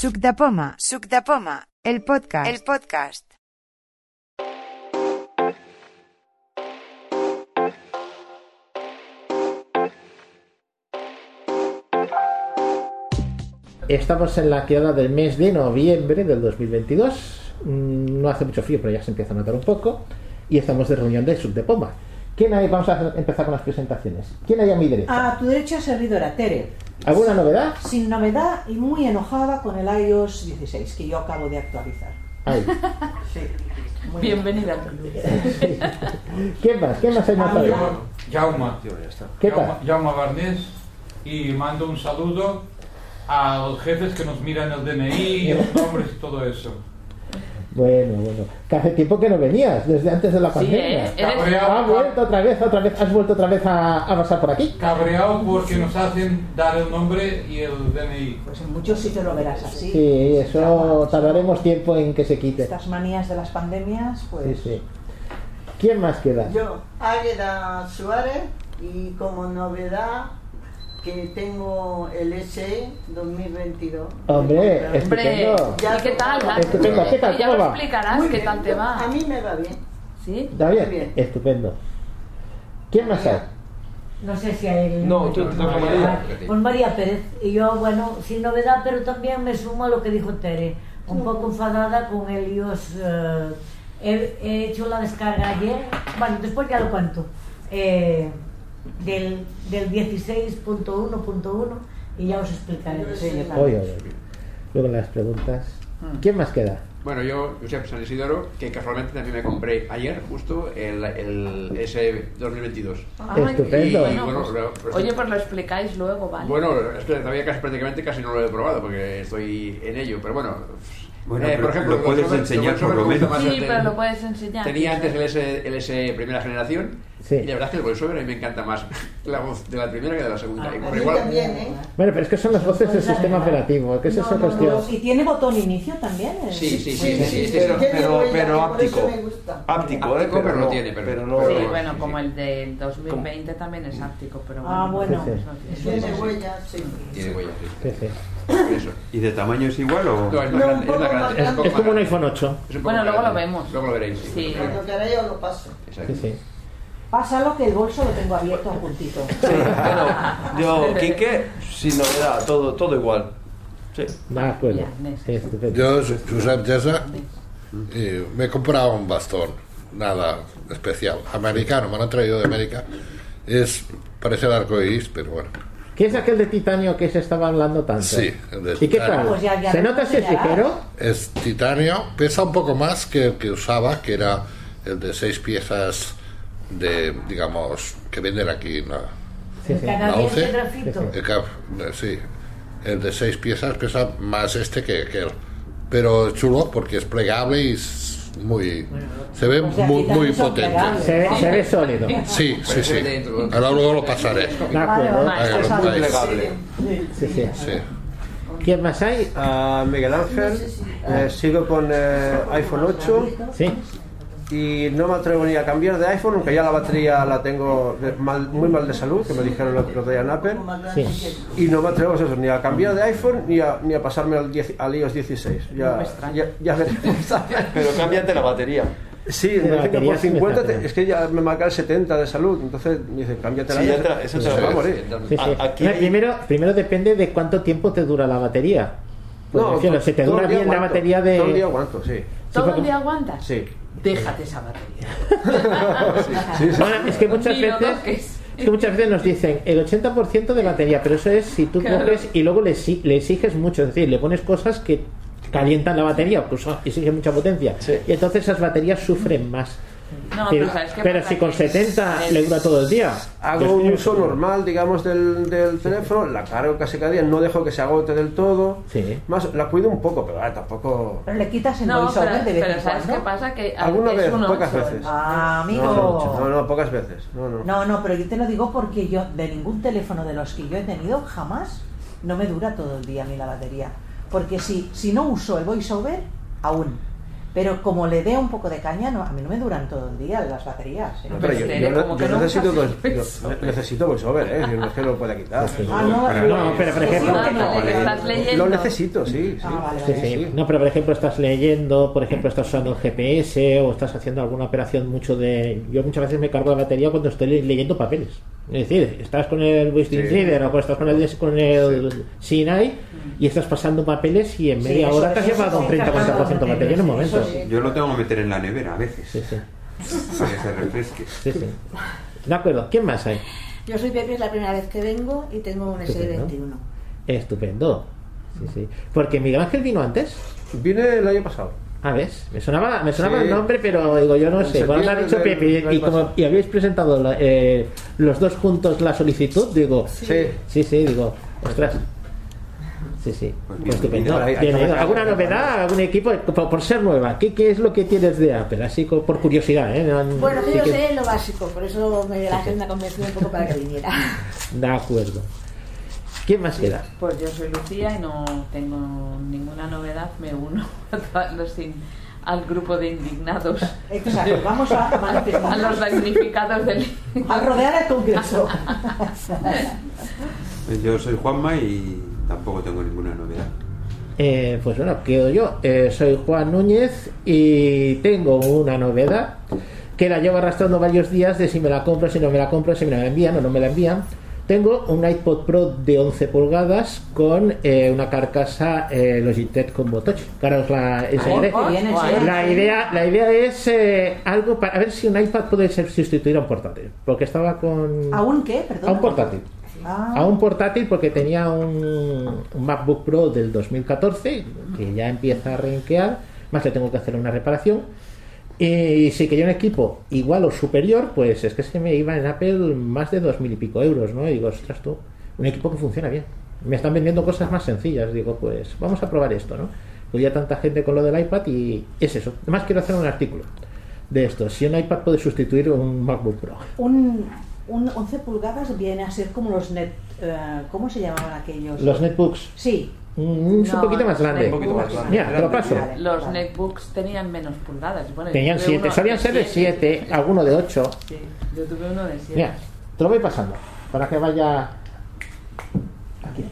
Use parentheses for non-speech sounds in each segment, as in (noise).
Suc de Poma, Suc de Poma, el podcast, el podcast. Estamos en la quedada del mes de noviembre del 2022. Mm, No hace mucho frío, pero ya se empieza a notar un poco. Y estamos de reunión de Sub de Poma. ¿Quién hay? Vamos a empezar con las presentaciones. ¿Quién hay a mi derecha? A tu derecha, servidora Tere, ¿Alguna novedad? sin novedad y muy enojada con el iOS 16 que yo acabo de actualizar. Ay. (laughs) Sí. Muy Bienvenida. (laughs) ¿Quién más? ¿Quién más hay más tarde? Jaume. ¿Qué tal? Jaume, Jaume Barnés y mando un saludo a los jefes que nos miran el DNI, los nombres y todo eso. Bueno, bueno. Que hace tiempo que no venías, desde antes de la Sí, pandemia. ¿eh? Eres- Cabreado, ¿Has vuelto otra vez, otra vez? ¿Has vuelto otra vez a, a pasar por aquí? cabreado porque nos hacen dar el nombre y el DNI. Pues en muchos sitios lo verás así. Sí, eso tardaremos tiempo en que se quite. Estas manías de las pandemias, pues. Sí, sí. ¿Quién más queda? Yo, Águeda Suárez, y como novedad que tengo el SE 2022. Hombre, Hombre, estupendo. Ya ¿y qué tal? Estupendo. ¿Qué tal? Ya explicarás Muy qué bien, tal te A va. mí me va bien. ¿Sí? ¿Está bien? Estupendo. ¿Quién más hay? No sé si hay. No, tú, tú, María. Pues María Pérez. Y yo, bueno, sin novedad, pero también me sumo a lo que dijo Tere. Un poco enfadada con el iOS. eh, he, he hecho la descarga ayer. Bueno, después ya lo cuento. eh, del, del 16.1.1 y ya os explicaré. Sí, también. Oye, oye. Luego las preguntas. ¿Quién más queda? Bueno, yo, Josep San Isidoro, que casualmente también me compré ayer justo el, el S2022. Ay, Estupendo. Y, bueno, bueno, pues- lo- lo- Oye, pues lo explicáis luego, ¿vale? Bueno, es que todavía casi prácticamente casi no lo he probado porque estoy en ello, pero bueno. Bueno, eh, pero lo puedes enseñar por lo menos. sí, pero lo puedes enseñar. Tenía antes el S, el S primera generación Sí. y la verdad es que el voiceover a mí me encanta más (laughs) la voz de la primera que de la segunda. Ah, Y A por mí igual, también, ¿eh? Bueno, pero es que son las voces del sistema operativo, que es esa No, no, cuestión. no, ¿Y tiene botón inicio también? eh? Sí, sí, sí, Sí, sí, sí, sí, pero, sí. pero- pero áptico. Áptico, ¿eh? Pero no tiene, pero- no. Sí, pero- bueno, sí, como sí. el del 2020 también es áptico, pero Ah, bueno. Sí, sí. eso tiene- huellas, sí. Tiene huellas, Sí, eso. ¿Y de tamaño es igual o.? No, es más No, grande, es más grande. poco Es como un iPhone grande. 8. Es un Bueno, luego lo grande. vemos. Luego lo veréis. Sí. Cuando queráis os lo paso. Exacto. Sí, sí. Pásalo que el bolso lo tengo abierto a puntito. Sí, bueno, yo, Quique, sin novedad, todo, todo igual. Sí. De acuerdo. Ya, Nes. Sí, estupendo. Yo, Josep Gesa, y me he comprado un bastón, nada especial, americano, me lo han traído de América. Es, parece el arco iris, pero bueno. ¿Qué es aquel de titanio que se estaba hablando tanto? Sí, el de ¿Y qué titanio. tal? Pues ya- ya ¿Se nota si es ligero? Es titanio, pesa un poco más que el que usaba, que era el de seis piezas de, digamos, que venden aquí. Sí, El sí. canadiense once. grafito. El, cap- eh, sí, el de seis piezas pesa más este que aquel. Pero es chulo porque es plegable y es muy, se ve O sea, muy, muy potente. Se, ve- se ve sólido. Sí, sí, sí. Ahora luego lo pasaré. Sí, sí. Sí. ¿Quién más hay? a Miguel Ángel, eh, sigo con eh, iPhone 8 Sí. Y no me atrevo ni a cambiar de iPhone, aunque ya la batería la tengo de- mal- muy mal de salud, que me dijeron el otro día en Apple, Sí. y no me atrevo eso, ni a cambiar de iPhone ni a, ni a pasarme al, 10 al iOS 16. Ya, ya, ya veremos. (laughs) Pero cámbiate la batería. Sí, De me dicen que batería por sí me 50 está te- es que ya me marca el 70 de salud, entonces me dicen, cámbiate la Sí, te- eso te se lo va a ves. morir. Sí, sí. A- aquí No, hay- primero, primero depende de cuánto tiempo te dura la batería. Pues refiero, si te dura bien la batería de. Todo el día aguanto, sí. ¿Todo el día aguantas? Sí. Déjate esa batería. (laughs) sí, sí. Bueno, es que muchas veces. Es que muchas veces nos dicen el 80% de batería, pero eso es si tú Claro. coges y luego le, exi- le exiges mucho, es decir, le pones cosas que calientan la batería, pues exige mucha potencia. Sí. Y entonces esas baterías sufren más. No, pero pero ¿sabes qué pero si con Que 70 el- le dura todo el día. Hago un uso normal, digamos, del, del teléfono, la cargo casi cada día, no dejo que se agote del todo. Sí. Más, la cuido un poco, pero ah, tampoco. Pero le quitas el No, voiceover pero, de vez pero en ¿sabes cuando. qué pasa? Que Alguna vez, pocas veces. Ah, amigo. No, no, no, pocas veces. No, no. No, no, pero yo te lo digo porque yo, de ningún teléfono de los que yo he tenido, jamás no me dura todo el día a mí la batería. Porque si, si no uso el voiceover, aún. Pero como le dé un poco de caña, no, a mí no me duran todo el día las baterías. ¿eh? No, pero yo, yo yo no necesito, dos- yo ne- necesito voiceover, ¿eh? Yo no es que lo pueda quitar. Ah, no, No, pero por ejemplo, Ah, vale, estás leyendo. Lo necesito, sí. sí. Ah, vale, Sí, vale. sí. No, pero por ejemplo estás leyendo, por ejemplo estás usando el GPS o estás haciendo alguna operación mucho de... Yo muchas veces me cargo la batería cuando estoy le- leyendo papeles. Es decir, estás con el Voice Sí. Reader o estás con el, con el Sinai y estás pasando papeles y en Sí, media hora te has llevado sí, un 30-40% de batería en un momento. sí. Yo lo tengo que meter en la nevera a veces, Sí, sí. para que se refresque. sí, sí. De acuerdo, ¿quién más hay? Yo soy Pepe, es la primera vez que vengo y tengo un Estupendo. S21. Estupendo. Sí, sí. Porque Miguel Ángel vino antes. Vine el año pasado. A ver, me sonaba, me sonaba Sí. el nombre, pero digo, yo no En sé. Cuando me ha dicho septiembre Pepe del y, como y habéis presentado la- eh, los dos juntos la solicitud, digo, Sí. sí, sí, digo, ostras. Sí, sí, Pues pues estupendo. ¿Alguna novedad? ¿Algún equipo? Por, por ser nueva, ¿qué, ¿qué es lo que tienes de Apple? Así por curiosidad, ¿eh? No- Bueno, sí yo que- sé lo básico, por eso me, la gente me un poco para que viniera. De acuerdo. ¿Quién más queda? Pues yo soy Lucía y no tengo ninguna novedad, me uno (laughs) a los in- al grupo de indignados, Exacto, vamos a a manifestar. los damnificados del... (laughs) A rodear el Congreso. (laughs) Yo soy Juanma y tampoco tengo ninguna novedad. Eh, pues bueno, quedo yo. Eh, soy Juan Núñez y tengo una novedad que la llevo arrastrando varios días de si me la compro, si no me la compro, si me la envían o no me la envían. Tengo un iPod Pro de 11 pulgadas con eh, una carcasa eh, Logitech Combo Touch. Que ahora os la enseñaré. La idea, la idea es eh, algo para a ver si un iPad puede ser sustituir a un portátil. Porque estaba con. ¿A un qué? Perdón. A un portátil. Ah, A un portátil porque tenía un, un MacBook Pro del 2014 que ya empieza a renquear, más le tengo que hacer una reparación. Y si quería un equipo igual o superior, pues es que se me iba en Apple más de dos mil y pico euros, ¿no? Y digo, ostras tú, un equipo que funciona bien. Me están vendiendo cosas más sencillas. Digo, pues vamos a probar esto, ¿no? Pues ya tanta gente con lo del iPad y es eso. Además quiero hacer un artículo de esto. Si un iPad puede sustituir un MacBook Pro. un, un 11 pulgadas viene a ser como los net. eh, ¿Cómo se llamaban aquellos? Los netbooks Sí. Es un No, poquito más los grande. Un poquito más grande. Mira, te lo paso. Los netbooks tenían menos pulgadas. Bueno, Tenían tuve 7, uno solían ser de 7, (laughs) alguno de 8. Sí, yo tuve uno de 7. Mira, te lo voy pasando para que vaya. Aquí.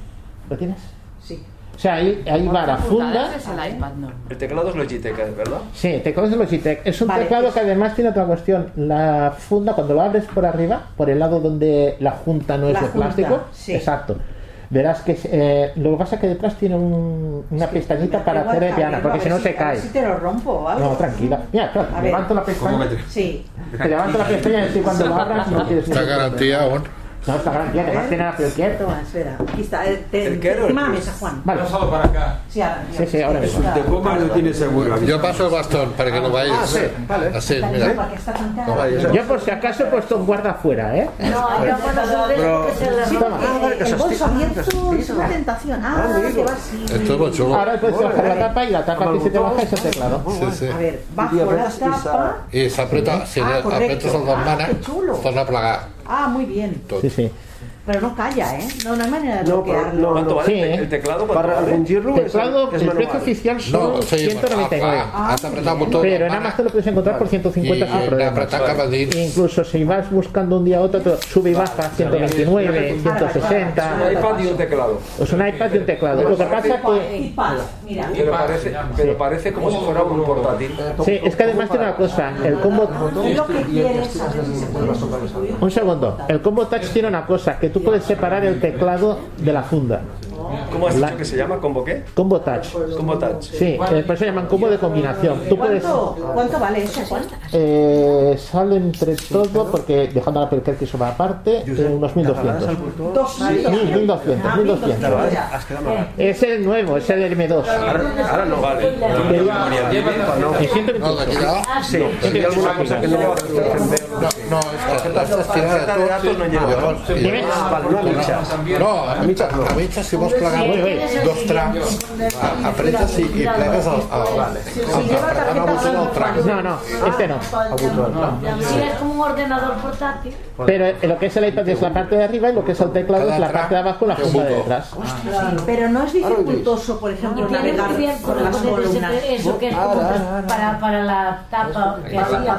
¿Lo tienes? Sí. O sea, ahí, ahí va la funda. es el iPad, no. El teclado es Logitech, ¿verdad? Sí, teclado de Logitech. Es un Vale, teclado es- que además tiene otra cuestión. La funda, cuando lo abres por arriba, por el lado donde la junta no es La de junta, plástico, sí. exacto. Verás que eh, lo que pasa es que detrás tiene un- una pestañita para hacer a piano, porque si no se a ver cae. Si te lo rompo o algo. No, tranquila. Mira, claro, A ver. levanto la ¿Cómo pestaña. Sí. Te levanto la pestaña y cuando lo abras no tienes Está garantía aún. No, está garantía, que además tiene la piel quieta. Toma, espera. Aquí está. eh, te- ¿El qué? encima de la mesa, Juan. Vale. Pásalo para acá. Sí, ahora, Sí, sí, ahora mismo. De Puma no tiene seguro. Yo paso el bastón para que lo vayáis. Ah, sí, vale. Así, Está mira. No vayas. Yo por si acaso he puesto un guarda afuera, ¿eh? No, yo cuando sube Pero- que se Ah, el se bolso abierto se es una tentación. Ah, Ah, que va así. Esto es muy chulo. Ahora puedes bajar la tapa y la tapa que se te baja es el teclado. Sí, sí. A ver, bajo la y tapa. Y s'apreta, si Ah, Ah, manes, qué chulo. torna a plegar Ah, muy bien. tot. Sí, sí. Pero no calla, ¿eh? No, no hay manera de No, pero bloquearlo. no, ¿Cuánto no. vale Sí, el te- ¿eh? el teclado? ¿Cuánto Para vale? es, Teclado, es el precio manual. oficial son No, sí, 199. ah, has el botó Pero en Amazon lo puedes encontrar por 150 sin problema. dins. Incluso si vas buscando un día a otro, te sube y baja 129, Un 160. iPad y un teclado. Es un iPad y un teclado. Lo que pasa que. iPad, mira. Pero parece, pero parece como si fuera un portátil. Sí, es que además tiene una cosa. El combo. Un segundo. El combo touch tiene una cosa: que tú puedes separar el teclado de la funda. ¿Cómo has La- dicho que se llama? ¿Combo qué? Combo touch. Combo touch. Sí, eh, por eso llaman combo de combinación. Tú puedes. ¿Cuánto, ¿Cuánto vale eso? Eh, sale entre todo, porque dejando la película que eso va aparte, eh, unos 1200. Dos Mil- 1200, 1200. Claro, has- has quedado mal. Es el nuevo, es el M2. Ahora, ahora no vale. En 128. No, d'aquí dalt, Sí, hay alguna cosa que no va no, no, és que de datos no llega. Llavors, i Dime. llavors- Vale, no a si vols dos tracks. Ah, Apretas y, y plegas al. ah, vale. Apretar a el track. No, no, este no. Sí, es como un ordenador portátil. Pero lo que es el iPad es la parte de arriba y lo que es el teclado es la parte de abajo y la funda de detrás. Sí, pero no es dificultoso, por ejemplo, navegar muy bien con las columnas. Eso que es como para, para la tapa que hacía.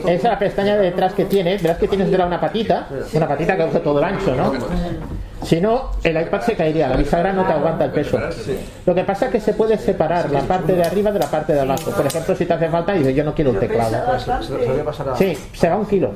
Esa es la pestaña de detrás que tiene. Verás que tienes una patita, una patita que coge todo el ancho, ¿no? Si no, el iPad se caería, la bisagra no te aguanta el peso. Lo que pasa es que se puede separar la parte de arriba de la parte de abajo. Por ejemplo, si te hace falta, dices yo no quiero un teclado. Sí, se va un kilo.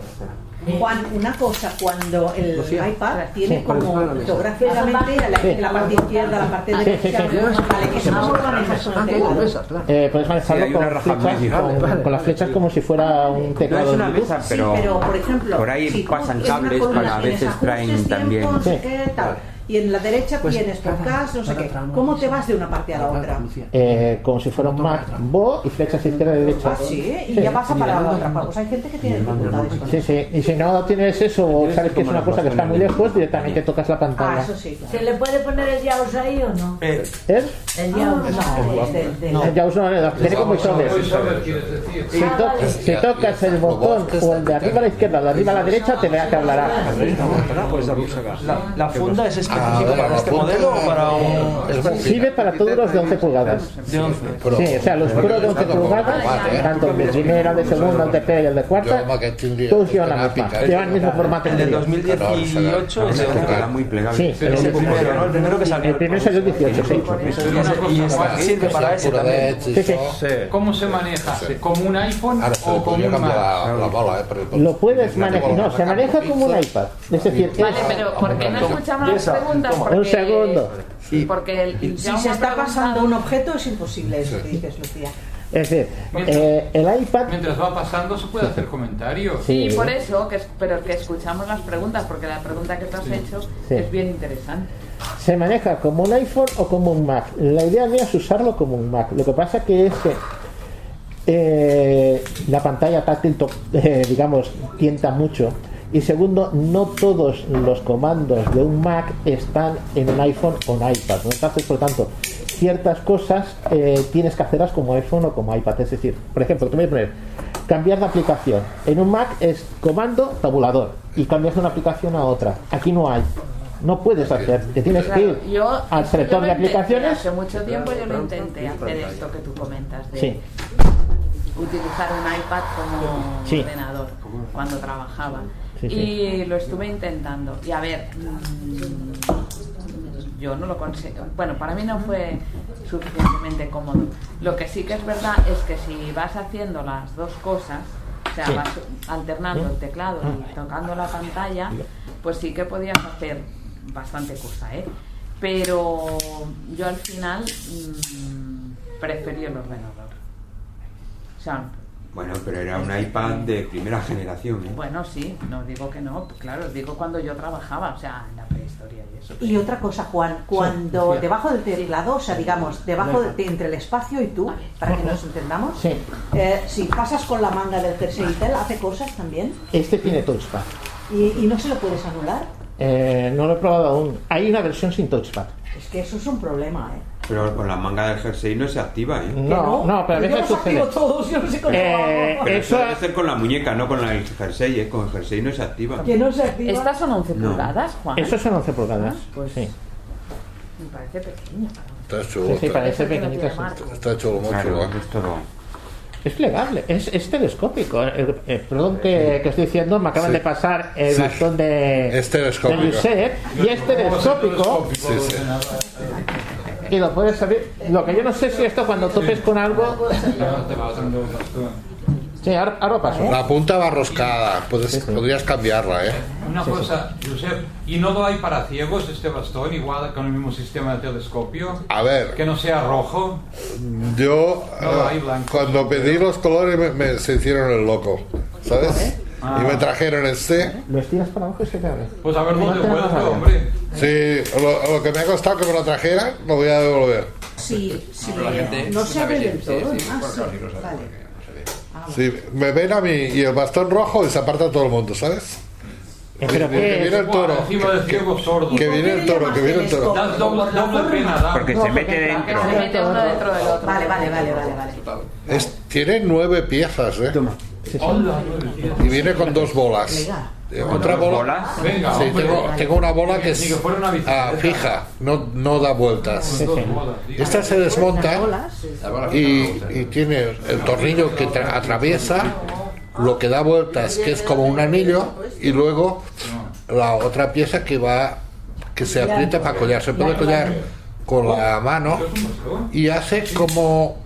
Juan, una cosa, cuando el Lucía. iPad tiene Sí. como fotográficamente la, Sí. la parte izquierda, la parte sí, derecha, vale, que ¿cómo lo manejas con el teclado? Eh, puedes manejarlo Sí, con, raja flechas, con, Vale, con las flechas como si fuera un No teclado es de una mesa, pero, pero, por ejemplo, por ahí si pasan cables para a veces traen también. no. Y en la derecha Pues, tienes podcast, no sé qué. ¿Cómo te vas de una parte a la otra? Eh, como si fuera un Mac Bo y flechas izquierda y derecha. Ah, sí, y ya vas a parar a la otra. Pues hay gente que tiene dificultades con Sí, sí. Y si no tienes eso o sabes que es una cosa que está muy lejos, directamente tocas la Ah, pantalla. eso sí. ¿Se le puede poner el JAWS ahí o no? ¿Eh? El Ah, no, del- del- No, ya uso no, tiene como. Si, to- si tocas el botón o el de arriba a la izquierda o el de arriba a la derecha, te vea que hablará. La, la funda es Ah, específica bueno, para este modelo o para un. Sirve para todos los de 11 pulgadas. De 11. Sí, o sea, los Pro de 11 pulgadas, tanto el de primera, el de segunda, el de P y el de cuarta, todos llevan la misma. Llevan el mismo formato El del interior. 2018 es de 11. Era muy plegable. Sí, Es el primero, ¿no? El primero que salió. El primero salió el 18, sí. Y sirve para ese también. Sí, sí. ¿Cómo se maneja? ¿Como un iPhone o como un Mac? la, la bola, eh? Lo puedes manejar, no, se maneja como un iPad. Es decir, Vale, pero ¿por qué no escuchamos Porque, un segundo. Porque el, Si se está preguntado- pasando un objeto es imposible eso que dices, Lucía. Es decir, eh, el iPad. Mientras va pasando se puede hacer comentarios. Sí, por eso, que, es- pero que escuchamos las preguntas, porque la pregunta que te has hecho Sí. es bien interesante. se maneja como un iPhone o como un Mac. La idea mía es usarlo como un Mac. Lo que pasa que es que eh, la pantalla táctil, eh, digamos, tienta mucho. Y segundo, no todos los comandos de un Mac están en un iPhone o un iPad. ¿no? Entonces, por lo tanto, ciertas cosas eh, tienes que hacerlas como iPhone o como iPad. Es decir, por ejemplo, te voy a poner cambiar de aplicación. En un Mac es comando tabulador y cambias de una aplicación a otra. Aquí no hay. No puedes hacer, te tienes que ir yo, al selector yo de aplicaciones. Hace mucho tiempo yo lo intenté hacer esto que tú comentas, de Sí. utilizar un iPad como Sí. ordenador cuando trabajaba. Sí, sí. y lo estuve intentando. Y a ver, mm, yo no lo conseguí. Bueno, para mí no fue suficientemente cómodo. Lo que sí que es verdad es que si vas haciendo las dos cosas, o sea, Sí. vas alternando el teclado y tocando la pantalla, pues sí que podías hacer bastante cosa, ¿eh? Pero yo al final mm, preferí el ordenador. O sea, Bueno, pero era un iPad de primera generación. ¿eh? bueno, sí, no digo que no, claro, digo cuando yo trabajaba, o sea, en la prehistoria y eso. Y otra cosa, Juan, cuando debajo del teclado, o sea, digamos, debajo de, entre el espacio y tú, para que nos entendamos, Sí. eh, si pasas con la manga del y tal, hace cosas también. Este tiene touchpad. Y, y no se lo puedes anular. Eh, no lo he probado aún. Hay una versión sin touchpad. Es que eso es un problema, ¿eh? Pero con la manga del jersey no se activa, ¿eh? No, no, pero a Yo veces activo sucede. todos, yo no sé cómo Eh. Pero eso Eso- debe ser con la muñeca, no con el jersey, ¿eh? Con el jersey no se activa. Que no se activa. ¿Estas son 11 No. pulgadas, Juan? Eso son 11 pulgadas. Ah, pues sí. Me parece pequeño. Está chulo. Sí, sí, está- parece no marco. Está chulo, muy Claro, chulo. es todo. Es plegable, es, es telescópico. Eh, eh, perdón que, que estoy diciendo, me acaban Sí. de pasar el Sí. bastón de, Es telescópico. de Josep, y es telescópico Sí, sí. Y lo puedes saber. Lo que yo no sé si esto cuando topes con algo. Sí, ahora, ahora paso. La punta va roscada, puedes, podrías cambiarla, ¿eh? Una cosa, Josep, ¿y no lo hay para ciegos este bastón, igual con el mismo sistema de telescopio? A ver, Que no sea rojo. yo No, hay eh, blanco. cuando pedí los colores me, me- se hicieron el loco, ¿sabes? Ah. Y me trajeron este. Lo estiras para abajo y se te abre. Pues haberlo No te devuelto, hagas hombre. Sí, lo, lo que me ha costado que me lo trajeran, lo voy a devolver. Sí, sí, Pero la gente no sabe del sí, todo. sí, Ah, sí, me ven a mí y el bastón rojo y se aparta todo el mundo, ¿sabes? Pero que qué viene el toro. Que viene el toro, que viene el toro. Porque se mete dentro. Se mete uno dentro del otro. Vale, vale, vale, vale, vale. Es- tiene nueve piezas, ¿eh? Y viene con dos bolas. Eh, Otra bola. bolas? Venga, Sí, hombre. tengo, tengo una bola que es ah, fija, no, no da vueltas. Esta se desmonta y, y tiene el tornillo que tra- atraviesa lo que da vueltas, que es como un anillo, y luego la otra pieza que va que se aprieta para collar. Se puede collar con la mano y hace como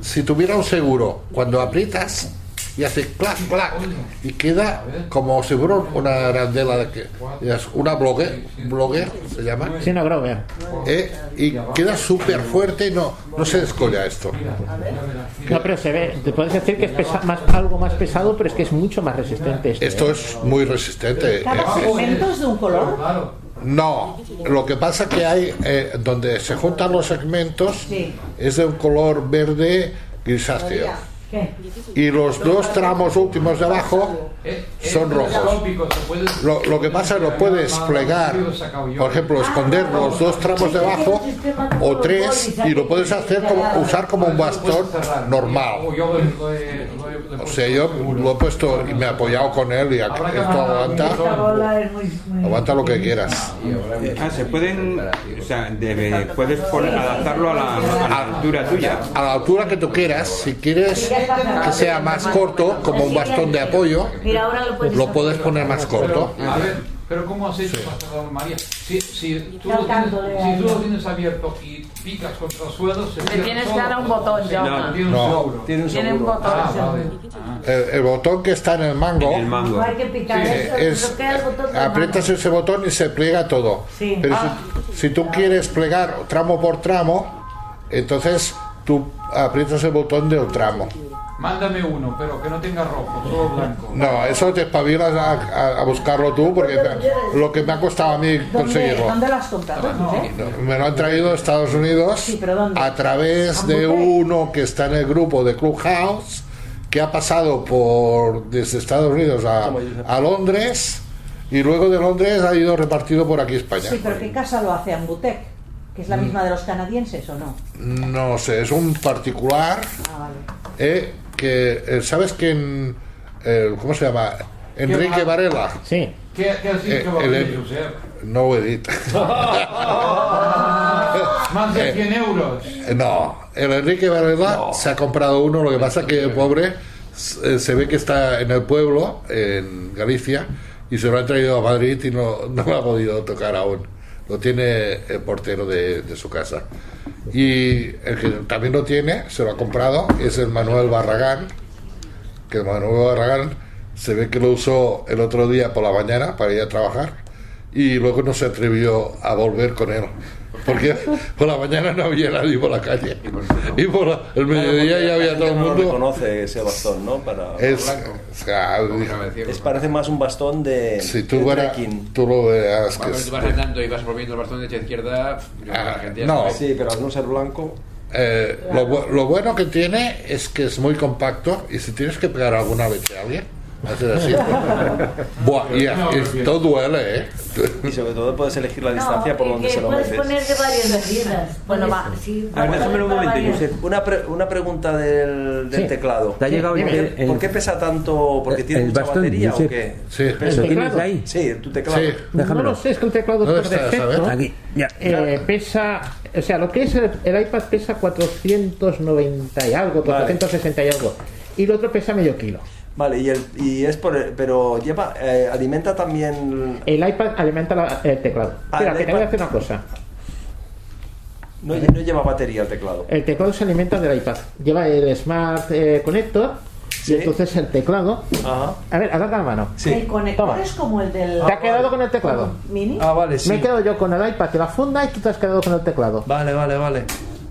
si tuviera un seguro. Cuando aprietas y hace clac, clac, y queda como si fuera una arandela de que es una blogger, blogger se llama, Sí, no, Grover. eh, y queda súper fuerte y no, no se descolla esto. No, pero se ve, te puedes decir que es pesa- más, algo más pesado, pero es que es mucho más resistente. este, Esto ¿eh? es muy resistente. Cada Eh, segmento es de un color. Claro. No, lo que pasa que hay, eh, donde se juntan los segmentos, Sí. es de un color verde grisáceo. ¿Qué? Y los dos tramos últimos de abajo Eh, son rojos. Lo, lo que pasa es que lo puedes plegar, por ejemplo, esconder los dos tramos de abajo o tres y lo puedes hacer como usar como un bastón normal. O sea, yo lo he puesto y me he apoyado con él y esto aguanta, aguanta lo que quieras. Ah, se pueden. O sea, debe- puedes poner, adaptarlo a la, a la altura tuya. A la altura que tú quieras, si quieres que sea más corto, como un bastón de apoyo, Mira, ahora lo puedes lo puedes poner más corto. Pero, a ver, pero ¿cómo has hecho para cerrar, María? Si, si, tú lo tienes, de si tú ahí. lo tienes abierto y picas contra el suelo, se Le tienes que dar a un botón, Sí, Jaume. Tiene un No. Tiene un Tiene un seguro. botón. Ah, vale. Ah. El, el botón que está en el mango El mango. No hay que picar Sí, eso, es, el botón aprietas ese botón y se pliega todo. Sí. Pero Ah. si, si tú quieres plegar tramo por tramo, entonces tú aprietas el botón del tramo. Mándame uno, pero que no tenga rojo, solo blanco. No, eso te espabilas a, a- a buscarlo tú porque me- lo que me ha costado a mí ¿Dónde, conseguirlo. ¿Dónde lo has comprado? No. José? Me lo han traído de Estados Unidos Sí, pero ¿dónde? a través de uno que está en el grupo de Clubhouse que ha pasado por desde Estados Unidos a, a Londres y luego de Londres ha ido repartido por aquí España. Sí, pero ¿qué casa lo hace Ambutec? ¿Que es la Mm. misma de los canadienses o no? No sé, es un particular Ah, vale. eh, que eh, sabes que en eh, ¿cómo se llama? Enrique Varela. Sí. ¿Qué, qué has dicho, Eh, el-? No lo he dicho. (laughs) Más de 100 euros. Eh, No, el Enrique Varela se ha comprado uno, lo que pasa que el pobre se ve que está en el pueblo, en Galicia, y se lo ha traído a Madrid y no, (laughs) no lo ha podido tocar aún. Lo tiene el portero de, su casa. Y el que también lo tiene, se lo ha comprado, es el Manuel Barragán, que el Manuel Barragán se ve que lo usó el otro día por la mañana para ir a trabajar y luego no se atrevió a volver con él. Porque por la mañana no había nadie por la calle. Y por la- el mediodía ya había todo el No mundo. reconoce ese bastón, ¿no? Para... Es, o sea, Es- parece más un bastón de, si de tú, fuera- trekking. tú lo veas que Cuando es- tú vas andando y vas moviendo el bastón de derecha a izquierda, que la gente ya no. Sí, pero al no ser blanco... eh, lo, bu- lo bueno que tiene es que es muy compacto y si tienes que pegar alguna vez a alguien, haces así. (laughs) Buah, y, y esto duele, ¿eh? Y sobre todo puedes elegir la No, distancia por que- donde se lo puedes metes. poner de varias medidas. Bueno, va. Sí, A ver, déjamelo un momento, Josep. Una, pre- una pregunta del, del Sí. teclado. ¿Te ha llegado ¿Por, el- qué, el- por qué pesa tanto? ¿Porque tiene el mucha bastón, batería o Josep? qué? Sí. ¿El ¿Lo tienes ahí? Sí, tu teclado. Sí. No Déjamelo. lo sé, es que el teclado ¿Dónde por está, defecto? Aquí, ya. eh, pesa, o sea, lo que es el, el iPad pesa 490 y algo, 460 y algo, y el otro pesa medio kilo. Vale, y, el, y es por... Pero lleva... eh, alimenta también... El iPad alimenta la- el teclado. Ah, Espera, el que te voy a hacer una cosa. No, no lleva batería el teclado. El teclado se alimenta del iPad. Lleva el Smart eh, Connector Sí. y entonces el teclado. Ajá. A ver, agarra la mano. Sí. El conector Toma. es como el del ¿Te ha quedado con el teclado? mini. Ah, vale, sí. Me he quedado yo con el iPad y la funda y tú te has quedado con el teclado. Vale, vale, vale.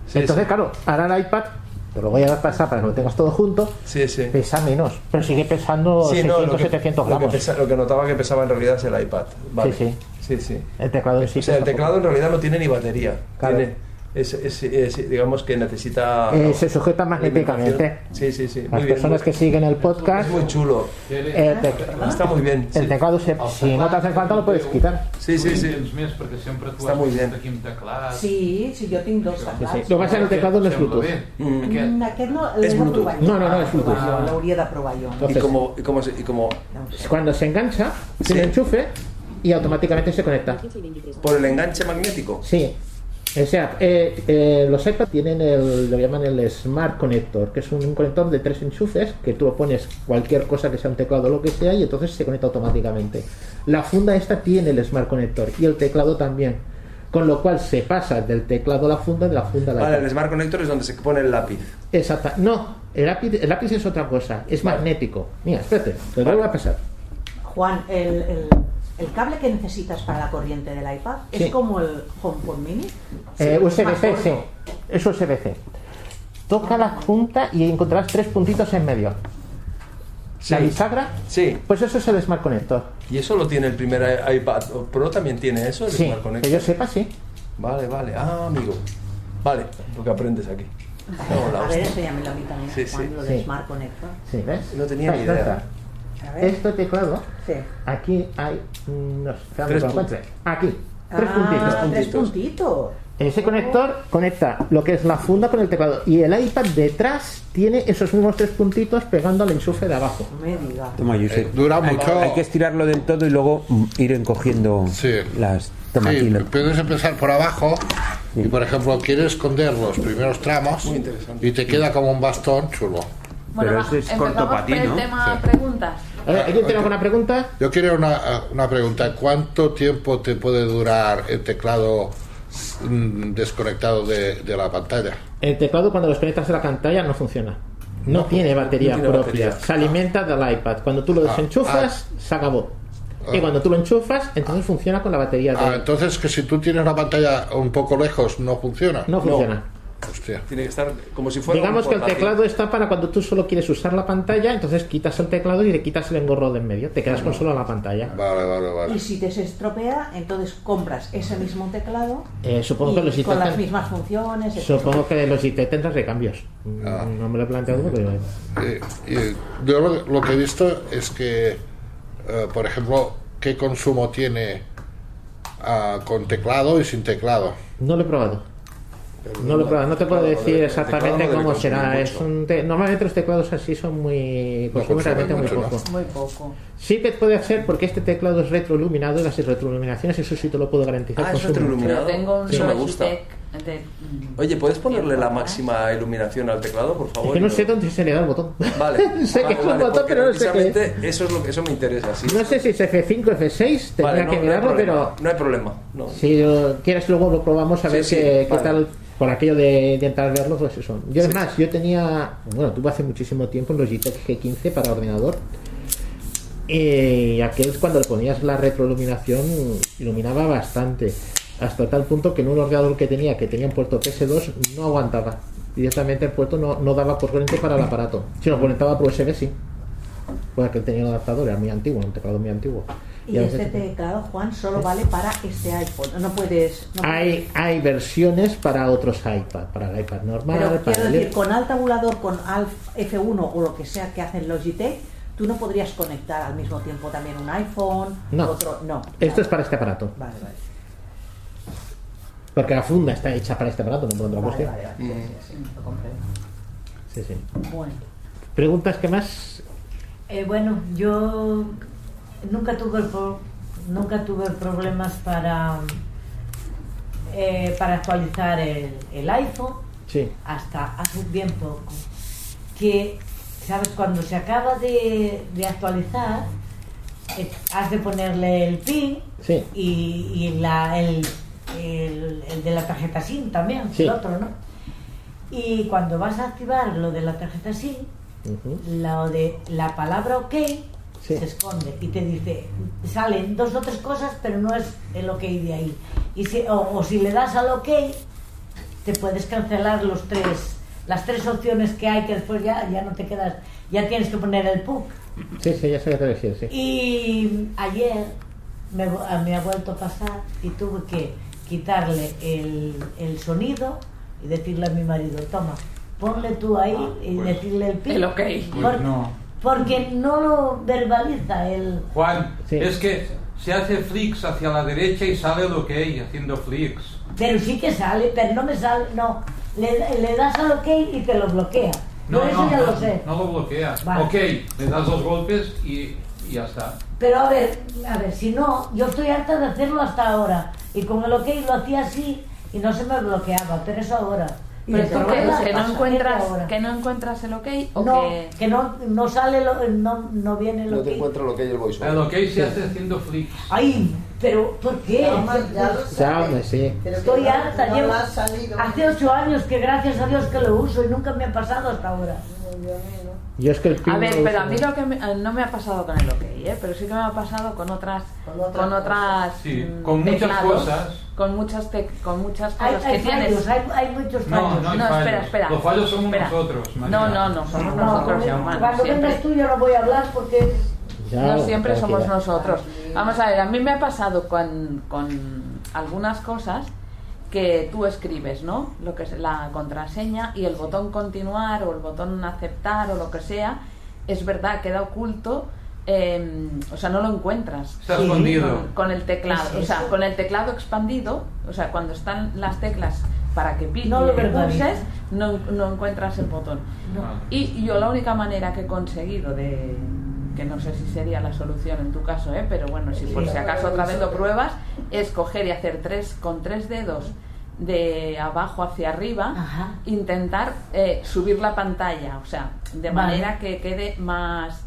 Sí, entonces, sí. claro, ahora el iPad, te lo voy a pasar para que lo tengas todo junto, Sí, sí. pesa menos, pero sigue pesando Sí, 600, no, lo que, 700 lo que gramos. pesa- lo que notaba que pesaba en realidad es Sí, sí. Sí, sí. Sí no Es, es- es- digamos que necesita. Eh, se sujeta magnéticamente. Sí, sí, sí. Las Muy bien. personas que siguen el podcast. Es muy chulo. eh, te- Está muy bien. El teclado, se- si no te hace falta, lo puedes quitar. Sí, sí, sí. Aquí amb teclat. Sí, sí, jo tinc dos teclats. sí. Lo que pasa es que el teclado no es Bluetooth. Mm, aquest no l'he de provar jo. No, no, no, és Bluetooth. Jo L'hauria de provar jo. Entonces- y como, y como, se- y como Cuando se engancha, tiene enchufe y automáticamente se conecta. por el enganche magnético. Sí. O sea, eh, eh, los iPad tienen el, lo llaman el Smart Connector, que es un, conector de tres enchufes que tú lo pones cualquier cosa que sea un teclado o lo que sea y entonces se conecta automáticamente. La funda esta tiene el Smart Connector y el teclado también. Con lo cual se pasa del teclado a la funda, de la funda a la Vale, iPad. el Smart Connector es donde se pone el lápiz. Exacta. No, el lápiz, el lápiz es otra cosa, es magnético. Mira, espérate, te lo voy a pasar. Juan, el, el, el cable que necesitas para la corriente del iPad Sí. es como el HomePod Mini. Eh, USB-C, sí. Es USB-C. Toca la punta y encontrarás tres puntitos en medio. ¿La bisagra? Sí. Pues eso es el Smart Connector. ¿Y eso lo tiene el primer iPad Pro? ¿También tiene eso? El Sí, Smart que Connector. yo sepa, sí. Vale, vale. Ah, amigo. Vale, lo que aprendes aquí. No, la A ver, enséñamelo a mí también, Sí, sí. lo de Sí. Smart Connector. Sí, ¿ves? No tenía ni idea. Este teclado, Sí. aquí hay. No sé, Tres puntos. Aquí, tres ah, puntitos. tres puntitos. Ese conector conecta lo que es la funda con el teclado. Y el iPad detrás tiene esos mismos tres puntitos pegando al enchufe de abajo. Me diga. Toma, Josep. Eh, dura hay, mucho. hay que estirarlo del todo y luego mm, ir encogiendo las. Toma, Sí, puedes empezar por abajo y, por ejemplo, quieres esconder los primeros tramos y te queda como un bastón chulo. Bueno, va, empezamos por el tema preguntas. ¿Alguien tiene alguna pregunta? Yo quería una, una pregunta. ¿Cuánto tiempo te puede durar el teclado mm, desconectado de, de la pantalla? El teclado cuando los conectas a la pantalla no funciona. No, No, tiene batería no tiene propia. batería. Se alimenta del iPad. Cuando tú lo Ah, desenchufas, se acabó. Y Ah. cuando tú lo enchufas, entonces funciona con la batería de Ah, entonces que si tú tienes la pantalla un poco lejos no funciona. No funciona. Hostia. Tiene que estar como si fuera Digamos un que el teclado está para cuando tú solo quieres usar la pantalla, entonces quitas el teclado y le quitas el engorro de en medio. Te quedas con solo la pantalla. Vale, vale, Y si te se estropea, entonces compras ese mismo teclado Eh, supongo que con las mismas funciones. etcétera. Supongo que los IT tendrán recambios. Mm, No me lo he planteado, pero. Eh, eh, yo lo, lo que he visto es que, eh, por ejemplo, ¿qué consumo tiene ah, con teclado y sin teclado? No lo he probado. No lo no te puedo decir exactamente cómo será. Es un te- Normalmente los teclados así son muy. No consumen realmente muy poco. Muy poco. Sí que puede hacer porque este teclado es retroiluminado y las retroiluminaciones, eso sí te lo puedo garantizar. Ah, es retroiluminado. Tengo un Eso me gusta. De- Oye, ¿puedes ponerle la máxima iluminación al teclado, por favor? Es que no sé dónde se le da el botón. Vale. (laughs) sé que es un vale, botón, pero no sé qué. Eso, es lo que, eso me interesa, sí. No sé si es F5 o F6, tendría Vale, no, que no hay mirarlo, problema, pero No hay problema. No. si lo quieres luego lo probamos a Sí, ver sí, qué, qué tal por aquello de, de entrar a verlo, pues eso. Yo Sí, es más, yo tenía, bueno, tuve hace muchísimo tiempo un Logitech G15 para ordenador. Y aquel cuando le ponías la retroiluminación iluminaba bastante. Hasta tal punto que en un ordenador que tenía, que tenía un puerto PS2, no aguantaba. Directamente el puerto no, no daba corriente para el aparato. Si lo conectaba por USB, sí. Porque él tenía un adaptador, era muy antiguo, un teclado muy antiguo. Y este teclado, Juan, solo vale para este iPhone. No puedes. no hay, hay versiones para otros iPad, para el iPad normal, Pero para quiero el decir, con al tabulador, con Alf F1 o lo que sea que hace Logitech, tú no podrías conectar al mismo tiempo también un iPhone, No. otro. No. Esto es para este aparato. Vale, vale. Porque la funda está hecha para este aparato, no por otra Vale, cuestión. vale, vale. Sí, sí, sí, lo comprendo. Sí, sí. Bueno. ¿Preguntas que más? Eh, bueno, yo nunca tuve pro- nunca tuve problemas para eh, para actualizar el, el iPhone Sí. hasta hace bien poco. Que, ¿sabes? Cuando se acaba de, de actualizar, eh, has de ponerle el PIN Sí. y, y la, el, el, el de la tarjeta SIM también, Sí. el otro, ¿no? Y cuando vas a activar lo de la tarjeta SIM, lo de la palabra OK Sí. se esconde y te dice, salen dos o tres cosas, pero no es el OK de ahí. Y si, o, o si le das al OK, te puedes cancelar los tres, las tres opciones que hay que después ya, ya no te quedas, ya tienes que poner el PUC. Sí, sí, ya sé qué te refieres, sí. Y ayer me, me ha vuelto a pasar y tuve que quitarle el, el sonido y decirle a mi marido, toma, ponle tú ahí y pues, decirle el pin. el ok. Pues Por- no. Porque no lo verbaliza el... Juan, Sí. es que se hace flicks hacia la derecha y sale el ok haciendo flicks. Pero sí que sale, pero no me sale, no. Le, le das al ok y te lo bloquea. No, eso no, ya no, lo sé. no lo bloqueas. Vale. Ok, le das dos golpes y, y ya está. Pero a ver, a ver, si no, yo estoy harta de hacerlo hasta ahora. Y con el ok lo hacía así y no se me bloqueaba, pero es ahora. Pero el problema que, no que encuentras ahora. que no encuentras el ok o No, que que no, no sale, lo, no, no viene lo No te que... encuentras lo que hay el voiceover. El ok se hace haciendo flicks. Ay, pero ¿por qué? Ya, sí. Estoy no- harta, no llevo hace ocho años que gracias a Dios que lo uso y nunca me ha pasado hasta ahora. Yo es que el A ver, pero uso a mí lo que me- eh, no me ha pasado con el OK, ¿eh? pero sí que me ha pasado con otras, Con otras con otras, Sí, mm, con muchas teclados, cosas. con muchas, tec- con muchas cosas hay que tienes. hay, hay muchos No, fallos. no hay No, fallos. espera, espera. Los fallos somos Espera. nosotros, María. No, no, no, somos No, nosotros, ya, cuando, cuando siempre. vengas tú yo no voy a hablar porque... Ya, no siempre somos nosotros. Vamos a ver, a mí me ha pasado con, con algunas cosas que tú escribes, ¿no? Lo que es la contraseña y el botón continuar o el botón aceptar o lo que sea, es verdad, queda oculto, eh, o sea, no lo encuentras. Está escondido. Con, con el teclado, o sea, con el teclado expandido, o sea, cuando están las teclas para que piques No lo pulses, no, no encuentras el botón. Ah. Y yo la única manera que he conseguido de que no sé si sería la solución en tu caso, ¿eh? pero bueno, si por si acaso otra vez lo pruebas, es coger y hacer tres con tres dedos de abajo hacia arriba, Ajá. intentar eh, subir la pantalla, o sea, de Vale. manera que quede más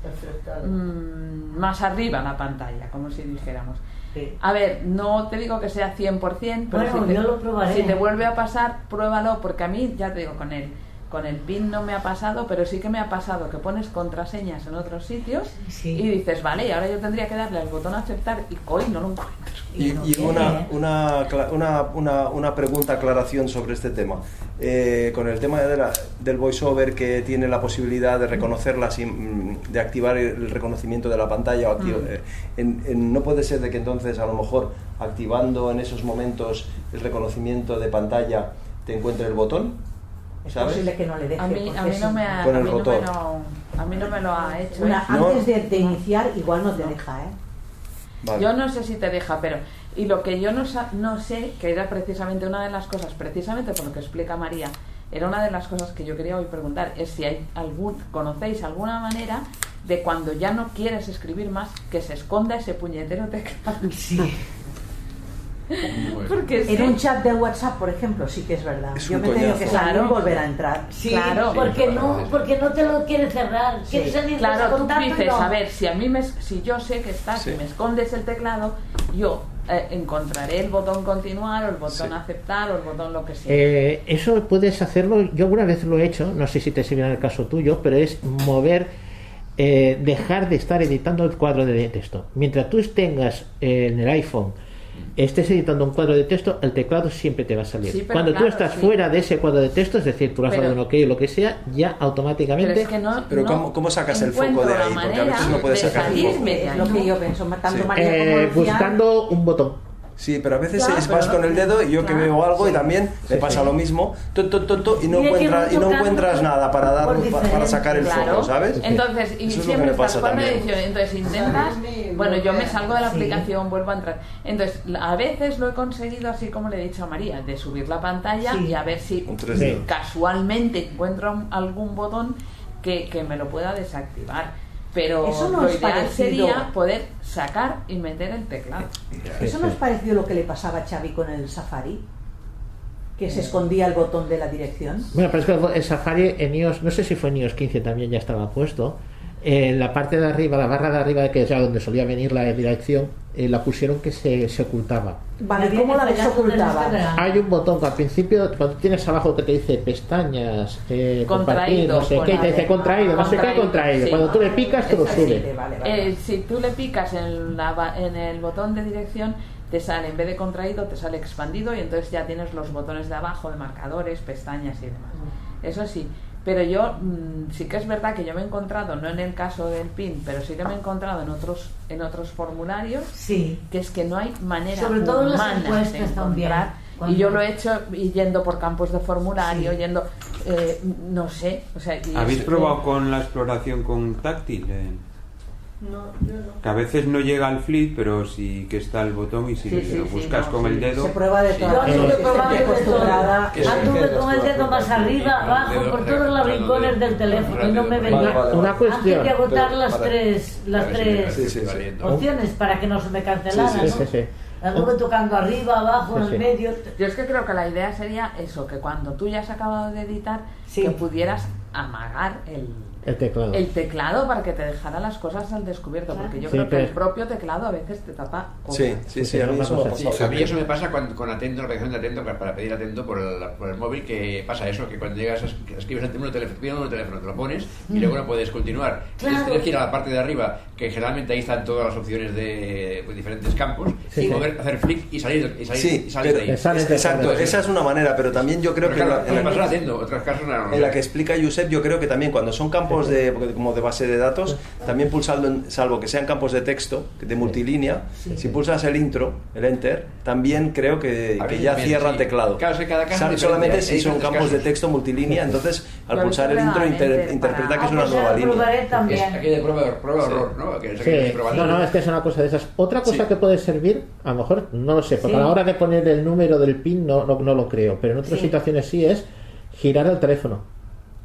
mm, más arriba la pantalla, como si dijéramos. Sí. A ver, no te digo que sea 100%, pero Bueno, si, te, yo lo probaré. si te vuelve a pasar, pruébalo, porque a mí, ya te digo, con el, con el PIN no me ha pasado, pero sí que me ha pasado que pones contraseñas en otros sitios Sí. y dices, vale, y ahora yo tendría que darle al botón aceptar y hoy no lo encuentro. Y, no y una, una, una, una, una pregunta, aclaración sobre este tema. Eh, con el tema de la- del voiceover que tiene la posibilidad de reconocerla, sin, mm, de activar el reconocimiento de la pantalla, o Mm. eh, en- en- no puede ser de que entonces a lo mejor activando en esos momentos el reconocimiento de pantalla te encuentre el botón, Es ¿sabes? posible que no le deje. A mí, a mí no me ha, Con a el mí no me rotor. lo, a mí no me lo ha hecho. Una- ¿eh? No. Antes de, de iniciar, igual no te deja, ¿eh? Vale. Yo no sé si te deja, pero. Y lo que yo no, sa- no sé, que era precisamente una de las cosas, precisamente por lo que explica María, era una de las cosas que yo quería hoy preguntar, es si hay algún, conocéis alguna manera de cuando ya no quieres escribir más, que se esconda ese puñetero teclado. Sí. (laughs) Porque En sí. un chat de WhatsApp, por ejemplo, sí que es verdad. Es Yo me he tenido que salir y volver a entrar. Sí, Claro. porque no, porque no te lo quiere cerrar. Salir Claro, tú dices, no. a ver, si a mí me, si yo sé que estás Sí. y me escondes el teclado, yo eh, encontraré el botón continuar o el botón Sí. aceptar o el botón lo que sea. Eh, eso puedes hacerlo, yo alguna vez lo he hecho, no sé si te sirve en el caso tuyo, pero es mover, eh, dejar de estar editando el cuadro de texto. Mientras tú tengas eh, en el iPhone, estés editando un cuadro de texto, el teclado siempre te va a salir. Sí, Cuando tú claro, estás sí. fuera de ese cuadro de texto, es decir, tú has dado un ok o lo que sea, ya automáticamente... Pero es que no, Pero no ¿cómo- cómo sacas el foco de ahí? Porque a veces no puedes de sacar el foco. salirme de Es ahí. lo que yo pienso, tanto Sí. María como Eh, Lucía. buscando un botón. Sí, pero a veces Claro, es, vas con el dedo y yo que veo algo y sí. también me Sí, pasa sí. lo mismo tu, tu, y no encuentras y no encuentras nada para dar para sacar el Claro. foco, ¿sabes? Entonces, y Eso es lo que siempre me estás pasa con la también. edición, entonces intentas, bueno, yo me salgo de la Sí. aplicación, vuelvo a entrar. Entonces, a veces lo he conseguido así como le he dicho a María, de subir la pantalla Sí. y a ver si casualmente encuentro un- algún botón que, que me lo pueda desactivar. Pero Eso no lo es ideal parecido. sería poder sacar y meter el teclado. ¿Eso no es parecido a lo que le pasaba a Xavi con el Safari? Que se escondía el botón de la dirección. Bueno, pero es que el Safari en iOS, no sé si fue en iOS 15 también ya estaba puesto. En la parte de arriba, la barra de arriba, que es ya donde solía venir la dirección, eh, la pusieron que se, se ocultaba. Vale, ¿cómo la pegarlo del desocultaba? Instagram. Hay un botón que al principio, cuando tienes abajo que te dice pestañas, eh, compartir, no sé qué, te dice contraído, no sé qué, contraído, sí. Cuando tú le picas, te lo sí, sube. vale, vale. Eh, si tú le picas en, la ba- en el botón de dirección, te sale, en vez de contraído, te sale expandido y entonces ya tienes los botones de abajo de marcadores, pestañas y demás. Eso sí, Pero yo mm, sí que es verdad que yo me he encontrado, no en el caso del PIN, pero sí que me he encontrado en otros en otros formularios, Sí. que es que no hay manera Sobre todo en las de encuestas también, encontrar. cuando- Y yo lo he hecho yendo por campos de formulario, yendo, eh, no sé, o sea, y ¿Habéis es- probado con la exploración con táctil? eh? No, yo no. Que a veces no llega al flip, pero sí que está el botón y si Sí, sí, lo sí, buscas no, con sí. el dedo. Se prueba de sí. todas Yo anduve con el dedo más arriba, abajo, por todos los rincones del teléfono y no me venía. Una cuestión. Antes de agotar las tres, las tres sí, sí, sí. opciones para que no se me cancelara, Sí, sí, ¿no? sí, sí. Anduve tocando arriba, abajo, Sí, en sí. el medio. Yo es que creo que la idea sería eso, que cuando tú ya has acabado de editar, que pudieras amagar el, El teclado. el teclado para que te dejara las cosas al descubierto, porque yo Sí, creo que pero- el propio teclado a veces te tapa cosas. Sí, sí, sí, a mí eso me ha Sí, a mí eso me pasa cuando, con Atento, la aplicación de Atento, para- pedir Atento por el, por el móvil, que pasa eso, que cuando llegas, escribes el número de teléfono, pides el número de teléfono, te lo pones y Mm. luego no puedes continuar. Claro. Entonces tienes que ir a la parte de arriba, que generalmente ahí están todas las opciones de pues, diferentes campos, Sí, y sí. poder hacer flick y salir, y salir, Sí, y salir de ahí. exacto, esa es una manera, pero también yo creo Pero que claro, en la, Atento, otros casos no. en la que explica Josep, yo creo que también cuando son campos de, como de base de datos, también pulsando, en- salvo que sean campos de texto, de multilínea, si pulsas el intro, el enter, también creo que, que ya cierra el teclado. Solamente si son campos de texto multilínea, entonces al pulsar el intro inter- interpreta que es Ah, una pues nueva línea. también. Es aquello de prueba, prueba error, ¿no? Que Sí, no, no, es que es una cosa de esas. Otra cosa que puede servir, a lo mejor, no lo sé, porque Sí. a la hora de poner el número del PIN no, no, no lo creo, pero en otras Sí. situaciones sí es girar el teléfono.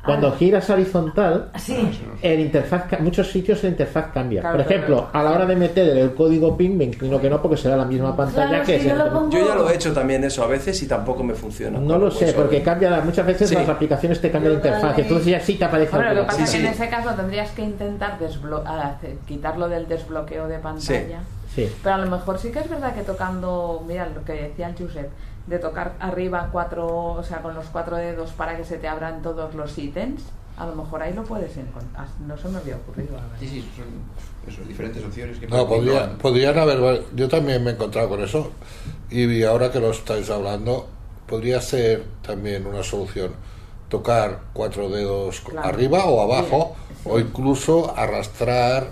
Cuando Ah. giras horizontal, Sí. el interfaz, ca- muchos sitios la interfaz cambia. Claro, Por ejemplo, claro. a la hora de meter el código PIN, me inclino que no, porque será la misma pantalla Claro, que si yo es lo el- pongo- Yo ya lo he hecho también eso a veces y tampoco me funciona. No lo sé, porque cambia la- muchas veces Sí. las aplicaciones te cambian la interfaz, entonces ya sí te aparece Hombre, lo que pasa es que en ese caso tendrías que intentar desblo- hacer- quitarlo del desbloqueo de pantalla. Sí. Pero a lo mejor sí que es verdad que tocando, mira lo que decía el Josep, de tocar arriba cuatro, o sea, con los cuatro dedos para que se te abran todos los ítems, a lo mejor ahí lo puedes encontrar. No se me había ocurrido. Sí, sí, son eso, diferentes opciones que No, podría, podrían haber. Yo también me he encontrado con eso. Y ahora que lo estáis hablando, podría ser también una solución tocar cuatro dedos Claro. arriba o abajo, o incluso arrastrar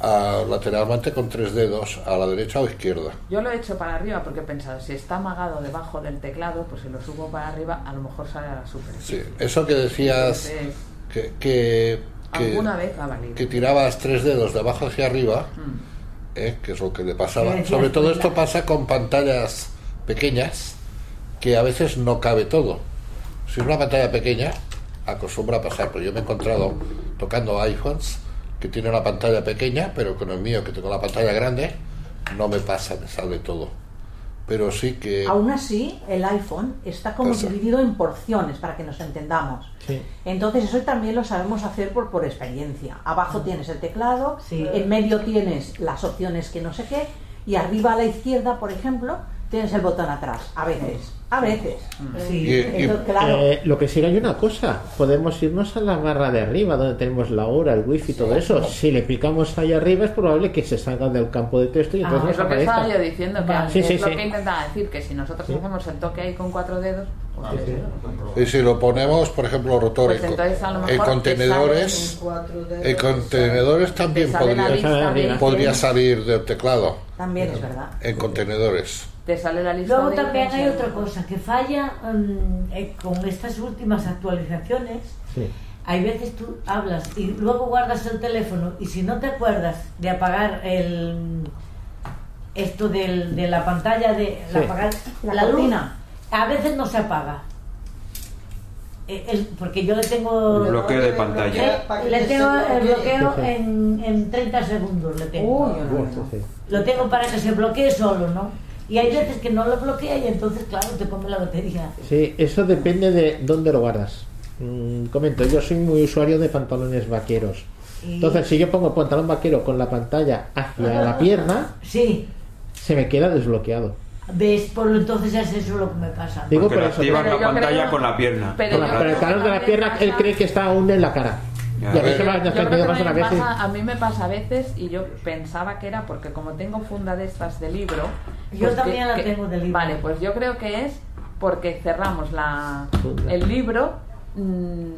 lateralmente con tres dedos a la derecha o izquierda. Yo lo he hecho para arriba porque he pensado, si está amagado debajo del teclado, pues si lo subo para arriba, a lo mejor sale a la superficie. Sí, eso que decías Entonces, que, que, que- alguna vez ha valido. que tirabas tres dedos de abajo hacia arriba, Mm. ¿eh? que es lo que le pasaba. Sobre todo esto pasa con pantallas pequeñas, que a veces no cabe todo. Si es una pantalla pequeña, acostumbra a pasar, pero yo me he encontrado tocando iPhones que tienen una pantalla pequeña, pero con el mío que tengo la pantalla grande, no me pasa, me sale todo. Pero sí que... Aún así, el iPhone está como Pasa. dividido en porciones para que nos entendamos. Sí. Entonces eso también lo sabemos hacer por, por experiencia. Abajo tienes el teclado, Sí. en medio tienes las opciones que no sé qué, y arriba a la izquierda, por ejemplo, tienes el botón atrás. A veces, a veces. Sí. Y- y- Entonces, claro, Eh, lo que sí hay una cosa, podemos irnos a la barra de arriba donde tenemos la hora, el wifi, todo eso. Si le picamos ahí arriba es probable que se salga del campo de texto y Ah, entonces es nos lo que estaba yo aparezca. diciendo, que Vale. Sí, es sí, lo sí. que intentaba decir, que si nosotros hacemos el toque ahí con cuatro dedos, pues Y si lo ponemos, por ejemplo, rotor Pues en, contenedores, en contenedores también podría, podría salir del teclado. también es verdad. En contenedores. Te sale la lista Luego de también hay otra cosa que falla mm, eh, con estas últimas actualizaciones. Sí. Hay veces tú hablas y luego guardas el teléfono y si no te acuerdas de apagar el esto del- de la pantalla de Sí. apagar La la, luz, cortina. a veces no se apaga. Eh, el- porque yo le tengo El bloqueo de pantalla. Eh, le tengo el bloqueo en, en 30 segundos le tengo. Uy, no, no. Lo tengo para que se bloquee solo, ¿no? Y hay veces que no lo bloquea y entonces, claro, te come la batería. Sí, eso depende de dónde lo guardas. Mm, comento, yo soy muy usuario de pantalones vaqueros. Y- Entonces, si yo pongo pantalón vaquero con la pantalla hacia la pierna, Sí, se me queda desbloqueado. ves, por lo entonces es eso lo que me pasa. Digo Porque por eso. activas Pero la pantalla creo- con la pierna. pero Con la- pero el calor de la pierna, él cree que está aún en la cara. Y a me Yo creo que y- pasa- a mí me pasa a veces y yo pensaba que era porque como tengo funda de estas de libro Yo pues también que- la que- tengo de libro. vale pues yo creo que es porque cerramos la el libro mm,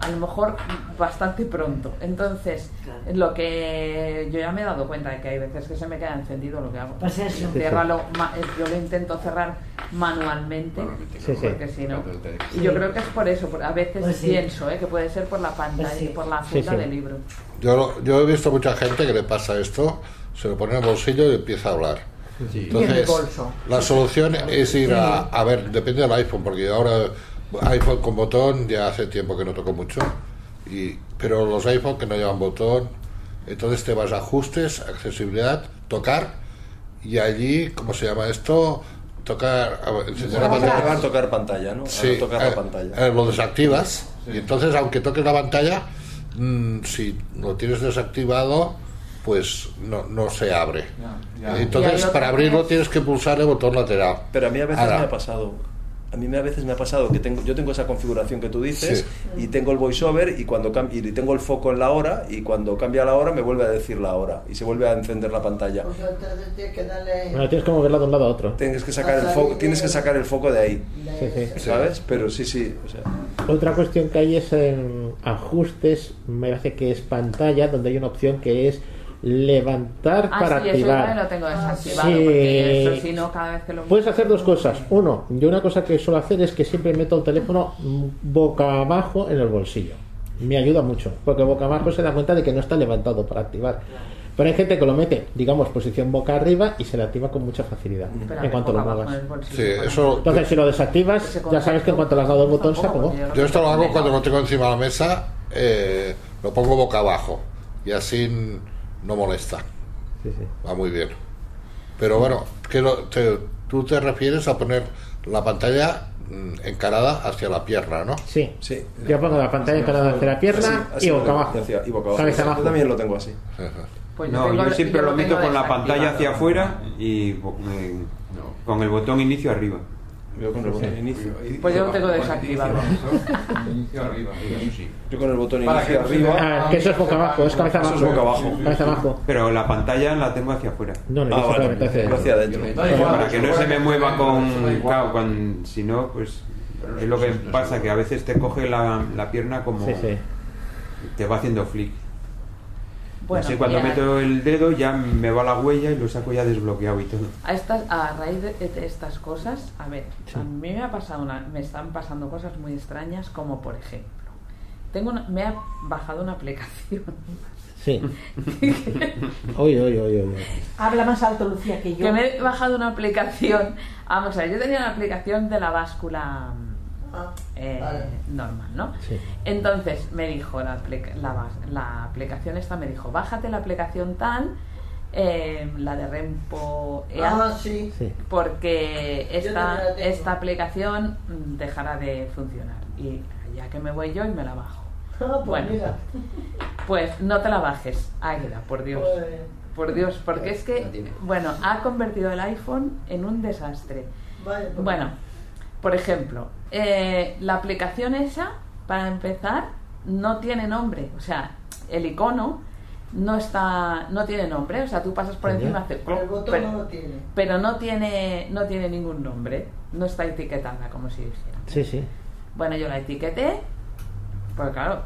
a lo mejor bastante pronto. Entonces, lo que yo ya me he dado cuenta de que hay veces que se me queda encendido lo que hago. Pues eso. Eh, yo lo intento cerrar manualmente, Sí, sí. porque si no. Y yo creo que es por eso, a veces Pues sí. pienso eh, que puede ser por la pantalla Pues sí. y por la Sí, funda sí. del libro. Yo, lo- yo he visto mucha gente que le pasa esto, se lo pone en el bolsillo y empieza a hablar. Sí. Y en el Entonces, bolso. la solución es ir a, a ver, depende del iPhone, porque ahora iPhone con botón ya hace tiempo que no toco mucho, y, pero los iPhone que no llevan botón, entonces te vas a ajustes, accesibilidad, tocar, y allí, ¿cómo se llama esto? Tocar, la Tocar, pantalla. tocar pantalla, ¿no? Sí, tocar eh, la pantalla. eh, lo desactivas y entonces aunque toques la pantalla, mm, si lo tienes desactivado, pues no, no se abre. Ya, ya. Y Entonces para abrirlo tienes que pulsar el botón lateral. Pero a mí a veces Ahora, me ha pasado. A mí me- a veces me ha pasado que tengo, yo tengo esa configuración que tú dices y tengo el voiceover y cuando y tengo el foco en la hora y cuando cambia la hora me vuelve a decir la hora y se vuelve a encender la pantalla. Pues entonces tienes que darle. Bueno, tienes que moverla de un lado a otro. Tienes que sacar el foco, tienes que sacar el foco de ahí, Sí, sí. ¿sabes? Pero sí, sí, o sea, Otra cuestión que hay es en ajustes, me parece que es pantalla, donde hay una opción que es levantar Ah, para sí, eso activar. lo tengo desactivado, Sí. porque eso si no, cada vez que lo Puedes hacer dos cosas. Uno, yo una cosa que suelo hacer es que siempre meto el teléfono boca abajo en el bolsillo. Me ayuda mucho, porque boca abajo se da cuenta de que no está levantado para activar. Pero hay gente que lo mete, digamos, posición boca arriba y se le activa con mucha facilidad en cuanto lo muevas. Sí, eso- Entonces, si lo desactivas, ya sabes que en cuanto le has dado el botón se porque Yo esto lo hago cuando lo tengo encima de la mesa, eh, lo pongo boca abajo y así no molesta. Sí, sí. Va muy bien. Pero bueno, que lo- te- tú te refieres a poner la pantalla mm, encarada hacia la pierna, ¿no? Sí. sí. Yo pongo la pantalla encarada hacia la pierna Así- así y boca abajo. hacia- y boca abajo. Cabeza Yo abajo. también lo tengo así. Pues No, tengo- yo siempre lo meto con la pantalla hacia afuera y con el botón inicio arriba. Yo con el botón inicio. Pues yo lo tengo desactivado. Inicio arriba. Eso sí. Yo con el botón inicio no arriba. Ah, que eso es boca abajo, es cabeza Eso abajo. es boca abajo. Cabeza abajo. Pero la pantalla la tengo hacia afuera. No, no, Ah, vale, hacia hacia adentro. Da igual, Para que no se me mueva con... Eso. Claro, con- si no, pues es lo que pasa, que a veces te coge la, la pierna como... Sí, sí. Te va haciendo flick. Bueno, Así cuando meto el dedo ya me va la huella y lo saco ya desbloqueado y todo. A, estas, a raíz de, de estas cosas, a ver, a mí me ha pasado una, me están pasando cosas muy extrañas, como por ejemplo, tengo una- me ha bajado una aplicación. Sí. Uy, uy, uy, uy. Habla más alto, Lucía, que yo. que me he bajado una aplicación. Vamos a ver, yo tenía una aplicación de la báscula Ah, eh, vale. normal, ¿no? Sí. Entonces me dijo la, la, aplicación esta, me dijo, bájate la aplicación tal, eh, la de Rempo EA, Ah, sí. Porque esta, esta aplicación dejará de funcionar. Y ya que me voy yo y me la bajo. Ah, pues Bueno. mira. Pues no te la bajes, Águila, por Dios. Pues, Por Dios, porque es que, bueno, ha convertido el iPhone en un desastre. vaya, pues. Bueno, por ejemplo, eh, la aplicación esa, para empezar, no tiene nombre. O sea, el icono no está, no tiene nombre. O sea, tú pasas por encima, hace El cloc, botón pero, no lo tiene. pero no tiene, no tiene ningún nombre. No está etiquetada, como si dijera. Sí, sí. Bueno, yo la etiqueté, pues claro,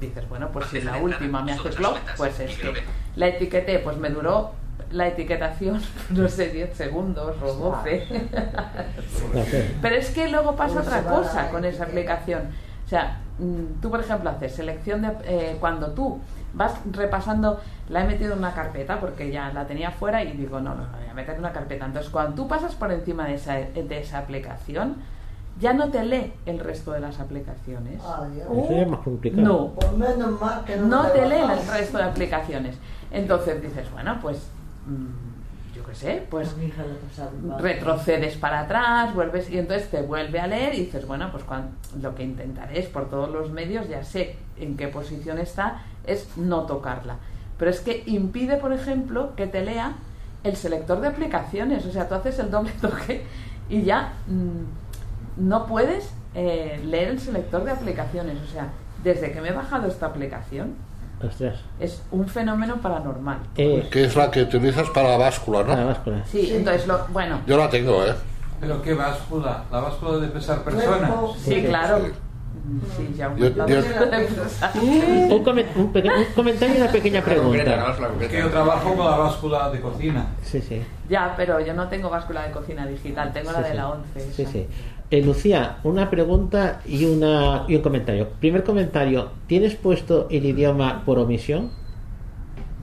dices, bueno, pues si la última me hace clock, pues es que la etiqueté, pues me duró la etiquetación, (laughs) no sé, 10 segundos o 12. No sé. Pero es que luego pasa Pues otra cosa con esa aplicación. O sea, mm, tú, por ejemplo, haces selección de. eh, cuando tú vas repasando, la he metido en una carpeta porque ya la tenía fuera y digo, no, no, la voy a meter en una carpeta. Entonces, cuando tú pasas por encima de esa, de esa aplicación, ya no te lee el resto de las aplicaciones. Adiós. Eso ya es más complicado. No, Por menos mal que no, no te lee el resto de aplicaciones. Entonces dices, bueno, pues yo qué sé, pues retrocedes para atrás, vuelves y entonces te vuelve a leer y dices, bueno, pues lo que intentaré es por todos los medios, ya sé en qué posición está, es no tocarla. Pero es que impide, por ejemplo, que te lea el selector de aplicaciones, o sea, tú haces el doble (laughs) toque y ya mm, no puedes eh, leer el selector de aplicaciones, o sea, desde que me he bajado esta aplicación Ostras. es un fenómeno paranormal. Eh, Que es la que utilizas para la báscula, la ¿no? báscula. Sí, entonces lo, bueno, Yo la tengo, ¿eh? Pero qué báscula, la báscula de pesar personas. Sí, claro. Sí, ya un Yo- montón yo- de cosas. Un, come- un peque- un comentario y una pequeña pregunta. Que yo trabajo con la báscula de cocina. Sí, sí. Ya, pero yo no tengo báscula de cocina digital, tengo la de sí. la 11. Sí, sí. Eh, Lucía, una pregunta y, una, y un comentario. Primer comentario, ¿tienes puesto el idioma por omisión?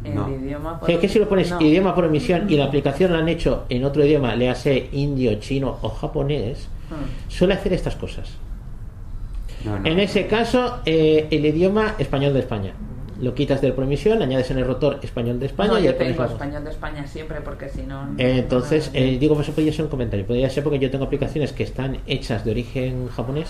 El No. idioma O sea, que si lo pones no. idioma por omisión y la aplicación la han hecho en otro idioma, le hace indio, chino o japonés, Hmm. suele hacer estas cosas. No, no. En ese caso, eh, el idioma español de España. Lo quitas de por omisión, añades en el rotor español de España no, y yo la voz. español de España siempre porque si no... no- Eh, Entonces, eh, digo, pues eso podría ser un comentario. Podría ser porque yo tengo aplicaciones que están hechas de origen japonés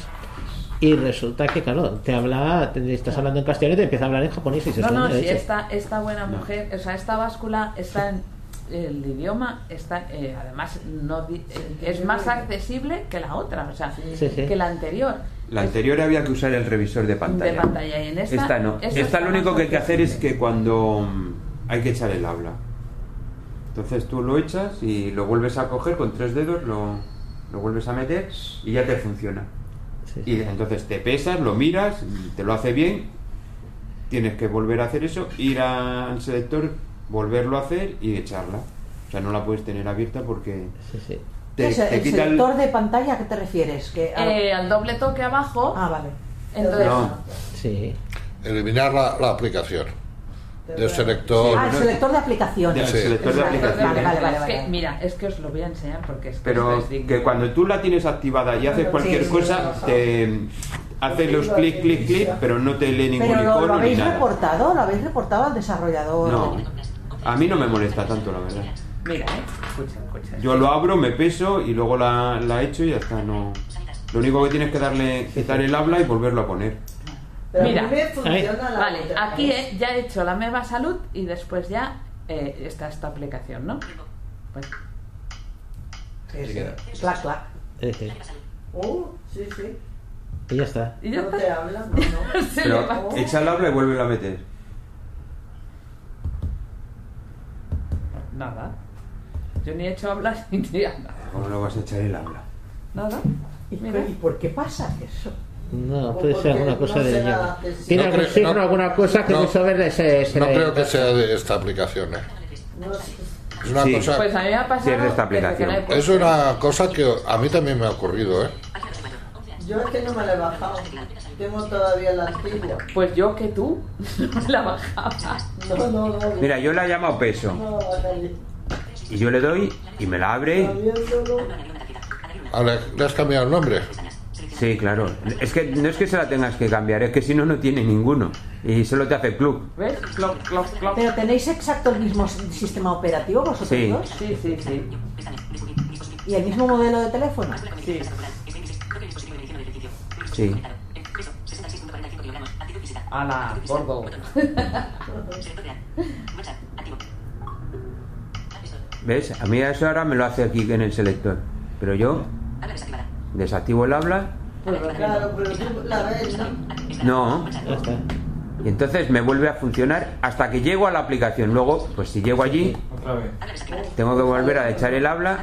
y resulta que, claro, te habla, te estás hablando en castellano y te empieza a hablar en japonés y dices, No, no, "Coño, si leche". esta, esta buena mujer, o sea, esta báscula está en el idioma, está eh, además no di- eh, es más accesible que la otra, o sea, Sí, sí. que la anterior. La anterior había que usar el revisor de pantalla. De pantalla, y en esta- no. esta lo único que hay que hacer es que cuando mm, hay que echar el habla. Entonces tú lo echas y lo vuelves a coger con tres dedos, lo, lo vuelves a meter y ya te funciona. Y entonces te pesas, lo miras, te lo hace bien, tienes que volver a hacer eso, ir al selector, volverlo a hacer y echarla. O sea, no la puedes tener abierta porque ¿Qué te, es te el quita el... selector de pantalla a qué te refieres? Que, Eh, al doble toque abajo. Ah, vale. Entonces, No. Sí. Eliminar la, la aplicación del selector. Ah, el selector de aplicaciones. Sí. selector de Vale, aplicaciones. vale, vale, es que, vale. mira, es que os lo voy a enseñar porque es que Pero es que cuando tú la tienes activada y haces cualquier Sí. cosa, te hace los clic, clic, clic, pero no te lee ningún Pero lo, lo icono ni habéis nada. reportado, lo habéis reportado al desarrollador. No, a mí no me molesta tanto, la verdad. Mira, eh, escucha, escucha. Yo lo abro, me peso y luego la, la echo y ya está. No. Lo único que tienes es que darle, quitar el habla y volverlo a poner. Pero Mira, a mí me funciona la vale, otra. aquí eh, ya he hecho la Meva Salud y después ya eh, está esta aplicación, ¿no? Pues, Sí, sí. Clac, clac. Eh, sí. Uh, sí, sí. Y ya está. y ya No está. te habla, no, no. (laughs) Se Pero echa el habla y vuelve a meter. Nada. Yo ni he hecho hablar (laughs) ni nada. ¿Cómo lo vas a echar el habla? Nada. ¿Y, Mira. y por qué pasa eso? No, puede ser alguna no cosa será idioma. accesible. Tiene No signo, no- alguna cosa que no- resolver se, se No creo que sea de esta aplicación. ¿eh? No sé. Es una Sí. cosa, Pues a mí me ha pasado. Sí, es de esta que aplicación. es una cosa que a mí también me ha ocurrido. ¿eh? Yo es que no me la he bajado. Tengo todavía la antigua. Pues yo que tú (laughs) no me la bajaba. No, no, no. Mira, yo la llamo peso. No. Y yo le doy y me la abre. ¿Le, has cambiado el nombre? Sí, claro. Es que no es que se la tengas que cambiar, es que si no, no tiene ninguno. Y solo te hace club. ¿Ves? Cloc, cloc, cloc. ¿Pero tenéis exacto el mismo sistema operativo vosotros Sí. dos? Sí, sí, sí. ¿Y el mismo modelo de teléfono? Sí. Sí. A la gordo. ¿Ves? A mí eso ahora me lo hace aquí en el selector. Pero yo desactivo el habla. Lo Claro, pero tú la ves, ¿no? Y entonces me vuelve a funcionar hasta que llego a la aplicación. Luego, pues si llego allí, tengo que volver a echar el habla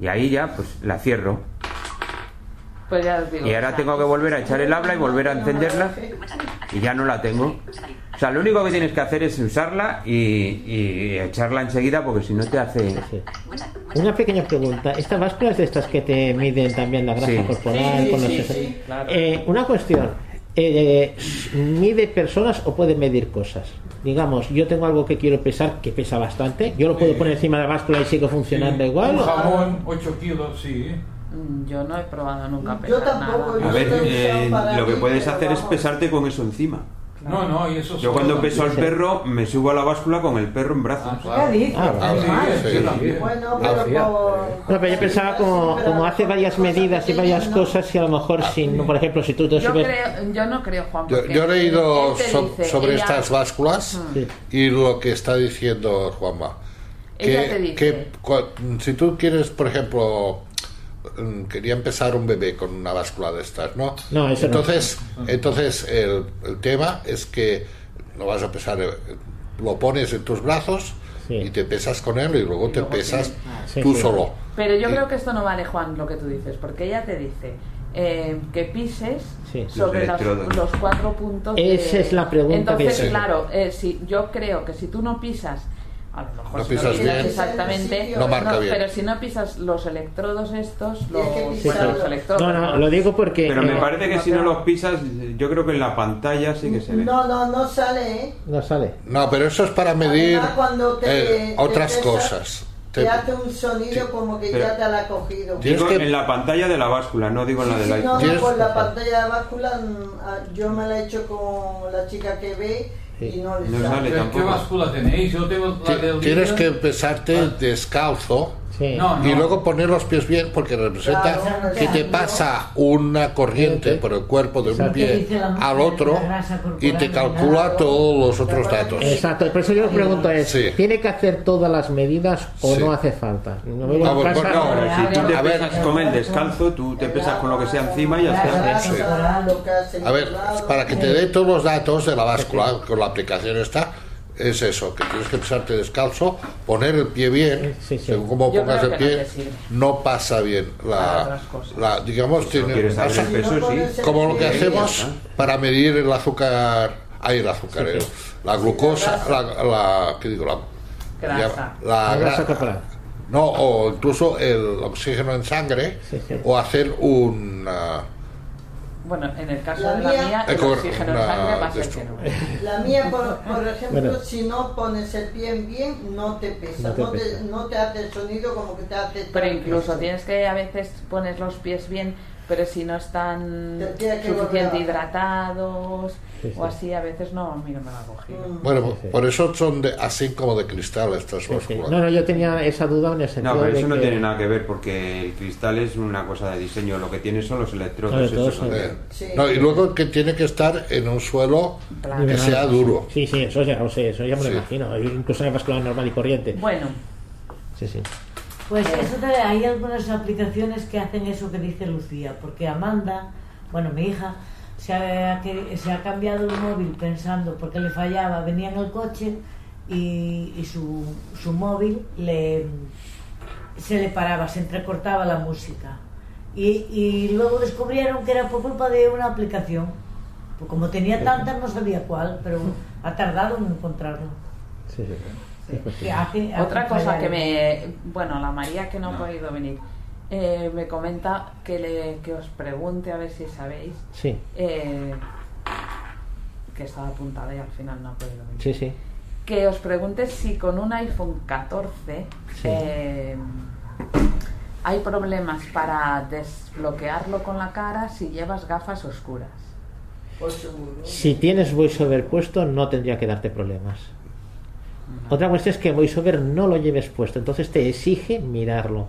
y ahí ya pues la cierro. Pues ya os digo. Y ahora tengo que volver a echar el habla y volver a encenderla y ya no la tengo. O sea, lo único que tienes que hacer es usarla y, y echarla enseguida porque si no te hace... Sí. Una pequeña pregunta. ¿Estas básculas de estas que te miden también la grasa Sí. corporal? Sí, con los sí, sí, claro. Eh, una cuestión. Eh, ¿Mide personas o puede medir cosas? Digamos, yo tengo algo que quiero pesar, que pesa bastante. Yo lo puedo Sí. poner encima de la báscula y sigue funcionando Sí, igual. Un ¿o? jamón, 8 kilos, sí. Mm, Yo no he probado nunca Yo pesar tampoco, nada. A ver, Yo eh, lo que puedes hacer es pesarte con eso encima. No, no, y eso Yo cuando peso al perro me subo a la báscula con el perro en brazos. Ah, ¿Qué claro. dices? Ah, Ah, sí, sí, Yo también. Bueno, Ah, pero por... No, pero yo pensaba como, como hace varias medidas y varias cosas y a lo mejor si, no, por ejemplo, si tú te Yo, subes... creo, yo no creo, Juan. Yo, yo he leído so- sobre ella- estas básculas Sí. y lo que está diciendo Juanma. Ella Que, te dice. que cua- si tú quieres, por ejemplo, quería empezar un bebé con una báscula de estas, ¿no? No, eso no. entonces, entonces el, el tema es que no vas a pesar, eh, lo pones en tus brazos Sí. y te pesas con él y luego te pesas Sí, tú sí. solo. Pero yo Y- creo que esto no vale, Juan, lo que tú dices, porque ella te dice, eh, que pises Sí. sobre Los los, cuatro puntos. de- Esa es la pregunta que Entonces, yo- claro, eh, si, yo creo que si tú no pisas, a lo mejor No si pisas bien, exactamente, no marca bien. pero si no pisas los electrodos estos, los, bueno, los electrodos. No, no, lo digo porque. Pero me eh, parece que si no los pisas, yo creo que en la pantalla sí que se ve. No, no, no sale, ¿eh? No sale. No, pero eso es para medir Además, cuando te- eh, te otras pesas, cosas. Te Te- hace un sonido como que pero- ya te la ha cogido. Digo que- en la pantalla de la báscula, no digo en la Sí, del sí, iPhone. no, no, por la pantalla de báscula mm, ah, yo me la he hecho con la chica que ve y no le No sale. sale ¿Qué tampoco. báscula tenéis? Yo tengo la del Tienes que vídeo. pesarte descalzo Sí. No, no. y luego poner los pies bien porque representa Claro, que te pasa una corriente por el cuerpo de un pie al otro y te calcula nada. todos los otros datos. Exacto, por eso yo me pregunto es, Sí. ¿tiene que hacer todas las medidas o Sí. no hace falta? No voy a bueno, Pero si tú te A ver. pesas con el descalzo, tú te pesas con lo que sea encima y ya La está. grasa, Sí. lo que has A ver, para que te dé todos los datos de la báscula con la aplicación esta, es eso, que tienes que pesarte descalzo, poner el pie bien, Sí, sí. según como Yo pongas el pie, no pasa bien. La, otras cosas. la- digamos, Si no tiene- pasa peso, no sí. como lo que hacemos para medir el azúcar, ahí el azúcar, Sí, sí. la glucosa, la, la, ¿qué digo? La, Grasa. la La grasa gra- corporal. no, o incluso el oxígeno en sangre, Sí, sí. o hacer un... ah, Bueno, en el caso La de la mía- mía, el con- oxígeno en una- sangre va a ser esto. que no. (laughs) La mía, por, por ejemplo, Bueno. si no pones el pie bien, no te pesa, No te no te, no te hace el sonido como que te hace... Pero incluso tienes que a veces pones los pies bien, pero si no están Te tiene que suficiente volver a- hidratados Sí, sí. o así, a veces no, mira, me la ha cogido. Mm. Bueno, Sí, sí. por eso son de, así como de cristal estas Sí, sí. básculas. No, no, yo tenía esa duda en el sentido No, pero de eso no que- tiene nada que ver porque el cristal es una cosa de diseño. Lo que tiene son los electrodos. Electrodos esos. son- Sí. no, y luego que tiene que estar en un suelo Plano. que sea duro. Sí, sí, eso ya lo sé, eso ya me lo imagino. Incluso en el báscula normal y corriente. Bueno, Sí, sí. Pues eso te- hay algunas aplicaciones que hacen eso que dice Lucía, porque Amanda, bueno, mi hija, se ha, que- se ha cambiado el móvil pensando porque le fallaba, venía en el coche y, y su, su móvil le, se le paraba, se entrecortaba la música. Y, y luego descubrieron que era por culpa de una aplicación. Pues como tenía tantas no sabía cuál, pero (laughs) ha tardado en encontrarlo. sí, sí. Sí. Que hace- otra hace cosa que el- me... Bueno, la María que no ha podido venir, eh, me comenta que, le, que os pregunte a ver si sabéis, Sí, eh, que estaba apuntada y al final no ha podido venir. sí, sí. que os pregunte si con un iPhone 14 Sí. eh, hay problemas para desbloquearlo con la cara si llevas gafas oscuras. Pues. Si tienes VoiceOver puesto, no tendría que darte problemas. Otra cuestión es que VoiceOver no lo lleves puesto, entonces te exige mirarlo.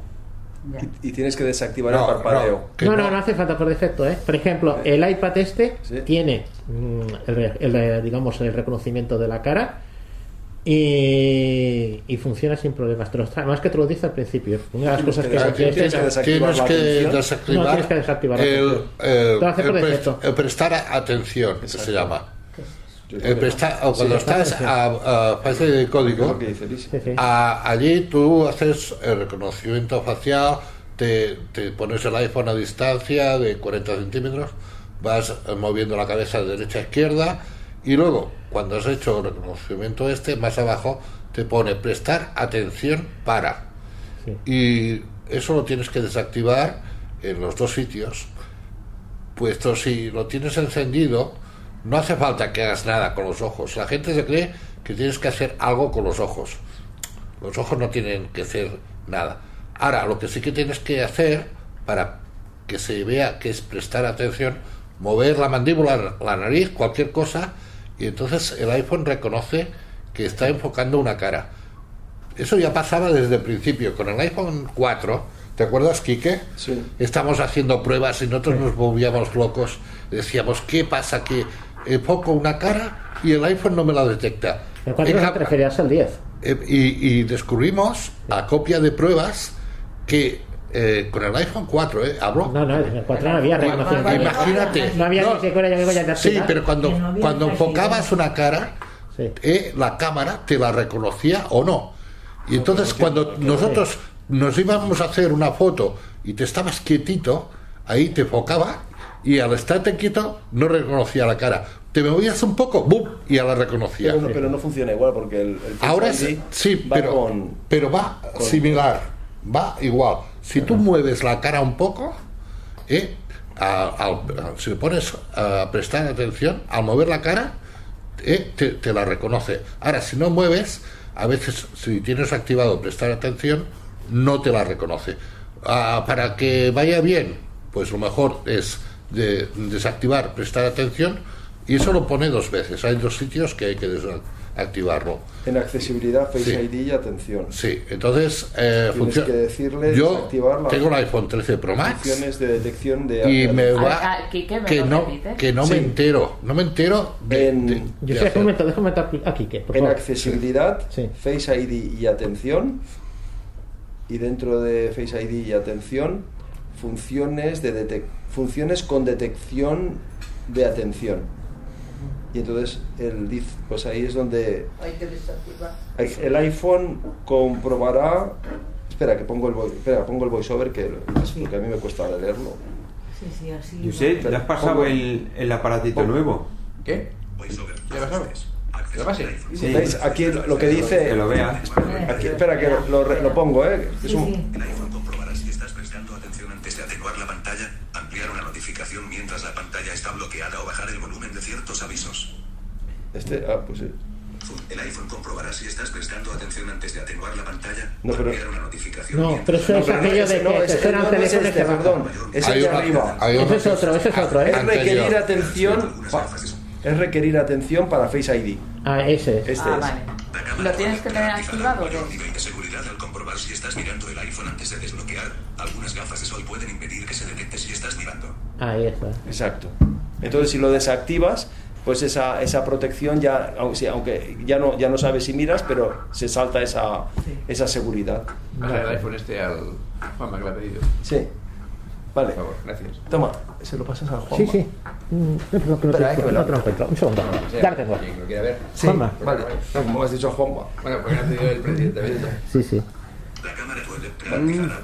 Y, y tienes que desactivar No, el parpadeo. no, que No, no, no hace falta por defecto, ¿eh? Por ejemplo, el iPad este Sí. tiene mm, el, re- el, digamos, el reconocimiento de la cara y, y funciona sin problemas. Te lo- además que te lo dice al principio. Una de las cosas que se tienes que desactivar Tienes que desactivar, No, tienes que desactivar el, prestar atención, que se Exacto. llama. Que- prestar, o cuando prestar estás a, a fase de código. Sí, sí. a- allí tú haces el reconocimiento facial, te, te pones el iPhone a distancia de 40 centímetros, vas eh, moviendo la cabeza de derecha a izquierda y luego, cuando has hecho el reconocimiento este, más abajo te pone prestar atención para. Sí. Y eso lo tienes que desactivar en los dos sitios. Puesto si lo tienes encendido, no hace falta que hagas nada con los ojos. La gente se cree que tienes que hacer algo con los ojos. Los ojos no tienen que hacer nada. Ahora, lo que sí que tienes que hacer para que se vea que es prestar atención, mover la mandíbula, la nariz, cualquier cosa, y entonces el iPhone reconoce que está enfocando una cara. Eso ya pasaba desde el principio. Con el iPhone 4, ¿te acuerdas, Quique? Sí. Estamos haciendo pruebas y nosotros nos volvíamos locos. Decíamos, ¿qué pasa? Que enfoco una cara y el iPhone no me la detecta. ¿En cuánto te referías al 10? eh, y, y descubrimos, a copia de pruebas, que eh, con el iPhone 4, ¿eh? Hablo. No, no, en el 4 no había Bueno, reconocimiento. imagínate. No había No, ni siquiera ya huella de Sí, pero cuando, no cuando enfocabas una cara, Sí. eh, la cámara te la reconocía o no. Y entonces cuando nosotros nos íbamos a hacer una foto y te estabas quietito, ahí te enfocaba y al estarte quieto no reconocía la cara. Te movías un poco, ¡bum! y ya la reconocía. Pero no, pero no funciona igual porque el, el Ahora ID sí, sí, va pero, con- pero va similar, va igual. Si tú mueves la cara un poco, ¿eh? Al- si pones a prestar atención, al mover la cara, ¿eh? te, te la reconoce. Ahora, si no mueves, a veces, si tienes activado prestar atención, no te la reconoce. Ah, para que vaya bien, pues lo mejor es de- desactivar prestar atención y eso lo pone dos veces. Hay dos sitios que hay que desactivarlo. En accesibilidad, Face Sí. ID y atención. Sí, entonces eh, funciona. que decirle Yo tengo el iPhone 13 Pro Max funciones de detección de y me va a- Quique, ¿me que no que no Sí. me entero, no me entero de, de- Yo sé, déjame por En favor. accesibilidad, Sí. Face ID y atención. Y dentro de Face ID y atención, funciones, de detec- funciones con detección de atención. Y entonces el, diz- pues ahí es donde Hay que desactivar. el iPhone comprobará. Espera, que pongo el, vo- espera, pongo el voiceover que porque a mí me cuesta leerlo. Sí, sí, así. Josep, ¿le has pasado el, el aparatito nuevo? ¿Qué? ¿Ya lo sabes? ¿Lo? Sí. ¿Veis? Aquí lo que dice. Que lo vea. Aquí, espera, que lo, lo- lo pongo, ¿eh? Es Sí, un- ampliar una notificación mientras la pantalla está bloqueada o bajar el volumen de ciertos avisos. Este, ah, pues sí. El iPhone comprobará si estás prestando atención antes de atenuar la pantalla, No, o pero- una notificación No, pero eso es aquello ese de no, que ese te suenan no, no es teléfonos este, que perdón. Es de una- arriba. Ese es otro, ese es otro, ¿eh? Es requerir atención. Es requerir atención para Face ID. Ah, ese es. Este Ah, es. vale. ¿Lo tienes que tener activado nivel de seguridad al comprobar si estás mirando el iPhone antes de desbloquear. Algunas gafas de sol pueden impedir que se detecte si estás mirando. Ahí está. Exacto. Entonces, si lo desactivas, pues esa, esa protección ya, aunque, sí, aunque ya no ya no sabes si miras, pero se salta esa, esa seguridad. Pasa el iPhone este al Juanma que lo ha pedido. Sí. Vale. Por favor, gracias. Toma, se lo pasas al Juan. Sí, sí. Mm, No, que no, Espera, te, eh, que me no lo- te lo encuentro. Un segundo. Sí, Ya lo tengo. Lo quiera ver. Sí, Juanma. vale. No, como has dicho Juanma. Bueno, porque lo ha pedido el presidente. Sí, sí. La cámara puede practicar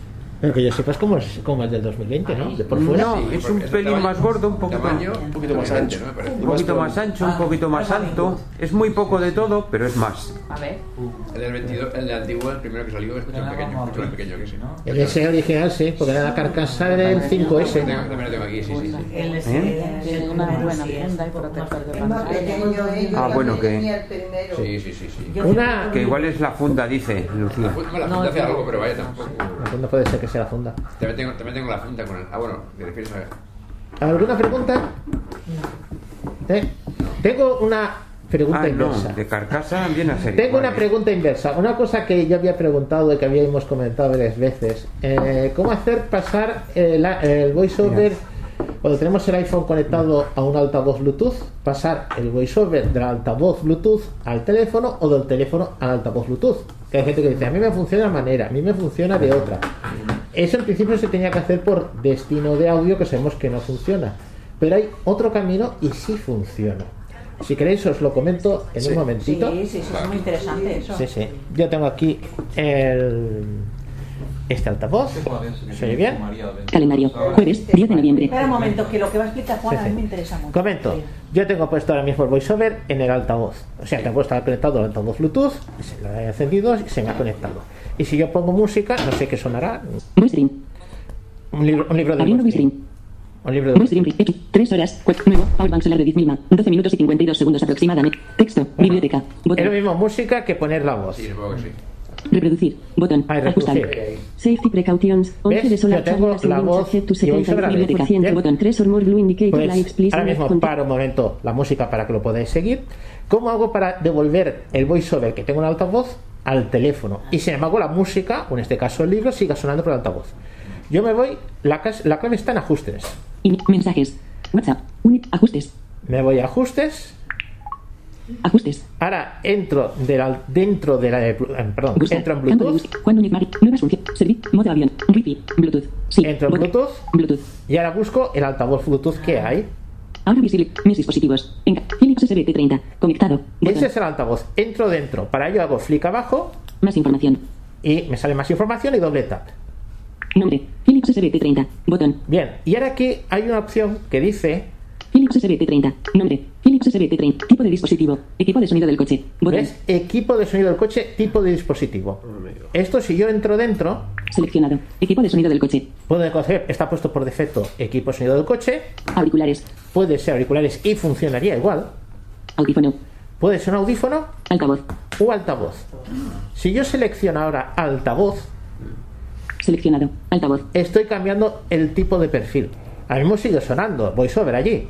Pero que yo sepas como es como el del 2020, ¿no? De por fuera. No, Sí, es un es el pelín más gordo, un poquito, Tamaño, un poquito más ancho. ¿no? Un poquito más ancho, un poquito más alto. Es muy poco de todo, pero es más. A ver. El del 22, el del antiguo, el primero que salió, es mucho más pequeño, mucho más pequeño que ese. El S original sí, porque era la carcasa del 5S. Tengo- También lo tengo aquí, sí, sí. El ¿Eh? Tiene una buena funda y protector de Es pantalla. Ah, bueno, que- tenía el primero. Sí, sí, sí, sí. Una. Que igual es la funda, dice La Lucía. funda, la No, funda hace algo, pero vaya tampoco. La funda puede ser que la funda. También tengo, también tengo la funda con el. Ah, bueno, a. ¿Alguna pregunta? ¿Eh? Tengo una pregunta Ah, no, inversa. de carcasa viene a ser. Tengo igual, una ¿eh? pregunta inversa. Una cosa que yo había preguntado y que habíamos comentado varias veces. Eh, ¿Cómo hacer pasar el, el voiceover cuando tenemos el iPhone conectado a un altavoz Bluetooth? Pasar el voiceover del altavoz Bluetooth al teléfono o del teléfono al altavoz Bluetooth. Que hay gente que dice, a mí me funciona de una manera, a mí me funciona de otra. Eso en principio se tenía que hacer por destino de audio que sabemos que no funciona. Pero hay otro camino y sí funciona. Si queréis os lo comento en Sí. un Sí, momentito. sí, sí, es muy interesante eso. Sí, sí. Yo tengo aquí el este altavoz. ¿Se oye bien? Calendario. Jueves, 10 de noviembre. Espera un momento, que lo que va a explicar Juan Sí, a mí sí. me interesa mucho. Comento. Sí. Yo tengo puesto ahora mismo el voiceover en el altavoz. O sea, tengo está conectado al altavoz Bluetooth, se lo he encendido y se me ha conectado. Y si yo pongo música, no sé qué sonará. Un libro, un libro de. Un libro de Voice Dream X. 3 horas. Cuac- Nuevo. Powerbank solar de 10 milma. 12 minutos y 52 segundos aproximadamente. Texto. Biblioteca. Es lo mismo música que poner la voz. Sí, supongo que sí. Reproducir. Botón. Ah, Ajustar. reproducir. Safety precautions. 11 de solar Yo tengo la voz set to y 70, voiceover a la vez. biblioteca 100, Bien. botón 3 or more blue indicator Pues lights, please ahora mismo paro un momento la música para que lo podáis seguir. ¿Cómo hago para devolver el voiceover que tengo en altavoz al teléfono? Y sin embargo la música, o en este caso el libro, siga sonando por el altavoz. Yo me voy, la, la clave está en ajustes. Y mensajes. WhatsApp. Unit. Ajustes. Me voy a ajustes. Ajustes. Ahora entro de la- dentro de la, eh, perdón, Buscar. entro en Bluetooth. Modo avión. Wi-Fi. Bluetooth. Sí. Entro en. Bluetooth Bluetooth. y ahora busco el altavoz Bluetooth que hay. Ahora visible. Mis dispositivos. Enca- Philips SBT30. Conectado. Ese Botón. es el altavoz. Entro dentro. Para ello hago flick abajo Más información. y me sale más información y doble tap. Nombre. Philips SBT30. Botón. Bien, y ahora aquí hay una opción que dice Philips SBT30. Nombre. Philips SBT30. Tipo de dispositivo. Equipo de sonido del coche. Botón. ¿ves? equipo de sonido del coche, tipo de dispositivo. Esto si yo entro dentro, Seleccionado. Equipo de sonido del coche. puedo coger, está puesto por defecto equipo de sonido del coche, Auriculares. puede ser auriculares y funcionaría igual, Audífono. puede ser un audífono Altavoz. o altavoz. Si yo selecciono ahora altavoz, Seleccionado. Altavoz. estoy cambiando el tipo de perfil. A mí me sigue sonando voiceover allí.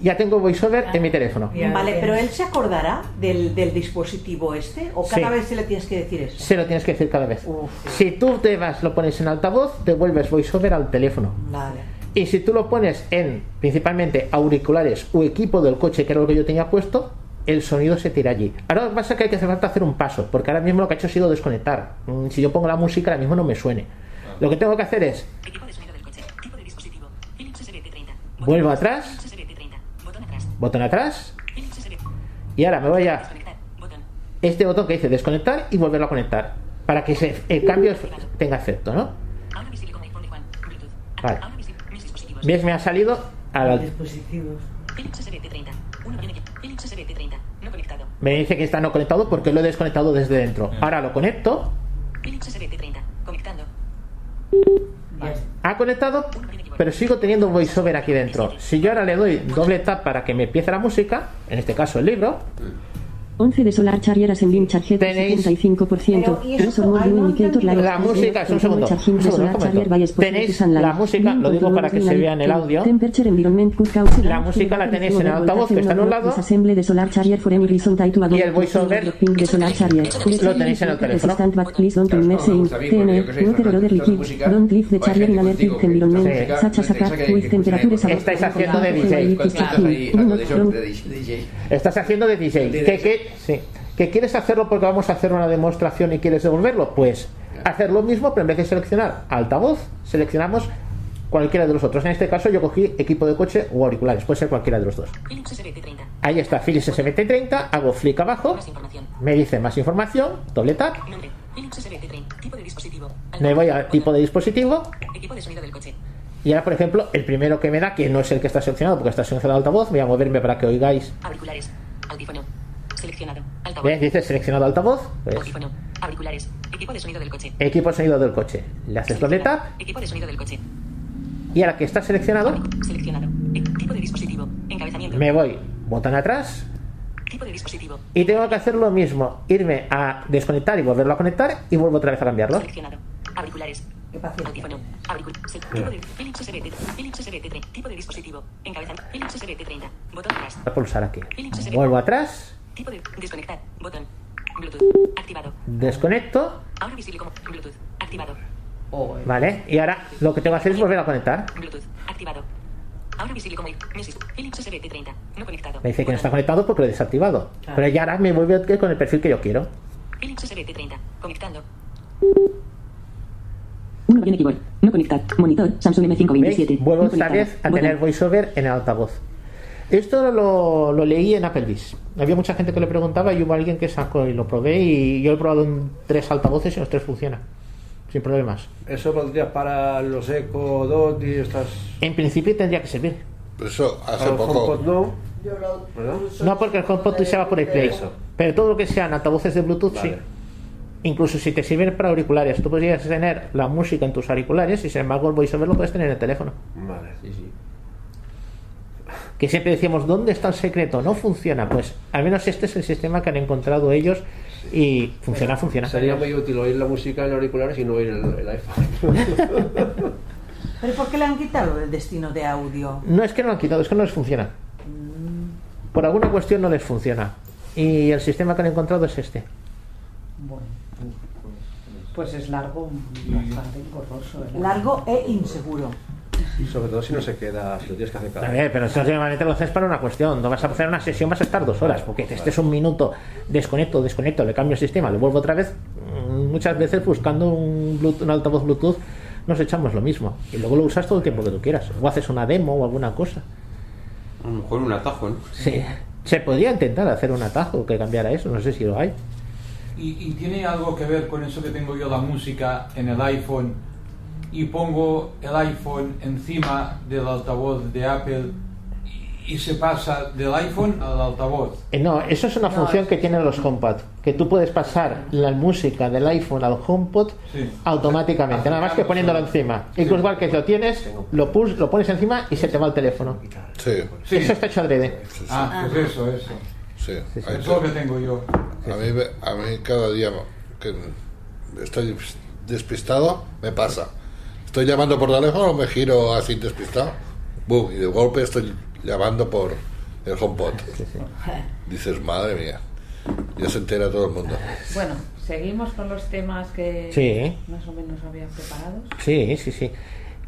Ya tengo voiceover en mi teléfono. Vale, pero él se acordará del, del dispositivo este o cada Sí. vez se le tienes que decir eso. Se lo tienes que decir cada vez. Si tú te vas, lo pones en altavoz, devuelves voiceover al teléfono. Vale. Y si tú lo pones en principalmente auriculares o equipo del coche, que era lo que yo tenía puesto, el sonido se tira allí. Ahora lo que pasa es que hay que hace falta hacer un paso, porque ahora mismo lo que ha hecho ha sido desconectar. Mm, Si yo pongo la música, ahora mismo no me suene. Lo que tengo que hacer es Equipo de sonido del coche. Tipo de dispositivo. Philips SBT30. vuelvo atrás, Philips SBT30. Botón atrás. y ahora me voy a este botón que dice desconectar y volverlo a conectar, para que se- el cambio tenga efecto, ¿no? Vale. ¿Ves? Me ha salido a la- Dispositivos. Philips SBT30. Uno bien equipo. Philips SBT30. No conectado. Me dice que está no conectado porque lo he desconectado desde dentro. Ahora lo conecto. Philips SBT30. Conectando. Ha conectado, pero sigo teniendo voiceover aquí dentro. Si yo ahora le doy doble tap para que me empiece la música, en este caso el libro, 11 de Solar Charger Assembling Charger Tenéis- 75%. Pero, ¿y eso Resort Indicator la música, es un segundo, un un Tenéis la música, lo digo para que se vea en el audio. La música la tenéis en el altavoz que está en un lado. Assemble de Solar Charger for any reason tied to a Y el voiceover de Solar Charger. lo tenéis en el teléfono. Resistant but please don't immerse in TN, water or other liquid. Don't leave the charger in allergic environment, Sí. such as a cat with temperatures above Estáis haciendo de 40 DJ. Estás haciendo de DJ. ¿Que, que, sí. ¿Que quieres hacerlo porque vamos a hacer una demostración y quieres devolverlo? Pues hacer lo mismo, pero en vez de seleccionar altavoz, seleccionamos cualquiera de los otros. En este caso yo cogí equipo de coche o auriculares, puede ser cualquiera de los dos. Philips SBT30. Ahí está, Philips SBT30, hago flick abajo, me dice más información, doble tap, Nombre. Philips SBT30. Tipo de dispositivo. me voy al tipo de dispositivo Equipo de sonido del coche. y ahora, por ejemplo, el primero que me da, que no es el que está seleccionado porque está seleccionado altavoz, voy a moverme para que oigáis. Auriculares. Audífono. Seleccionado. Altavoz. ¿Ves? Dice seleccionado altavoz, pues, Audífono. Auriculares. Equipo de sonido del coche. equipo de sonido del coche. Le haces doble tap Equipo de sonido del coche. y ahora que está seleccionado, Seleccionado. Tipo de dispositivo. Encabezamiento. me voy botón atrás Tipo de dispositivo. y tengo que hacer lo mismo, irme a desconectar y volverlo a conectar y vuelvo otra vez a cambiarlo. Seleccionado. Auriculares. Audífono. Se- tipo de Philips SBT. Philips SBT. Tipo de dispositivo. Encabezamiento. Philips SBT30. Botón atrás. Voy a pulsar aquí. SBT. Vuelvo atrás, Tipo de desconectar. Botón. Bluetooth. Activado. desconecto, Ahora visible como Bluetooth. Activado. ¿vale? Y ahora lo que tengo que hacer es volver a conectar. Bluetooth. Activado. Ahora visible como Mesis. Philips SBT30. No conectado. Me dice que no está conectado porque lo he desactivado. Pero ya ahora me vuelve con el perfil que yo quiero. Philips SBT30. Conectando. 1 bien keyboard. No conectar. Monitor. Samsung M527. ¿Veis? Vuelvo No vez a Botón. tener voiceover en el altavoz. Esto lo, lo leí en Applebee's. Había mucha gente que le preguntaba y hubo alguien que sacó y lo probé y yo he probado en tres altavoces y los tres funcionan. Sin problemas. Eso valdría para los Echo Dot y estas. En principio tendría que servir. Eso hace el poco. HomePod no. No porque el HomePod se va por iPlay. Eso. Pero todo lo que sean altavoces de Bluetooth sí. Incluso si te sirven para auriculares, tú podrías tener la música en tus auriculares y sin embargo el voiceover lo puedes tener en el teléfono. Vale, sí, sí. Que siempre decíamos, ¿dónde está el secreto? No funciona. Pues al menos este es el sistema que han encontrado ellos y funciona, funciona. Sería muy útil oír la música en auriculares y no oír el, el iPhone. (laughs) ¿Pero por qué le han quitado el destino de audio? No es que no lo han quitado, es que no les funciona. Por alguna cuestión no les funciona. Y el sistema que han encontrado es este. Bueno, pues es largo, bastante engorroso. ¿eh? Largo e inseguro. Sobre todo si no se queda, si lo tienes que hacer cada A ver, pero eso normalmente lo haces para una cuestión. No vas a hacer una sesión, vas a estar dos horas. Porque este es un minuto, desconecto, desconecto, le cambio el sistema, le vuelvo otra vez. Mm, Muchas veces buscando un, Bluetooth- un altavoz Bluetooth nos echamos lo mismo. Y luego lo usas todo el tiempo que tú quieras. O haces una demo o alguna cosa. A lo mejor un atajo, ¿no? Sí. Se podría intentar hacer un atajo que cambiara eso, no sé si lo hay. ¿Y, y tiene algo que ver con eso que tengo yo la música en el iPhone y pongo el iPhone encima del altavoz de Apple y, se pasa del iPhone al altavoz? Eh, No, eso es una No, función es- que tienen los HomePod, que tú puedes pasar la música del iPhone al HomePod Sí. automáticamente, nada más que poniéndolo encima. Incluso igual que lo tienes, lo, pus- lo pones encima y se te va el teléfono. Sí. Eso está hecho adrede. Ah, pues eso, eso. Sí. Eso es lo que tengo yo. A mí, me- a mí cada día que estoy despistado me pasa. Estoy llamando por teléfono, me giro así despistado, boom, y de golpe estoy llamando por el HomePod. Dices, madre mía, ya se entera todo el mundo. Bueno, seguimos con los temas que Sí. más o menos había preparados. Sí, sí, sí. ¿Hay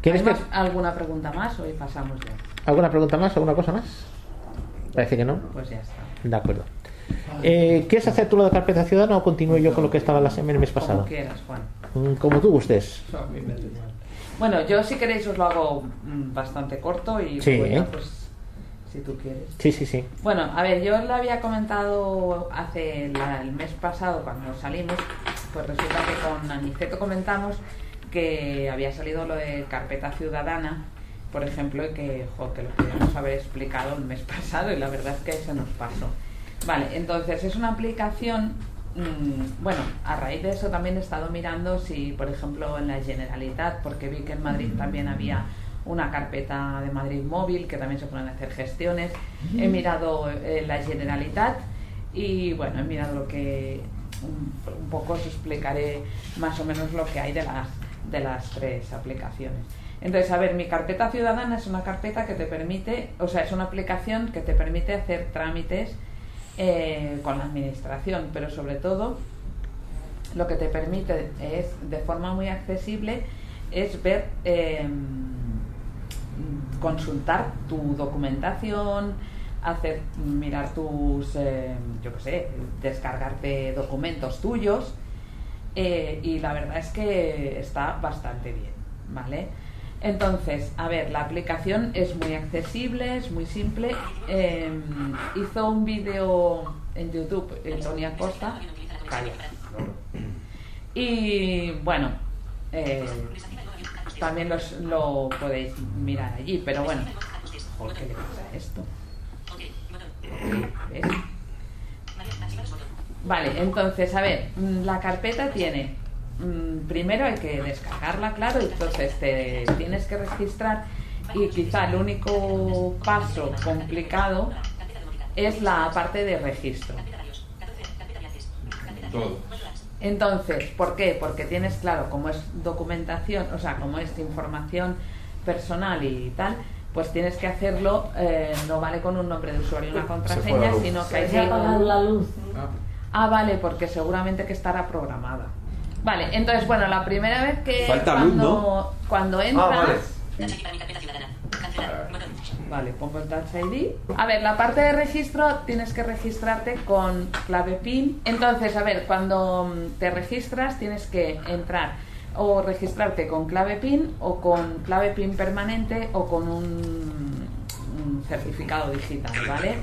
¿Quieres que... más- alguna pregunta más o pasamos ya? ¿Alguna pregunta más? ¿Alguna cosa más? Parece que no. Pues ya está. De acuerdo. Eh, ¿Quieres hacer tú lo de carpeta ciudadana o continúo yo con lo que estaba la semana el mes pasado? Como quieras, Juan. Mm, Como tú gustes. Bueno, yo si queréis os lo hago mm, bastante corto y Sí. ya, pues si tú quieres. Sí, sí, sí. Bueno, a ver, yo lo había comentado hace la- el mes pasado cuando salimos, pues resulta que con Aniceto comentamos que había salido lo de carpeta ciudadana, por ejemplo, y que, jo, que lo podíamos haber explicado el mes (laughs) pasado y la verdad es que se nos pasó. Vale, entonces es una aplicación, mm, bueno, a raíz de eso también he estado mirando si, por ejemplo, en la Generalitat, porque vi que en Madrid también había una carpeta de Madrid móvil que también se pueden hacer gestiones. He mirado eh, la Generalitat y bueno, he mirado lo que un, un poco os explicaré más o menos lo que hay de las de las tres aplicaciones. Entonces, a ver, mi carpeta ciudadana es una carpeta que te permite, o sea, es una aplicación que te permite hacer trámites eh, con la administración, pero sobre todo lo que te permite es, de forma muy accesible, es ver, eh, consultar tu documentación, hacer, mirar tus, eh, yo qué sé, descargarte documentos tuyos, eh, y la verdad es que está bastante bien, ¿vale? Entonces, a ver, la aplicación es muy accesible, es muy simple. eh, hizo un vídeo en YouTube eh, Tony Acosta. Calla. Y bueno, eh, también los, lo podéis mirar allí, pero bueno. Joder, ¿Qué le pasa a esto? ¿Ves? Vale, entonces, a ver, mm, la carpeta tiene, mm, primero hay que descargarla, claro, entonces te tienes que registrar y quizá el único paso complicado es la parte de registro. Todo. Entonces, ¿por qué? Porque tienes, claro, como es documentación, o sea, como es información personal y tal, pues tienes que hacerlo, eh, no vale con un nombre de usuario y una contraseña, sino que hay que... luz. Ah, vale, porque seguramente que estará programada. Vale, entonces, bueno, la primera vez que Falta luz, cuando, ¿no? cuando entras... Ah, vale. Vale, pongo el Touch ID. A ver, la parte de registro tienes que registrarte con clave PIN. Entonces, a ver, cuando mm, te registras tienes que entrar o registrarte con clave PIN o con clave PIN permanente o con un certificado digital, ¿vale?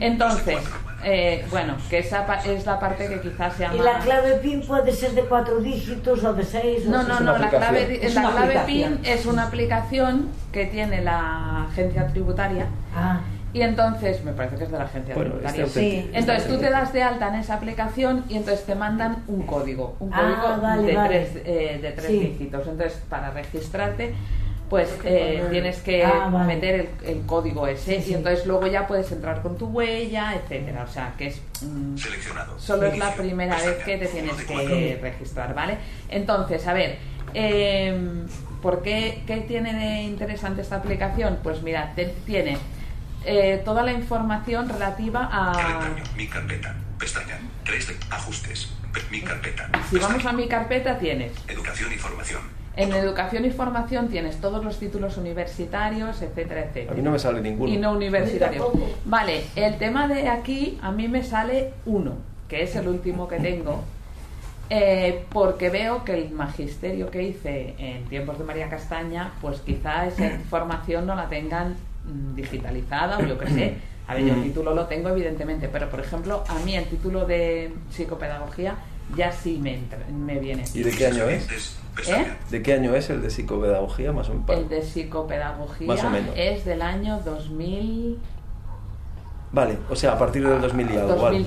Entonces, eh, bueno, que esa pa- es la parte que quizás sea Y más... la clave PIN puede ser de cuatro dígitos o de seis. o No, no, no, la clave, la clave. PIN es una aplicación que tiene la agencia tributaria. Ah. Y entonces, me parece que es de la agencia Bueno, tributaria. Sí. Entonces tú te das de alta en esa aplicación y entonces te mandan un código, un Ah, código vale, de, vale. Tres, eh, de tres Sí. dígitos. Entonces, para registrarte, pues eh, tienes que Ah, vale. meter el, el código ese Sí, sí. y entonces luego ya puedes entrar con tu huella, etcétera. O sea, que es mm, Seleccionado. Solo es la primera vez que te tienes que registrar, ¿vale? Entonces, a ver, eh, ¿por qué, qué tiene de interesante esta aplicación? Pues mira, te- tiene eh, toda la información relativa a... Mi carpeta. Pestaña. 3 de ajustes. Mi carpeta. Si vamos a mi carpeta, tienes Educación y formación. En educación y formación tienes todos los títulos universitarios, etcétera, A etcétera. mí no me sale ninguno. y no. A tampoco. Vale, el tema de aquí a mí me sale uno, que es el último que tengo, eh, porque veo que el magisterio que hice en tiempos de María Castaña, pues quizá esa información no la tengan mm, digitalizada o yo qué sé, A ver, yo el Mm. título lo tengo, evidentemente, pero por ejemplo, a mí el título de psicopedagogía ya sí me, entra- me viene. ¿Y de qué año es? ¿Eh? ¿De qué año es el de psicopedagogía? Más o menos. El de psicopedagogía Más o menos. es del año 2000, Vale, o sea, a partir del 2000 y algo. vale.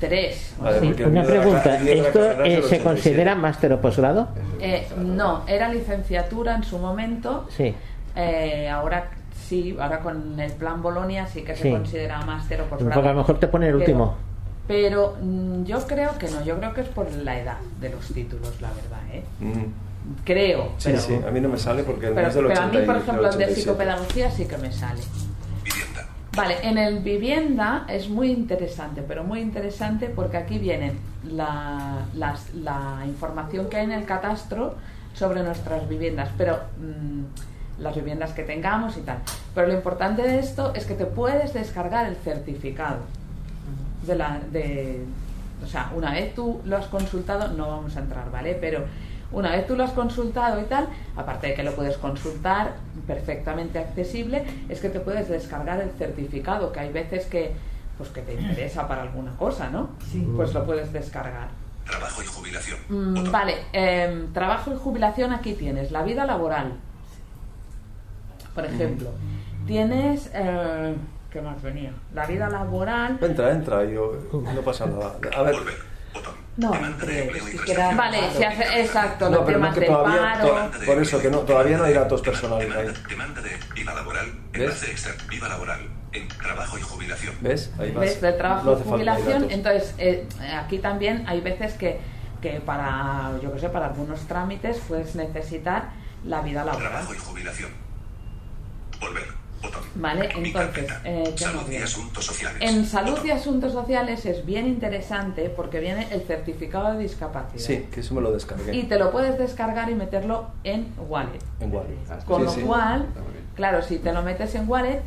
2003. o Vale, porque el Una pregunta, ¿esto eh, se 87. considera máster o posgrado? Eh, no, era licenciatura en su momento. Sí. Eh, ahora sí, ahora con el plan Bolonia sí que se Sí. considera máster o Porque posgrado. a lo mejor te pone el último. Pero mm, yo creo que no, yo creo que es por la edad de los títulos, la verdad, ¿eh? Mm. Creo. Sí, pero, sí, a mí no me sale porque el pero, del pero a mí, 80 y- por ejemplo, el de 87. psicopedagogía sí que me sale. Vale, en el vivienda es muy interesante, pero muy interesante porque aquí vienen la, las- la información que hay en el catastro sobre nuestras viviendas, pero mm, las viviendas que tengamos y tal. Pero lo importante de esto es que te puedes descargar el certificado de la de o sea una vez tú lo has consultado no vamos a entrar vale pero una vez tú lo has consultado y tal aparte de que lo puedes consultar perfectamente accesible es que te puedes descargar el certificado que hay veces que pues que te interesa para alguna cosa no pues lo puedes descargar. Trabajo y jubilación. Mm, vale em, trabajo y jubilación aquí tienes la vida laboral. Por ejemplo tienes eh, qué más venía la vida laboral Entra, entra, yo, no pasa nada. A ver. No, entre siquiera... Vale, se hace, exacto, No, los pero no temas que del todavía, paro. to- por eso que no, todavía no hay datos personales ahí. Demanda de IVA laboral. Enlace extra. IVA laboral. En trabajo y jubilación. ¿Ves? Ahí vas. ¿Ves? Del trabajo No y jubilación. Entonces, eh, aquí también hay veces que, que para, yo que sé, para algunos trámites puedes necesitar la vida laboral. Trabajo y jubilación. Volver. Botón. ¿Vale? Entonces, eh, ¿qué más Salud y viene? asuntos sociales. En salud y asuntos sociales es bien interesante porque viene el certificado de discapacidad. Sí, que eso me lo descargué. Y te lo puedes descargar y meterlo en Wallet. En Wallet. Con Sí, lo sí. cual, claro, si te lo metes en wallet,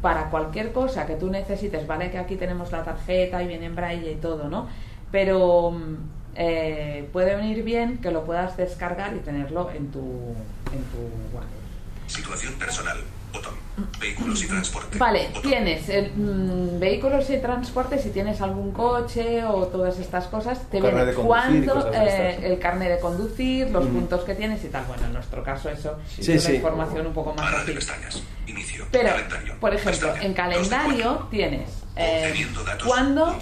para cualquier cosa que tú necesites, vale que aquí tenemos la tarjeta y viene en braille y todo, ¿no? Pero mm, eh, puede venir bien que lo puedas descargar y tenerlo en tu, en tu wallet. Situación personal. Botón. Vehículos y transporte. Vale, tienes el, mm, vehículos y transporte, si tienes algún coche o todas estas cosas, te cosas de eh, el carnet de conducir, los puntos que tienes y tal. Bueno, en nuestro caso eso Sí, es una sí. información un poco más. Inicio. Pero, Calendario. por ejemplo, Pestaña. en calendario tienes eh, datos. cuándo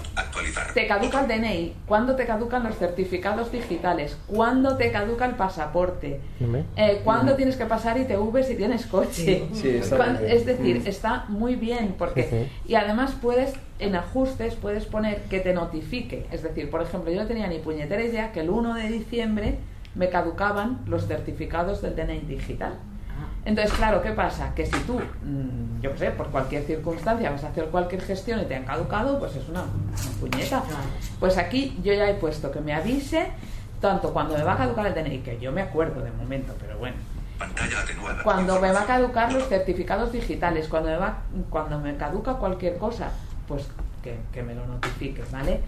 te caduca el DNI, cuándo te caducan los certificados digitales, cuándo te caduca el pasaporte, eh, cuándo tienes que pasar ITV si tienes coche. Sí. (laughs) es decir, Mm. está muy bien porque y además puedes en ajustes puedes poner que te notifique, es decir, por ejemplo, yo no tenía ni puñetera idea que el 1 de diciembre me caducaban los certificados del DNI digital. Entonces, claro, ¿qué pasa? Que si tú, mm, yo qué sé, por cualquier circunstancia vas a hacer cualquier gestión y te han caducado, pues es una, una puñeta. Pues aquí yo ya he puesto que me avise tanto cuando me va a caducar el DNI, que yo me acuerdo de momento, pero bueno. Pantalla atenuada. Cuando me va a caducar los certificados digitales, cuando me, va, cuando me caduca cualquier cosa, pues que, que me lo notifiques, ¿vale?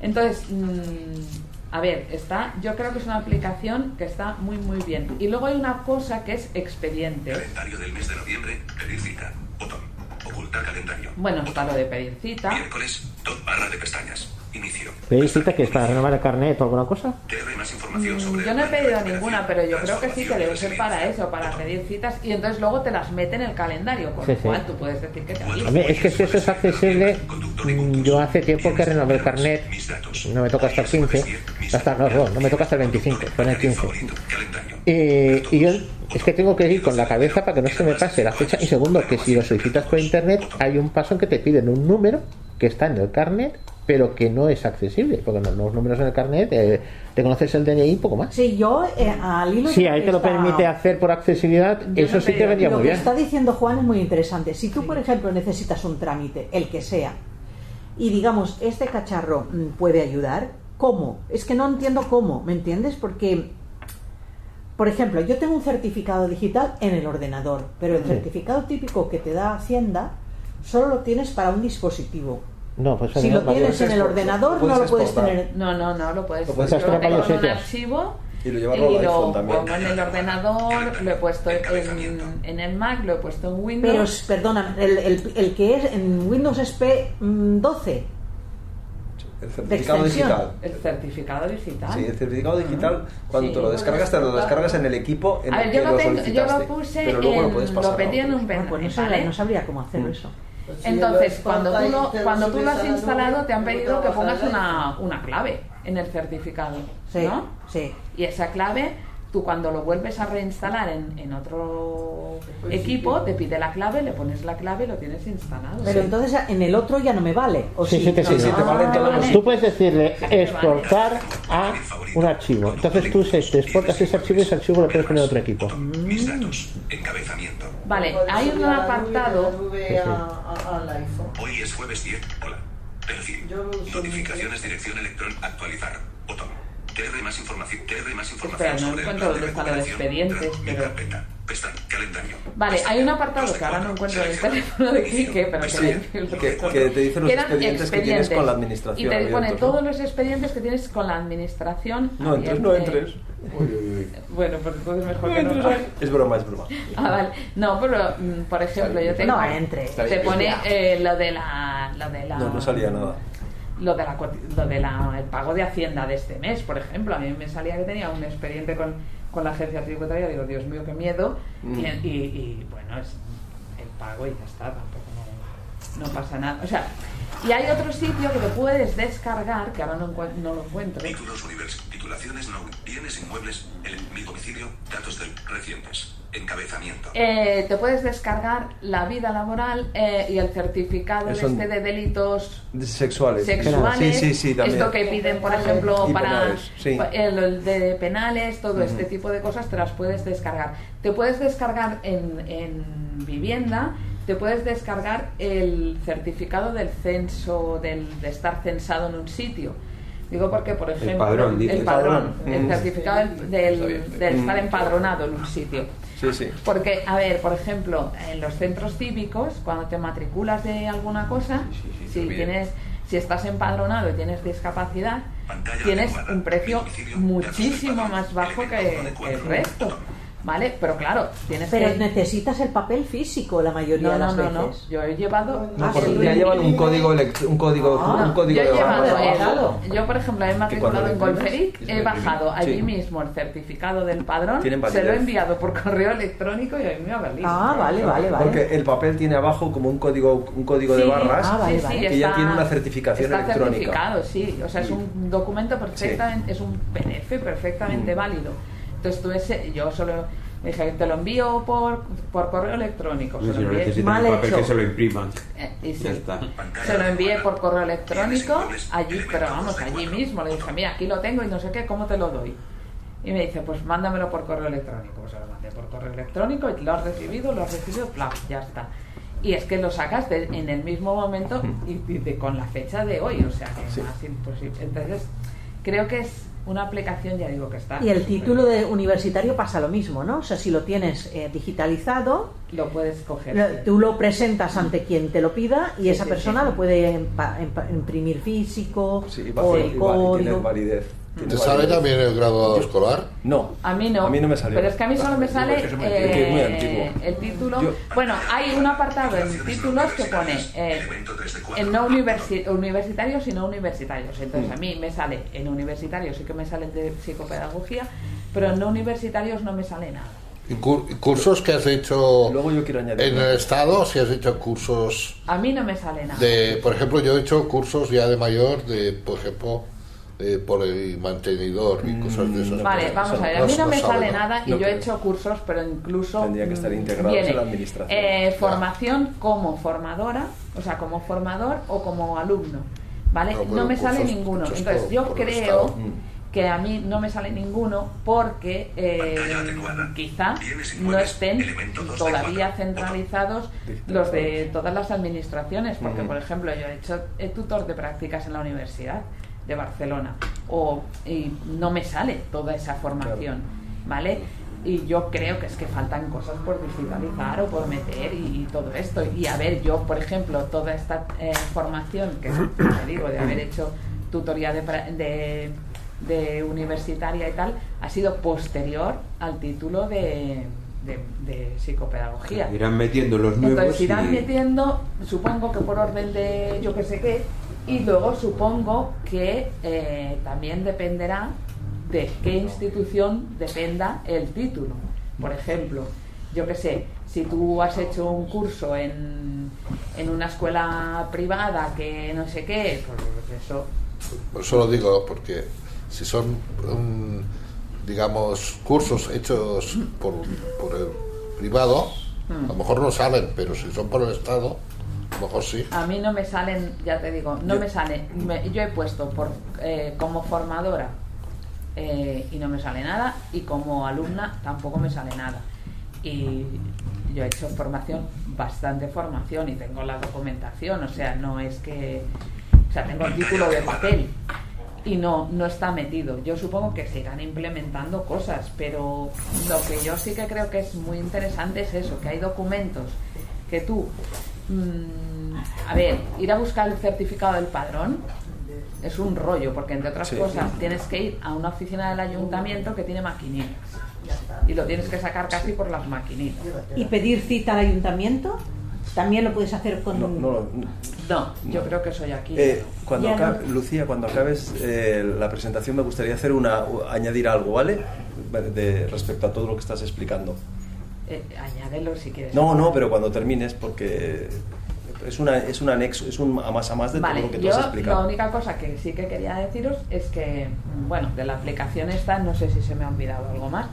Entonces, mm, a ver, está, yo creo que es una aplicación que está muy, muy bien. Y luego hay una cosa que es expedientes. Calendario del mes de noviembre. Pedir cita. Botón. Ocultar calendario. Bueno, está lo de pedir cita. Miércoles. Top barra de pestañas. Inicio. ¿Pedís cita que es para renovar el carnet o alguna cosa? TR más información Mm, sobre Yo no he pedido ninguna, pero yo creo que sí que debe ser para eso, para pedir citas y entonces luego te las mete en el calendario, con Sí, lo sí. cual tú puedes decir que te. A mí, es que si eso es accesible, mm, yo hace tiempo que renové el carnet, no me toca hasta el 15, hasta, no, no, no me toca hasta el 25, fue en el 15. Eh, y yo es que tengo que ir con la cabeza para que no se me pase la fecha. Y segundo, que si lo solicitas por internet, hay un paso en que te piden un número que está en el carnet, pero que no es accesible, porque no, los números en el carnet eh, te conoces el DNI y poco más. Sí, yo eh, al hilo de ahí te lo permite hacer por accesibilidad, eso sí que vendría Lo muy que bien. está diciendo Juan es muy interesante. Si tú, por ejemplo, necesitas un trámite, el que sea, y digamos, este cacharro mm, puede ayudar, ¿cómo? Es que no entiendo cómo, ¿me entiendes? Porque, por ejemplo, yo tengo un certificado digital en el ordenador, pero el Sí. certificado típico que te da Hacienda solo lo tienes para un dispositivo. No, pues Si lo tienes en el ordenador, no lo puedes tener. No, no, no, lo puedes, Lo puedes yo lo tengo en un archivo Y lo lleva al iPhone también. pongo en el ordenador, (laughs) lo he puesto en, en el Mac, lo he puesto en Windows. Pero, perdona, el, el, el que es en Windows SP mm, 12. El De certificado digital. El certificado digital. Sí, el certificado digital, cuando Sí, te lo descargas, te lo descargas en el equipo en A el ver, que yo lo, lo tengo- yo solicitaste. lo puse, pero luego en, lo puedes pasar. lo pedí en un pen Ah, pues no, sabría, ¿vale? no sabría cómo hacer Mm. eso. Entonces, cuando tú, te cuando tú lo has instalado, te han pedido que pongas una, una clave en el certificado, Sí, ¿no? sí. Y esa clave, tú cuando lo vuelves a reinstalar en, en otro equipo, te pide la clave, le pones la clave y lo tienes instalado. Pero entonces en el otro ya no me vale. ¿o Sí, sí? sí te sirve. sí, te vale en todos los- Tú puedes decirle exportar a un archivo. Entonces tú se- te exportas ese archivo y ese archivo lo puedes poner en otro equipo. Mis datos. Encabezamiento. Vale, hay un a apartado. a- a-. Hoy es jueves 10. Hola. Perfil. Notificaciones, dirección electrónica. Actualizar. Botón. TR más información. TR más información Espera, no el encuentro dónde están los expedientes, pero... carpeta. Pestaña. Calendario. Vale, hay un apartado que ahora no encuentro en el teléfono de Quique, pero que, Sí, lo que- que te dice los Que eran expedientes que tienes con la administración Y te pone ¿no? todos los expedientes que tienes con la administración. No entres, no entres. Bueno, pues entonces mejor que no. Es broma, es broma. Ah, vale. No, pero mm, por ejemplo, yo tengo. No entre. Te pone eh, lo de la. Lo de la No, no salía nada. Lo de la coti- lo de la el pago de hacienda de este mes por ejemplo. A mí me salía que tenía un expediente con, con la agencia tributaria. Digo dios mío qué miedo Mm. y, y- y, bueno es el pago y ya está tampoco no, no pasa nada. O sea y hay otro sitio que te puedes descargar que ahora no, no lo encuentro. Títulos univers. Titulaciones no. Bienes inmuebles. El, mi domicilio. Datos del recientes. Encabezamiento. Eh, te puedes descargar la vida laboral eh, y el certificado Eso- este de delitos Sexuales. sexuales, Sí, sí, sí, también. esto que piden, por ejemplo, Y para penales, el, el de penales, todo este tipo de cosas te las puedes descargar. Te puedes descargar en, en vivienda, te puedes descargar el certificado del censo, del, de estar censado en un sitio. Digo porque, por ejemplo, padrón, dices. el padrón, Mm. el certificado del, del- del estar Mm. empadronado en un sitio. Sí, sí. Porque, a ver, por ejemplo, en los centros cívicos, cuando te matriculas de alguna cosa, si tienes, si estás empadronado y tienes discapacidad, tienes un precio muchísimo más bajo que, que el resto, ¿vale? Pero claro, tienes Pero que... necesitas el papel físico la mayoría No, de no, las no, no. veces. Yo he llevado... No, Ah, porque sí. ya llevan un código, elect- un código, Ah, un código yo he llevado el- yo por ejemplo he matriculado en Golferic, he bajado allí Sí. mismo el certificado del padrón, Tienen se lo he enviado por (laughs) correo electrónico y a mí me ha valido. Ah, vale, vale, vale. Porque el papel tiene abajo como un código, un código de barras Ah, vale, sí, sí, vale. que ya tiene una certificación está electrónica. certificado, sí. O sea, es un documento perfectamente, es un PDF perfectamente Mm. válido. Entonces tú ese, yo solo dije, te lo envío por, por correo electrónico. No, se si lo no envié- Mal un papel hecho. que se lo impriman. eh, y sí. Ya está. Se lo envié por correo electrónico allí, pero vamos, allí mismo. Le dije, mira, aquí lo tengo y no sé qué, ¿cómo te lo doy? Y me dice, pues mándamelo por correo electrónico. Pues se lo mandé por correo electrónico y lo has recibido, lo has recibido, plaf, ya está. Y es que lo sacas de- en el mismo momento y, y de- con la fecha de hoy, o sea, que es más imposible. Entonces, creo que es una aplicación, ya digo que está. Y el título de universitario pasa lo mismo, ¿no? O sea, si lo tienes eh, digitalizado, Lo puedes coger. lo- tú lo presentas ante quien te lo pida y Sí, esa sí, persona sí. lo puede imprimir físico Sí, y va- o y el va- y tiene código. validez. ¿Te sale también el graduado escolar? No. A mí no. A mí no me salió. Pero es que a mí solo me sale eh, que es muy antiguo. el título. Yo- Bueno, hay un apartado en títulos que pone eh, en no universi- universitarios y no universitarios. Entonces Mm. a mí me sale en universitarios sí que me sale de psicopedagogía, pero en no universitarios no me sale nada. ¿Y cur- y cursos que has hecho Luego yo quiero añadir. en el Estado? Si has hecho cursos A mí no me sale nada. de, por ejemplo, yo he hecho cursos ya de mayor, de, por ejemplo, de- por el mantenidor y cosas de esas. Vale, cosas. vamos a ver, a No- mí no me sale ¿no? nada y No yo he hecho cursos, pero incluso Tendría que estar mm, integrados viene, en la administración. eh, formación como formadora, o sea, como formador o como alumno, ¿vale? No, bueno, me sale ninguno. Entonces por- yo por creo. Mm. que a mí no me sale ninguno porque eh, quizá no estén todavía centralizados los de todas las administraciones, porque por ejemplo yo he hecho he tutor de prácticas en la universidad de Barcelona o y no me sale toda esa formación, ¿vale? Y yo creo que es que faltan cosas por digitalizar o por meter y, y todo esto. Y a ver, yo, por ejemplo, toda esta eh, formación que (coughs) te digo de haber hecho tutoría de, de de universitaria y tal ha sido posterior al título de, de, de psicopedagogía. Irán metiendo los nuevos. Entonces irán y- metiendo, supongo que por orden de yo que sé qué, y luego supongo que eh, también dependerá de qué institución dependa el título. Por ejemplo, yo que sé, si tú has hecho un curso en, en una escuela privada que no sé qué, pues eso Por eso lo digo, porque si son, mm, digamos, cursos hechos por, por el privado, a lo mejor no salen, pero si son por el Estado, mejor sí. A mí no me salen, ya te digo, no me sale. me- yo he puesto por eh, como formadora eh, y no me sale nada, y como alumna tampoco me sale nada. Y yo he hecho formación, bastante formación, y tengo la documentación, o sea, no es que. O sea, tengo el título de papel y no, no está metido. Yo supongo que se irán implementando cosas, pero lo que yo sí que creo que es muy interesante es eso, que hay documentos que tú, a ver, ir a buscar el certificado del padrón es un rollo, porque entre otras Sí. cosas tienes que ir a una oficina del ayuntamiento que tiene maquinitas y lo tienes que sacar casi por las maquinitas. ¿Y pedir cita al ayuntamiento? También lo puedes hacer con... No, no, No, yo creo que soy aquí. Eh, cuando Ya acabe- Lucía, cuando acabes eh, la presentación me gustaría hacer una añadir algo, ¿vale? De, respecto a todo lo que estás explicando. Eh, añádelo si quieres. No, no, pero cuando termines, porque es una es un anexo, es un a más a más de Vale, todo lo que tú yo has la explicado. única cosa que sí que quería deciros es que, bueno, de la aplicación esta, no sé si se me ha olvidado algo más,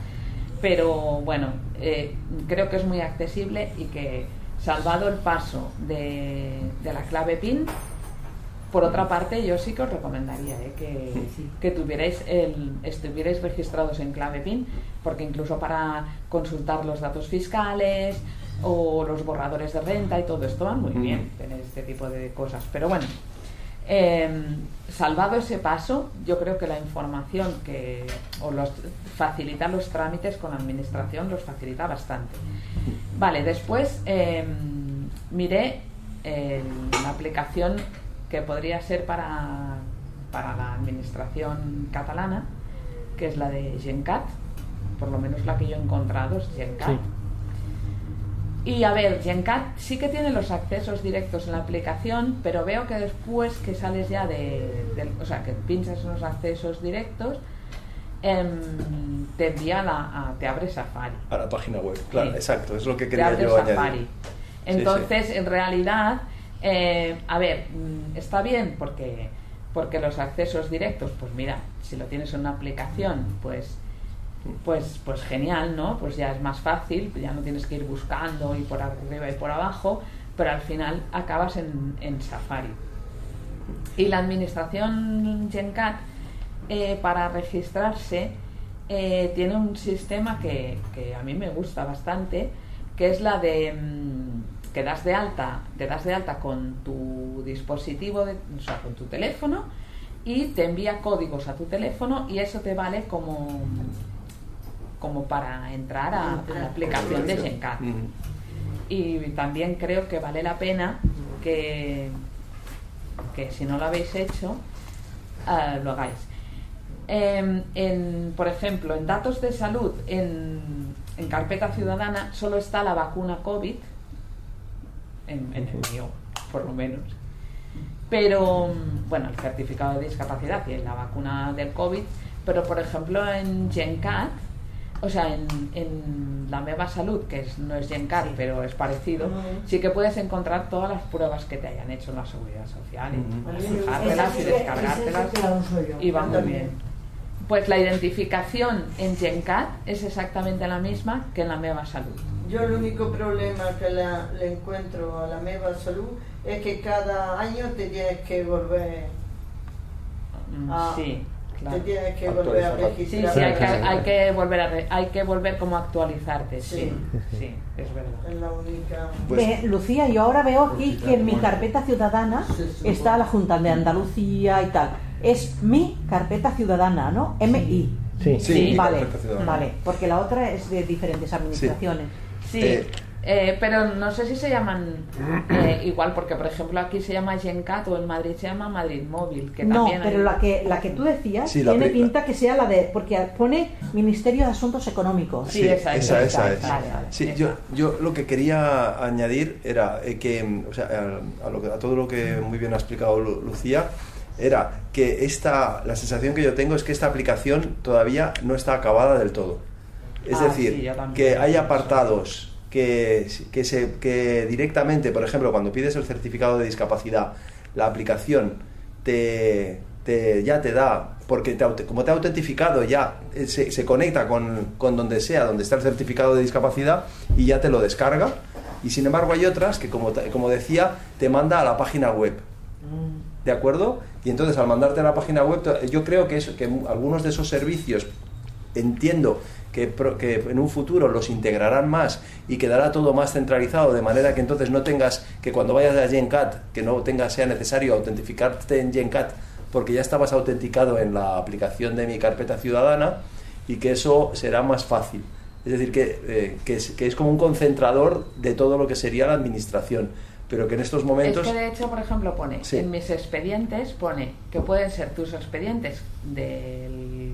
pero bueno, eh, creo que es muy accesible y que salvado el paso de, de la clave PIN, por otra parte yo sí que os recomendaría eh, que, que tuvierais el, estuvierais registrados en clave PIN, porque incluso para consultar los datos fiscales o los borradores de renta y todo esto van muy Ujú. bien, tener este tipo de cosas. Pero bueno, eh, salvado ese paso, yo creo que la información que, o los, facilitar los trámites con la administración los facilita bastante. Vale, después eh, miré eh, la aplicación que podría ser para, para la administración catalana, que es la de Gencat, por lo menos la que yo he encontrado es Gencat. Sí. Y a ver, Gencat sí que tiene los accesos directos en la aplicación, pero veo que después que sales ya de, o sea, que pinchas en los accesos directos, em, te envía la, a- te abre Safari. A la página web, claro, Sí. exacto, es lo que Te quería abre yo Safari. añadir. Entonces, en realidad, eh, a ver, mm, está bien porque, porque los accesos directos, pues mira, si lo tienes en una aplicación, pues, pues, pues genial, ¿no? Pues ya es más fácil, ya no tienes que ir buscando y por arriba y por abajo, pero al final acabas en, en Safari. Y la administración Gencat, eh, para registrarse, eh, tiene un sistema que, que a mí me gusta bastante, que es la de mm, que das de alta, te das de alta con tu dispositivo, de- o sea, con tu teléfono, y te envía códigos a tu teléfono y eso te vale como, como para entrar a, a la aplicación de Gencat. Y también creo que vale la pena que, que si no lo habéis hecho, ah, lo hagáis. Em, en, por ejemplo, en datos de salud, en, en carpeta ciudadana, solo está la vacuna COVID, en, en el mío, por lo menos. Pero, bueno, el certificado de discapacidad y la vacuna del COVID, pero por ejemplo en GenCat, o sea, en, en la Meva Salud, que es- no es GenCat, pero es parecido, Ujú. sí que puedes encontrar todas las pruebas que te hayan hecho en la seguridad social y fijártelas y Esa sí que- descargártelas. y va muy bien. Pues la identificación en GenCat es exactamente la misma que en la Meva Salud. Yo el único problema que la- le encuentro a la Meva Salud es que cada año te tienes que volver Mm, a, sí, claro. tienes que volver a Sí, registrar. sí, hay que, hay que volver a re- hay que volver como a actualizarte, sí, Sí. sí, es verdad. Es la única. Pues Lucía, yo ahora veo aquí que en mi carpeta ciudadana está la Junta de Andalucía y tal. Es mi carpeta ciudadana, ¿no? MI. Sí. Sí, mi vale, carpeta ciudadana. vale, porque la otra es de diferentes administraciones. Sí, Eh, Eh, pero no sé si se llaman eh, igual, porque por ejemplo aquí se llama Gencat o en Madrid se llama Madrid Móvil. Que No, también pero hay- la que, la que tú decías Sí, tiene pinta que sea la de. Porque pone Ministerio de Asuntos Económicos. Sí, esa, esa, es. Vale, vale. Sí, yo, yo lo que quería añadir era eh, que, o sea, a, lo que- a todo lo que muy bien ha explicado Lu- Lucía, era que esta, la sensación que yo tengo es que esta aplicación todavía no está acabada del todo. Es Ah, decir, sí, que hay apartados que, que, se, que directamente, por ejemplo, cuando pides el certificado de discapacidad, la aplicación te, te- ya te da, porque te como te ha autentificado ya, eh, se, se conecta con, con donde sea, donde está el certificado de discapacidad y ya te lo descarga. Y sin embargo hay otras que, como, como decía, te manda a la página web. ¿De acuerdo? Y entonces al mandarte a la página web, yo creo que, eso, que algunos de esos servicios entiendo que, que en un futuro los integrarán más y quedará todo más centralizado, de manera que entonces no tengas que cuando vayas a GenCat, que no tenga, sea necesario autentificarte en GenCat, porque ya estabas autenticado en la aplicación de mi carpeta ciudadana y que eso será más fácil. Es decir, que, eh, que, es, que es como un concentrador de todo lo que sería la administración, pero que en estos momentos... Es que de hecho, por ejemplo, pone Sí. en mis expedientes, pone que pueden ser tus expedientes del,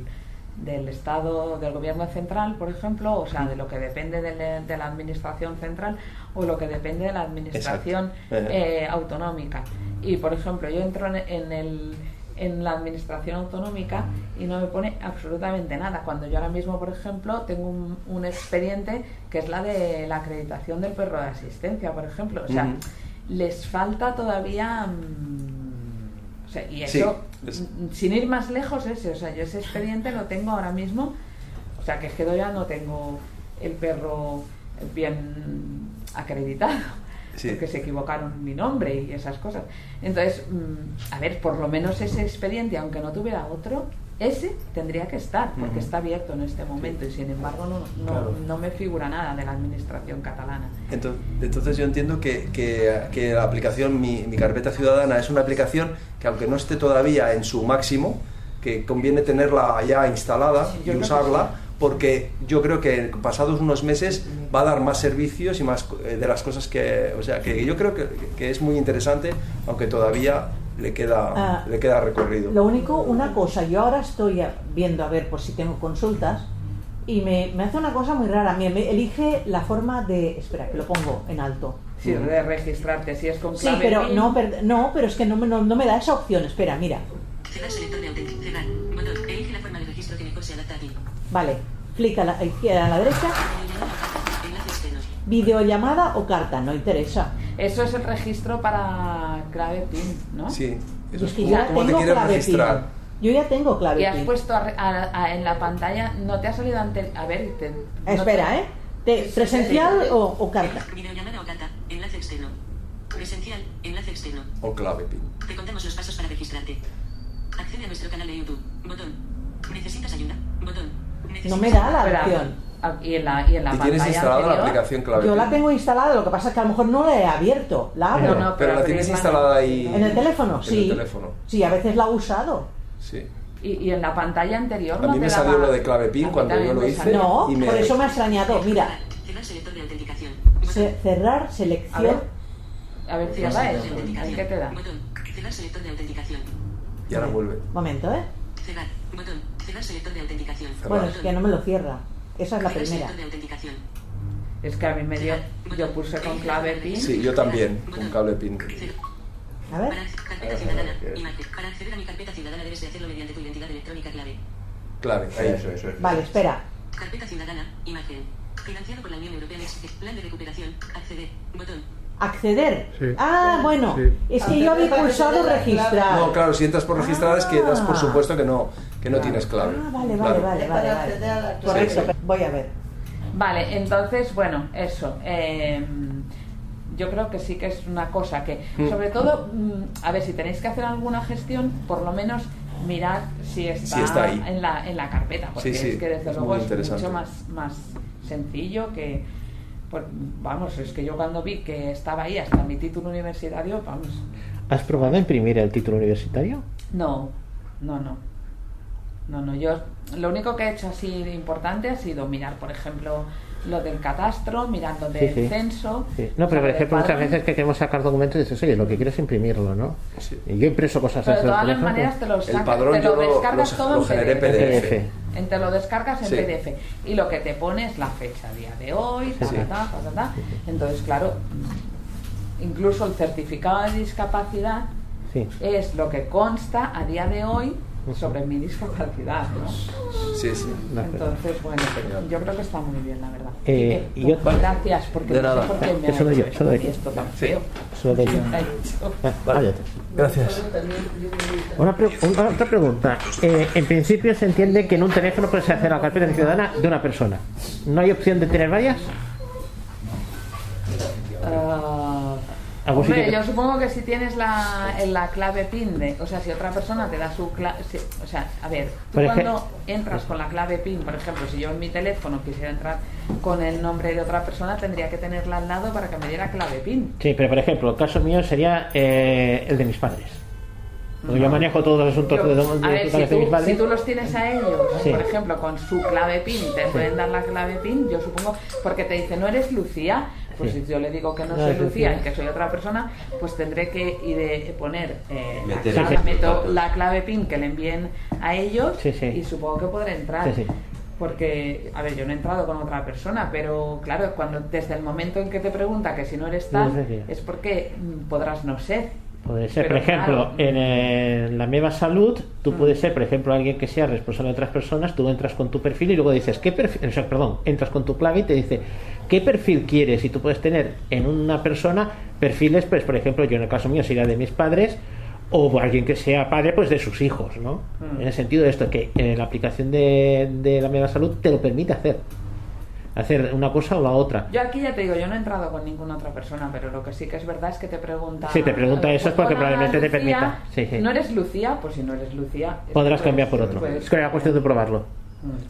del Estado, del Gobierno Central, por ejemplo, o sea, de lo que depende de, la- de la Administración Central o lo que depende de la Administración eh, autonómica. Y, por ejemplo, yo entro en, en el en la administración autonómica y no me pone absolutamente nada. Cuando yo ahora mismo, por ejemplo, tengo un, un expediente que es la de la acreditación del perro de asistencia, por ejemplo. O sea, les falta todavía mm, sea, y Sí, eso es- mm, sin ir más lejos ese o sea yo ese expediente lo tengo ahora mismo o sea que es que ya no tengo el perro bien acreditado Sí. porque se equivocaron mi nombre y esas cosas entonces mm, a ver por lo menos ese expediente aunque no tuviera otro ese tendría que estar porque Ujú. está abierto en este momento y sin embargo no, no, Claro. no me figura nada de la administración catalana Entonces, entonces yo entiendo que, que- que la aplicación, mi, mi carpeta ciudadana, es una aplicación que aunque no esté todavía en su máximo, que conviene tenerla ya instalada Sí, y usarla, porque yo creo que pasados unos meses va a dar más servicios y más eh, de las cosas que... O sea, que yo creo que, que es muy interesante, aunque todavía le queda, Ah, le queda recorrido. Lo único, una cosa, yo ahora estoy viendo a ver por si tengo consultas y me, me hace una cosa muy rara. Me, me elige la forma de. Espera, que lo pongo en alto. sí, de registrarte si es con Sí, clave pero PIN. no, per- no, pero es que no, me- no, no me da esa opción. Espera, mira. Vale, clic a la izquierda, a la derecha. Videollamada o carta, no interesa. Eso es el registro para clave PIN, ¿no? Sí, eso es que como, ya como te quieres registrar. PIN. Yo ya tengo clave Y has PIN. puesto a re- a- a- en la pantalla, no te ha salido ante. A ver, te- no Espera, te- ¿eh? Te- ¿Presencial o, o carta? Videollamada o carta. Enlace externo. Presencial. Enlace externo. O clave PIN. Te contamos los pasos para registrarte. Accede a nuestro canal de YouTube. Botón. ¿Necesitas ayuda? Botón. No me da la opción. Y en la, y en la Y pantalla tienes instalada la anterior- aplicación clave Yo la tengo instalada, lo que pasa es que a lo mejor no la he abierto. La abro. No, no, pero la pero tienes abrirla instalada ahí. ¿En el teléfono? En Sí. el teléfono. Sí, a veces la he usado. Sí. Y, y en la pantalla anterior A mí me daba- salió lo de clave PIN cuando yo lo hice. No, y me- por eso me ha extrañado. Mira, Cerrar selector de autenticación. ce- cerrar A ver, selección. a ver, cierra eso. ¿Qué te da? Botón. Cerrar selector de autenticación. Y ahora vuelve. Momento, ¿eh? Cerrar. Botón. Cerrar selector de autenticación. Bueno, es que no me lo cierra. Esa es la primera. Es que a mí me dio. Yo puse con clave PIN. Sí, yo también, con cable PIN. A ver. Para acceder- carpeta ciudadana. Imagen. Para acceder a mi carpeta ciudadana debes de hacerlo mediante tu identidad electrónica clave. Clave, ahí. Eso, eso, eso. Vale, espera. Carpeta ciudadana. Imagen. Financiado por la Unión Europea Plan de recuperación. Acceder. Botón. Acceder. Sí. Ah, bueno. Sí. Es que yo había pulsado registrar. No, claro, si entras por registrar es que das por Ah. supuesto que no, que no tienes clave. Ah, vale, vale, Claro. vale, vale, vale. Correcto, Sí, sí. voy a ver. Vale, entonces, bueno, eso. eh, yo creo que sí que es una cosa que, Mm. sobre todo, mm, a ver, si tenéis que hacer alguna gestión, por lo menos mirad si está, Si está ahí. En, la, en la carpeta, porque Sí, sí, es que desde es luego es mucho más, más sencillo que, pues, vamos, es que yo cuando vi que estaba ahí hasta mi título universitario, vamos, ¿Has probado a imprimir el título universitario? no, no, no. No, no, yo lo único que he hecho así de importante ha sido mirar, por ejemplo, lo del catastro, mirando del sí. censo. Sí. No, pero por ejemplo, muchas veces que queremos sacar documentos y dices, oye, lo que quiero es imprimirlo, ¿no? Y yo he impreso cosas Pero de todas las maneras te lo, sacas- te lo descargas todo en PDF. PDF. En- Te lo descargas en Sí. PDF. Y lo que te pone es la fecha, día de hoy, ta, Sí. ta, ta, ta, ta, ta. Entonces, claro, incluso el certificado de discapacidad Sí. es lo que consta a día de hoy sobre mi discapacidad, ¿no? Sí, sí. Entonces, bueno, yo creo que está muy bien, la verdad. Eh, Y yo- Gracias, porque De no sé nada. por qué me Eso yo, hecho eso esto tan Sí. feo. Eso (laughs) yo. Ah, váyate. Gracias. Una pre- una- otra pregunta. Eh, en principio se entiende que en un teléfono puedes hacer la carpeta ciudadana de una persona. ¿No hay opción de tener varias? Ah, ¿Algún hombre, yo supongo que si tienes la, la clave PIN, de, o sea, si otra persona te da su clave, o sea, a ver, tú cuando entras con la clave PIN, por ejemplo, si yo en mi teléfono quisiera entrar con el nombre de otra persona, tendría que tenerla al lado para que me diera clave PIN. Sí, pero por ejemplo, el caso mío sería eh, el de mis padres. Porque yo manejo todos los asuntos Yo- de, de, a ver, si de mis tú, padres. si tú los tienes a ellos, Sí. por ejemplo, con su clave PIN, te pueden dar la clave PIN, yo supongo, porque te dice, no eres Lucía, pues si yo le digo que no, No soy Lucía y que soy otra persona, pues tendré que ir de poner eh, la, clave, meto la clave PIN que le envíen a ellos Sí, sí. y supongo que podré entrar. Sí. Porque, a ver, yo no he entrado con otra persona, pero claro, cuando desde el momento en que te pregunta que si no eres tal, No sé qué. es porque mm, podrás no ser. Puede ser, Pero por ejemplo, claro. en eh, la Meva Salud, tú Mm. puedes ser, por ejemplo, alguien que sea responsable de otras personas, tú entras con tu perfil y luego dices, ¿qué perfil? O sea, perdón, entras con tu clave y te dice, ¿qué perfil quieres? Y tú puedes tener en una persona perfiles, pues, por ejemplo, yo en el caso mío sería de mis padres o alguien que sea padre, pues de sus hijos, ¿no? Mm. En el sentido de esto, que eh, la aplicación de, de la Meva Salud te lo permite hacer. Hacer una cosa o la otra. Yo aquí ya te digo, yo no he entrado con ninguna otra persona, pero lo que sí que es verdad es que te pregunta. Sí, te pregunta eso es porque "Hola, probablemente te Lucía". permita. Sí, sí. ¿No eres Lucía? Pues si no eres Lucía. Podrás que cambiar por puedes- otro. puedes- Es que era cuestión de probarlo.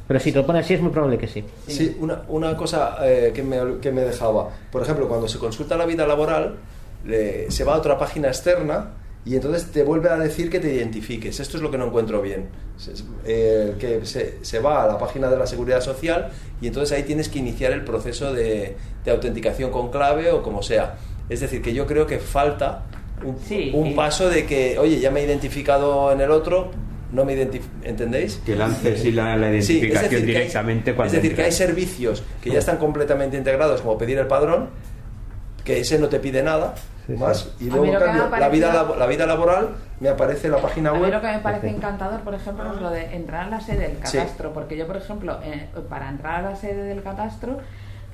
Pero si te lo pone así es muy probable que sí. Sí, una, una cosa eh, que, me, que me dejaba. Por ejemplo, cuando se consulta la vida laboral, le- se va a otra página externa y entonces te vuelve a decir que te identifiques. Esto es lo que no encuentro bien. Se- eh, que se, se va a la página de la Seguridad Social y entonces ahí tienes que iniciar el proceso de, de autenticación con clave o como sea. Es decir, que yo creo que falta un, un sí. paso de que, oye, ya me he identificado en el otro, no me identifico, ¿entendéis? Que lances sí la, la Sí, es identificación decir, que hay- directamente cuando Es decir, que hay servicios que ya están completamente integrados, como pedir el padrón, que ese no te pide nada más, y luego cambio, la, vida, la vida laboral me aparece la página A mí web. lo que me parece encantador, por ejemplo, es lo de entrar a la sede del Sí. catastro, porque yo, por ejemplo, eh, para entrar a la sede del catastro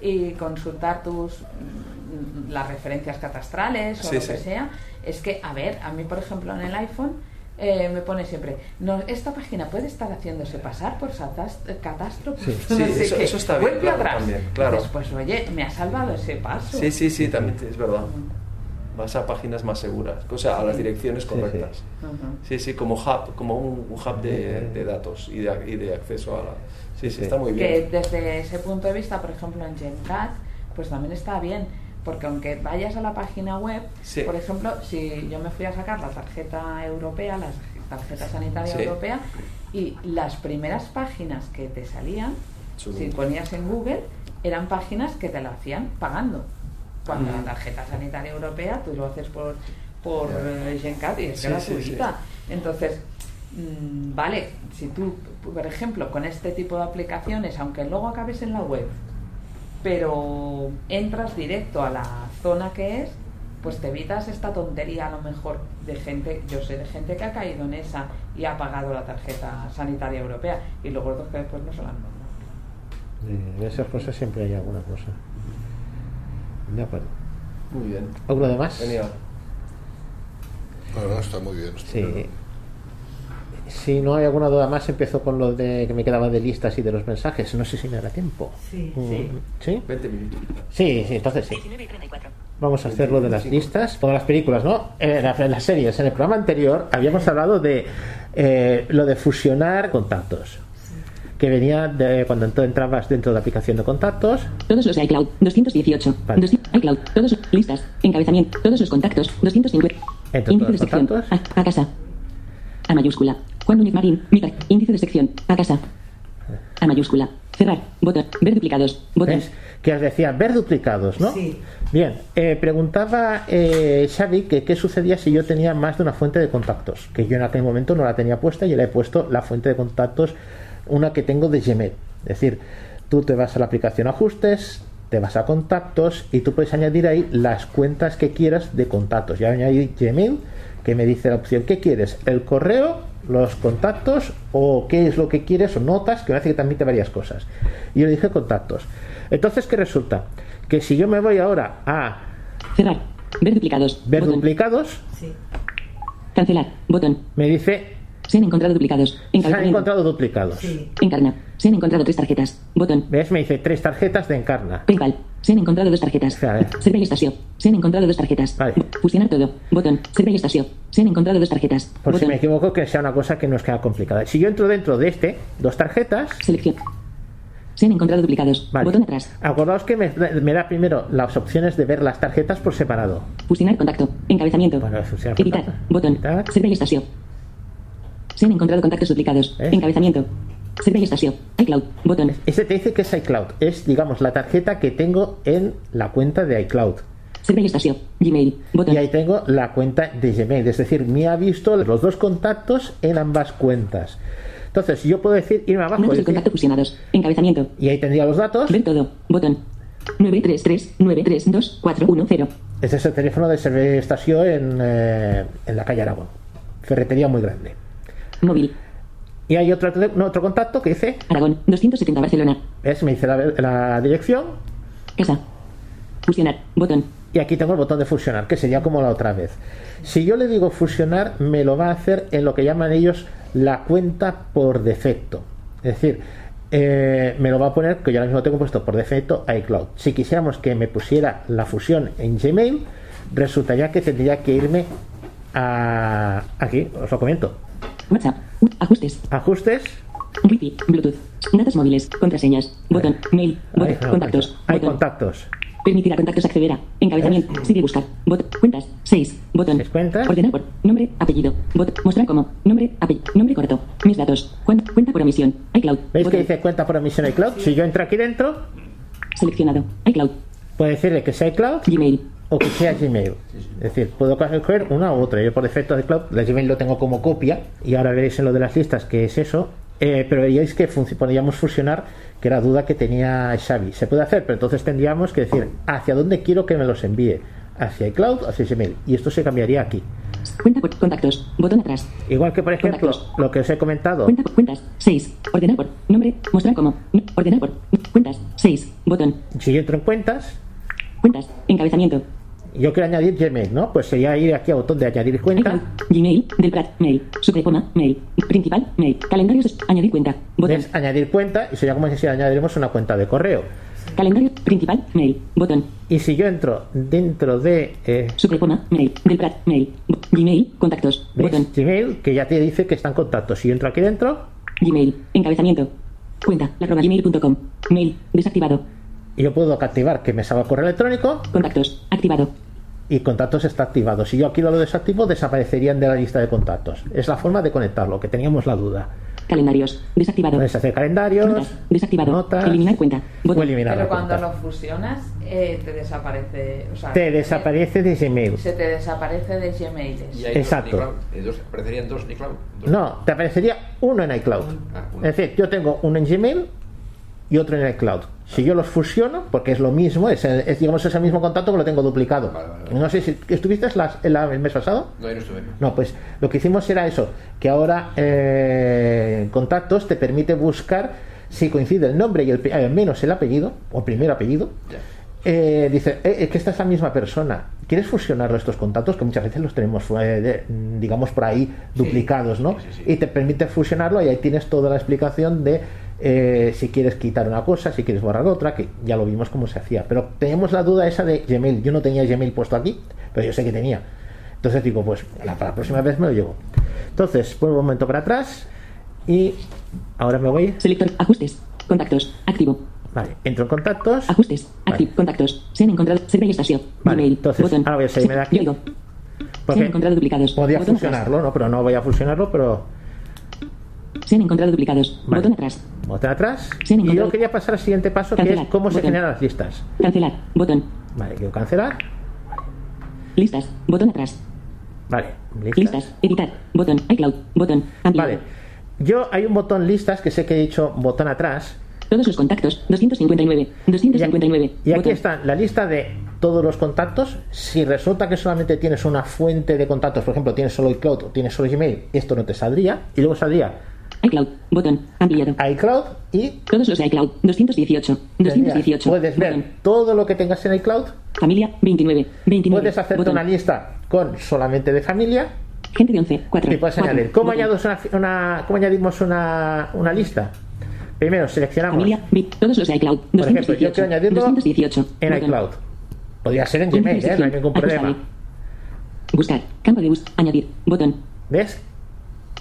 y consultar tus mm, las referencias catastrales o Sí, lo que sea, es que, a ver, a mí, por ejemplo, en el iPhone eh, me pone siempre, no, esta página puede estar haciéndose pasar por satas- catastro, Sí. no (laughs) Sí, sé eso- eso está bien, Vuelve claro, atrás. también, claro. Dices, pues oye, me ha salvado ese paso. Sí, sí, sí, también es verdad. Vas a páginas más seguras, o sea, a las direcciones Sí, correctas. Ujú. Sí, sí, como hub, como un, un hub de, de datos y de, y de acceso a la... Sí, sí, está muy que bien. desde ese punto de vista, por ejemplo, en GenCat, pues también está bien, porque aunque vayas a la página web, Sí. por ejemplo, si yo me fui a sacar la tarjeta europea, la tarjeta sanitaria Sí. europea, y las primeras páginas que te salían, si ponías en Google, eran páginas que te la hacían pagando. Cuando Mm. la tarjeta sanitaria europea, tú lo haces por, por Ya. eh, GenCat y es Sí, sí, gratuita. Entonces, mm, vale, si tú, por ejemplo, con este tipo de aplicaciones, aunque luego acabes en la web, pero entras directo a la zona que es, pues te evitas esta tontería a lo mejor de gente, yo sé de gente que ha caído en esa y ha pagado la tarjeta sanitaria europea y luego otros que después no se la han dado. De esas cosas siempre hay alguna cosa. De acuerdo. Muy bien. ¿Algo de más? Genial. Verdad está muy bien. está Sí. bien. Si no hay alguna duda más, empiezo con lo de que me quedaba de listas y de los mensajes. No sé si me dará tiempo. Sí, Mm, sí. ¿Sí? 20 minutos. Sí, sí, entonces sí. Vamos a hacer lo de las listas. Todas las películas, ¿no? En las series. En el programa anterior habíamos hablado de eh, lo de fusionar contactos. Que venía de cuando entrabas dentro de la aplicación de contactos. Todos los iCloud, 218. Vale. 200 iCloud, todos listas, encabezamiento, todos los contactos, 250. Entre Índice de sección, a casa. A mayúscula. Juan Núñez Marín, Mica, índice de sección, a casa. A mayúscula. Cerrar. Botón. Ver duplicados. Botón. ¿Ves? Que os decía ver duplicados, ¿no? Sí. Bien, eh, preguntaba eh, Xavi que qué sucedía si yo tenía más de una fuente de contactos, que yo en aquel momento no la tenía puesta y le he puesto la fuente de contactos, una que tengo de Gmail. Es decir, tú te vas a la aplicación ajustes, te vas a contactos y tú puedes añadir ahí las cuentas que quieras de contactos. Ya añadí Gmail, que me dice la opción, ¿qué quieres? ¿El correo, los contactos o qué es lo que quieres o notas? Que me hace que te admite varias cosas. Y yo le dije contactos. Entonces, ¿qué resulta? Que si yo me voy ahora a Cerrar. Ver duplicados. ver Botón. duplicados, Cancelar. Botón. me dice Se han encontrado duplicados. se han encontrado duplicados. Encarna. Se han encontrado tres tarjetas. Botón. ¿Ves? Me dice tres tarjetas de Encarna. PayPal. Se han encontrado dos tarjetas. Servei estació. Se han encontrado dos tarjetas. Fusionar todo. Botón. Servei estació. Se han encontrado dos tarjetas. Por si me equivoco, que sea una cosa que nos queda complicada. Si yo entro dentro de este, dos tarjetas. Selección. Se han encontrado duplicados. Vale. Botón atrás. Acordaos que me, me da primero las opciones de ver las tarjetas por separado. Fusionar contacto. Encabezamiento. fusionar Editar. (laughs) Botón. Servei estació. Se han encontrado contactos duplicados. Encabezamiento. Servei estació. iCloud. Botón. Este te dice que es iCloud. Es, digamos, la tarjeta que tengo en la cuenta de iCloud. Servei estació. Gmail. Botón. Y ahí tengo la cuenta de Gmail. Es decir, me ha visto los dos contactos en ambas cuentas. Entonces, yo puedo decir, irme abajo. Datos del contacto fusionados. Encabezamiento. y ahí tendría los datos. Ver todo. Botón. 933-932-410. Este es el teléfono de Servei Estació en, eh, en la calle Aragón. Ferretería muy grande. Móvil. Y hay otro, otro contacto que dice, Aragón. 270 Barcelona. ¿ves? Me dice la, la dirección Casa. Fusionar. Botón. y aquí tengo el botón de fusionar, que sería como la otra vez. Si yo le digo fusionar, me lo va a hacer en lo que llaman ellos la cuenta por defecto. Es decir, eh, me lo va a poner, que yo ahora mismo tengo puesto por defecto iCloud. Si quisiéramos que me pusiera la fusión en Gmail, resultaría que tendría que irme a aquí, os lo comento. WhatsApp. Ajustes. Ajustes. Wi-Fi. Bluetooth. Datos móviles. Contraseñas. Botón. Mail. Botón. Contactos. Hay Botón. contactos. Permitir a contactos acceder a. Encabezamiento. Sigue buscar. Botón. Cuentas. 6. Botón. cuentas. Ordenar por. Nombre. Apellido. Botón. Mostrar como. Nombre. Apellido. Nombre corto. Mis datos. Cuen- Cuenta por omisión. iCloud. ¿Veis que dice cuenta por omisión iCloud? Si yo entro aquí dentro, Seleccionado. iCloud. puedo decirle que sea iCloud Gmail. O que sea Gmail. Es decir, puedo coger una u otra. Yo por defecto de iCloud, la Gmail lo tengo como copia y ahora veréis en lo de las listas que es eso. Eh, pero veríais que podríamos fusionar, que era duda que tenía Xavi. Se puede hacer, pero entonces tendríamos que decir hacia dónde quiero que me los envíe. Hacia iCloud, hacia Gmail. Y esto se cambiaría aquí. Cuenta por. Contactos. Botón atrás. Igual que, por ejemplo, lo que os he comentado. Cuenta por. Cuentas. 6. Ordenar por. Nombre. Mostrar como. Ordenar por. Cuentas. 6. Botón. Si yo entro en cuentas, Cuentas. Encabezamiento. Yo quiero añadir Gmail, ¿no? Pues sería ir aquí al botón de añadir cuenta. Gmail. Del Prat. Mail. Suprepoma. Mail. Principal. Mail. Calendarios. Añadir cuenta. Botón. ¿Ves? Añadir cuenta y sería como si añadiremos una cuenta de correo. Calendario. Principal. Mail. Botón. Y si yo entro dentro de eh. Mail. Del Prat. Mail. Gmail. Contactos. ¿ves? Botón. Gmail, que ya te dice que están contactos. Si yo entro aquí dentro Gmail. Encabezamiento. Cuenta. La gmail.com. Mail. Desactivado. Y yo puedo activar que me salga correo electrónico Contactos. Activado. y contactos está activado. Si yo aquí lo desactivo, desaparecerían de la lista de contactos. Es la forma de conectarlo, que teníamos la duda. Calendarios. Desactivado. Puedes hacer calendarios, Notas. Desactivado. notas, Eliminar cuenta. o eliminar Pero cuando cuenta. lo fusionas, eh, te desaparece. O sea, Te desaparece de Gmail. Se te desaparece de Gmail. Exacto. Dos, eh, dos, aparecerían dos en iCloud. Dos. No, te aparecería uno en iCloud. Ah. Es decir, yo tengo uno en Gmail y otro en iCloud. Si yo los fusiono, porque es lo mismo, es, el- es, digamos es el mismo contacto que lo tengo duplicado. No sé si estuviste las- el, el mes pasado. No, no estuve. No, pues lo que hicimos era eso, que ahora eh, contactos te permite buscar si coincide el nombre y el, al menos el apellido, o primer apellido. Eh, dice, eh, es que esta es la misma persona. ¿Quieres fusionarlo estos contactos? Que muchas veces los tenemos, eh, de- digamos, por ahí duplicados, ¿no? Y te permite fusionarlo y ahí tienes toda la explicación de eh, si quieres quitar una cosa, si quieres borrar otra, que ya lo vimos cómo se hacía. Pero teníamos la duda esa de Gmail. Yo no tenía Gmail puesto aquí, pero yo sé que tenía. Entonces digo, pues la, para la próxima vez me lo llevo. Entonces, vuelvo un momento para atrás y ahora me voy. Selector. Ajustes. Contactos. Activo. Vale, entro en contactos. Ajustes. Activo. Contactos. Se han encontrado. Servei estació. Vale, Gmail. entonces Botón. ahora voy a salirme de aquí. Yo digo. Se han encontrado duplicados. podía Botón fusionarlo, ¿no? Pero no voy a fusionarlo, pero. Se han encontrado duplicados. Vale. Botón atrás. Botón atrás. Se han Y yo quería pasar al siguiente paso, que es cómo se generan las listas. Cancelar. Botón. Vale, quiero cancelar. Listas. Botón atrás. Vale, listas. Listas. Editar. Botón. iCloud. Botón. Ampliar. Vale. Yo hay un botón listas que sé que he dicho botón atrás. Todos los contactos. 259. 259. Y aquí Botón. está la lista de todos los contactos. Si resulta que solamente tienes una fuente de contactos, por ejemplo, tienes solo iCloud o tienes solo Gmail, esto no te saldría. Y luego saldría iCloud. Botón. Ampliado. iCloud y Todos los iCloud. 218. 218. puedes ver todo lo que tengas en iCloud. Familia. 29. 29. Puedes hacerte Botón. una lista con solamente de familia. Gente de 11. 4. Y puedes añadir. ¿Cómo, una, una- ¿Cómo añadimos una, una lista? Primero seleccionamos. Familia. Todos los iCloud. Por ejemplo, yo 218. quiero añadirlo 218. en Botón. iCloud. Podría ser en Gmail, ¿eh? no hay ningún problema. Buscar. Campo de bus. Añadir. Botón. ¿Ves?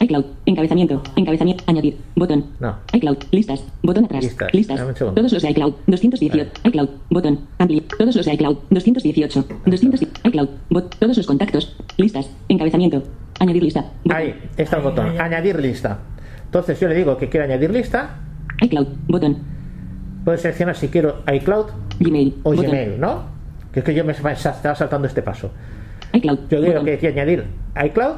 iCloud. Encabezamiento. Encabezamiento. Añadir. Botón. No. iCloud. Listas. Botón atrás. Listas. Todos los de iCloud. 218. iCloud. Botón. Ampli. Todos los de iCloud. 218. 200. iCloud. Bot. Todos los contactos. Listas. Encabezamiento. Añadir lista. Ahí está el botón. Añadir lista. Entonces yo le digo que quiero añadir lista. iCloud. Botón. Puedo seleccionar si quiero iCloud Gmail. o Botón. Gmail, ¿no? Que es que yo me estaba saltando este paso. iCloud. Yo digo Botón. que quiero añadir iCloud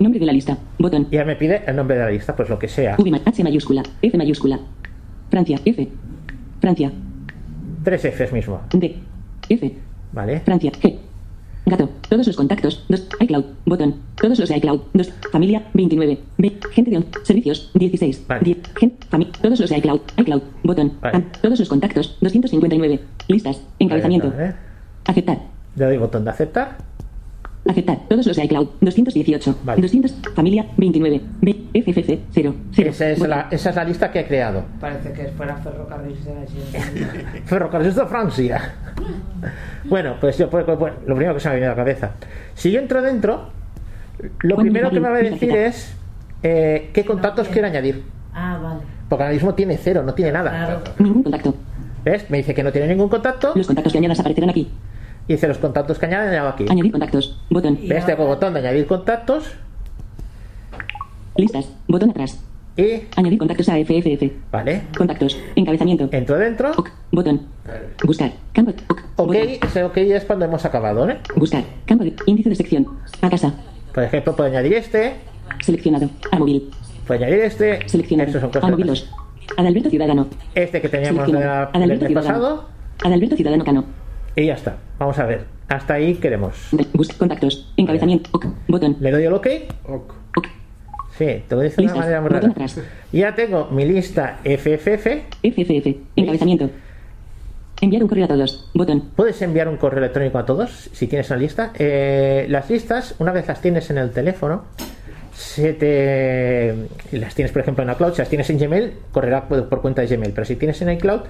Nombre de la lista. Botón. ya me pide el nombre de la lista, pues lo que sea. V H mayúscula. F mayúscula. Francia. F. Francia. Tres Fs mismo. D. F. ¿Vale? Francia. G. Gato. Todos los contactos. Dos. iCloud. Botón. Todos los de iCloud. Dos. Familia. 29. B. Gente de on. Servicios. 16. 10. Gen. Fami. Todos los de iCloud. iCloud. Botón. Vale. Todos los contactos. 259. Listas. Encabezamiento. ¿eh? Aceptar. Le doy botón de aceptar. Aceptar. Todos los de iCloud. 218. 200. Familia. 29. B. FFC. 0. 0. Esa es, la, esa es la lista que he creado. Parece que fuera ferrocarriles de la. (laughs) Ferrocarriles de Francia. Bueno, pues yo pues, pues, lo primero que se me viene a la cabeza. Si yo entro dentro, lo primero que me va a decir es eh, qué contactos quiero añadir. Ah, vale. Porque ahora mismo tiene cero, no tiene nada. Claro. Ningún contacto. ¿Ves? Me dice que no tiene ningún contacto. Los contactos que añadas aparecerán aquí. Y dice los contactos que añaden aquí. Añadir contactos. Botón. ¿Ves? Tengo el botón de añadir contactos. Listas. Botón atrás. Y. Añadir contactos a FFF. Vale. Contactos. Encabezamiento. Entro dentro. Botón. Buscar. Campo. Ok. Ok, ese ok es cuando hemos acabado, ¿eh? Buscar. Campo de índice de sección. A casa. Por ejemplo, puedo añadir este. Seleccionado. A móvil. Puedo añadir este. Seleccionado. Estos son A cosas. móvil 2. Adalberto Ciudadano. Este que teníamos de del Ciudadano. pasado. Adalberto Ciudadano Cano. Y ya está. Vamos a ver. Hasta ahí queremos. Buscar contactos. Encabezamiento. Ok. Botón. Le doy el ok. Sí, te lo dice de una manera muy rara. Ya tengo mi lista FFF. FFF. Encabezamiento. Enviar un correo a todos. Botón. Puedes enviar un correo electrónico a todos si tienes una lista. Eh, las listas, una vez las tienes en el teléfono, se te las tienes por ejemplo en iCloud, si las tienes en Gmail, correrá por, por cuenta de Gmail, pero si tienes en iCloud,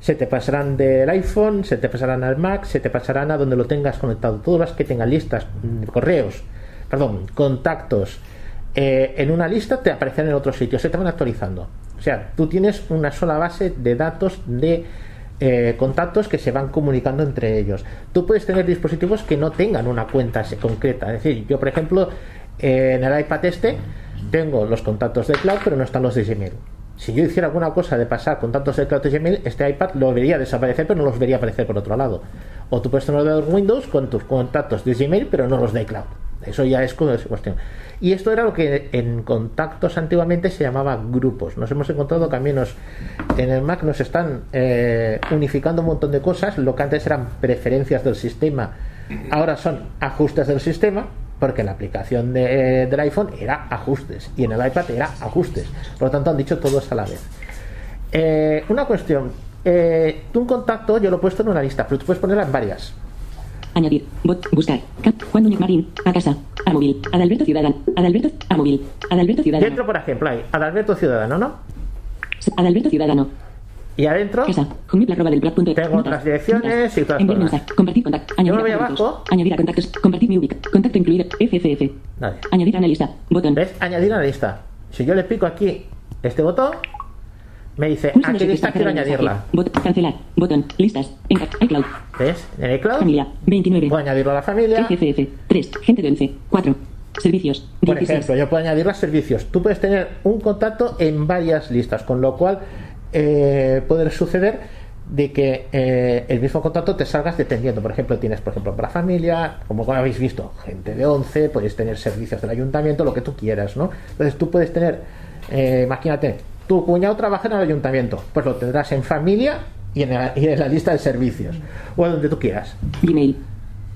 se te pasarán del iPhone, se te pasarán al Mac, se te pasarán a donde lo tengas conectado. Todas las que tengan listas, mm, correos, perdón, contactos eh, en una lista te aparecerán en otro sitio, se te van actualizando. O sea, tú tienes una sola base de datos de eh, contactos que se van comunicando entre ellos. Tú puedes tener dispositivos que no tengan una cuenta concreta. Es decir, yo por ejemplo eh, en el iPad este tengo los contactos de cloud pero no están los de Gmail. Si yo hiciera alguna cosa de pasar contactos de cloud de Gmail, este iPad lo vería desaparecer pero no los vería aparecer por otro lado. O tú puedes tener Windows con tus contactos de Gmail pero no los de iCloud. Eso ya es cu- es cuestión. Y esto era lo que en contactos antiguamente se llamaba grupos. Nos hemos encontrado menos en el Mac nos están eh, unificando un montón de cosas. Lo que antes eran preferencias del sistema, ahora son ajustes del sistema, porque la aplicación de- del iPhone era ajustes y en el iPad era ajustes. Por lo tanto, han dicho todos a la vez. Eh, una cuestión. Eh, un contacto yo lo he puesto en una lista, pero tú puedes ponerla en varias. Añadir. Bot. Buscar. Juan Núñez Marín. A casa. A móvil. Adalberto Ciudadano. Adalberto. A móvil. Adalberto Ciudadano. Dentro, por ejemplo, hay Adalberto Ciudadano, ¿no? Adalberto Ciudadano. Y adentro punto- tengo otras direcciones y Enviar cosas. Compartir contacto. Añadir me voy abajo. Añadir a contactos. Compartir mi ubica. Contacto incluido. FFF. Vale. Añadir a una lista. Botón. ¿Ves? Añadir a la lista. Si yo le pico aquí este botón, me dice a qué lista quiero añadirla. Bot- Cancelar. Botón. Listas. En iCloud. ¿Ves? En iCloud. Familia. 29. Puedo añadirlo a la familia. FFF. 3. Gente de 11. 4. Servicios. Por 16. ejemplo, yo puedo añadir los servicios. Tú puedes tener un contacto en varias listas, con lo cual eh, puede suceder de que eh, el mismo contacto te salgas dependiendo. Por ejemplo, tienes, por ejemplo, para familia, como habéis visto, gente de 11, puedes tener servicios del ayuntamiento, lo que tú quieras, ¿no? Entonces tú puedes tener, eh, imagínate, tu cuñado trabaja en el ayuntamiento, pues lo tendrás en familia y en la, y en la lista de servicios, o donde tú quieras. Gmail.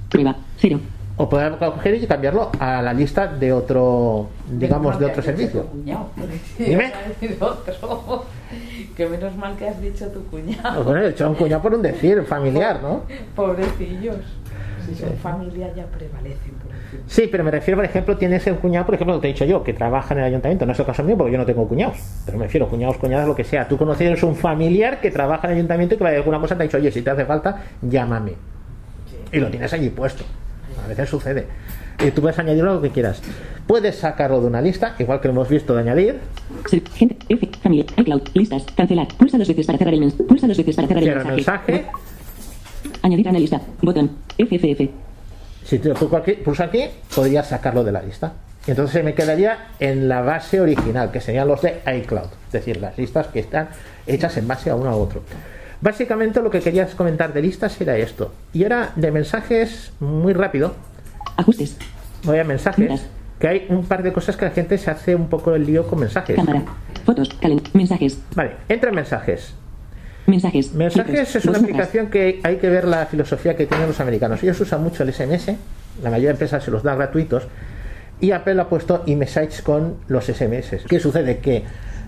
Prueba. Cero. O poder coger y cambiarlo a la lista de otro, digamos, de otro servicio. (laughs) Dime. Otro. (laughs) Que menos mal que has dicho tu cuñado. Bueno, he hecho un cuñado por un decir, familiar, ¿no? (laughs) Pobrecillos. Si son familia ya prevalecen por. Sí, pero me refiero, por ejemplo, tienes un cuñado, por ejemplo, lo que te he dicho yo, que trabaja en el ayuntamiento. No es el caso mío porque yo no tengo cuñados. Pero me refiero, cuñados, cuñadas, lo que sea. Tú conoces un familiar que trabaja en el ayuntamiento y que alguna cosa te ha dicho, oye, si te hace falta, llámame. Y lo tienes allí puesto. A veces sucede. Y tú puedes añadirlo lo que quieras. Puedes sacarlo de una lista, igual que lo hemos visto de añadir. Gente. F. Familia. iCloud. Listas. Cancelar. Pulsa dos veces para cerrar el mensaje. Pulsa dos veces para cerrar el mensaje. mensaje. Añadir a la lista. Botón. FFF. Si tú tú aquí, pulsa aquí, podrías sacarlo de la lista. Y entonces se me quedaría en la base original, que serían los de iCloud, es decir, las listas que están hechas en base a uno a otro. Básicamente lo que querías comentar de listas era esto. Y ahora de mensajes, muy rápido. Ajustes. Voy a mensajes. Que hay un par de cosas que la gente se hace un poco el lío con mensajes. Cámara. Fotos. Mensajes. Vale, entra en mensajes. Mensajes. Mensajes es una aplicación que hay que ver la filosofía que tienen los americanos. Ellos usan mucho el SMS, la mayoría de empresas se los da gratuitos, y Apple ha puesto iMessage con los SMS. ¿Qué sucede? Que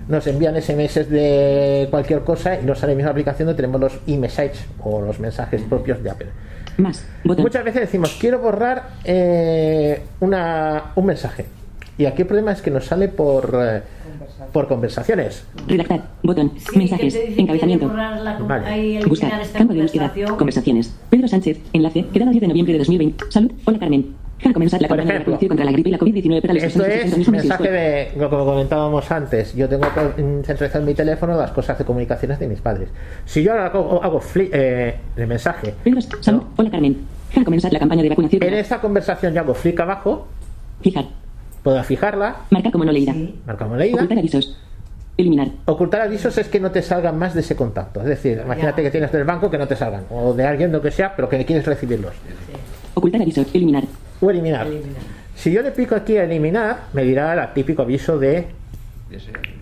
nos envían SMS de cualquier cosa y nos sale en la misma aplicación donde tenemos los iMessage o los mensajes propios de Apple. Más. Muchas veces decimos, quiero borrar eh, una, un mensaje. Y aquí el problema es que nos sale por, eh, por conversaciones. Redactar. Botón. Sí, Mensajes. Encabezamiento. Vale. Buscar. Campo de búsqueda. Conversaciones. Pedro Sánchez. Enlace. Quedado 10 de noviembre de 2020. Salud. Hola Carmen. Comenzar la Por campaña de ejemplo, vacunación contra la gripe y la COVID-19 para los Esto de es 60 mismos meses mensaje de lo que comentábamos antes. Yo tengo centralizado en mi teléfono las cosas de comunicaciones de mis padres. Si yo ahora hago, hago fli- eh, el mensaje, Pedro, salud. Hola Carmen. Para comenzar la campaña de vacunación. en esta conversación yo hago flick abajo, Fijar. puedo fijarla, Marcar como no leída. marcamos leída. Ocultar avisos. Eliminar. Ocultar avisos es que no te salgan más de ese contacto. Es decir, imagínate que tienes del banco que no te salgan, o de alguien, lo que sea, pero que quieres recibirlos. Ocultar avisos. Eliminar. O eliminar. Si yo le pico aquí a eliminar, me dirá el típico aviso de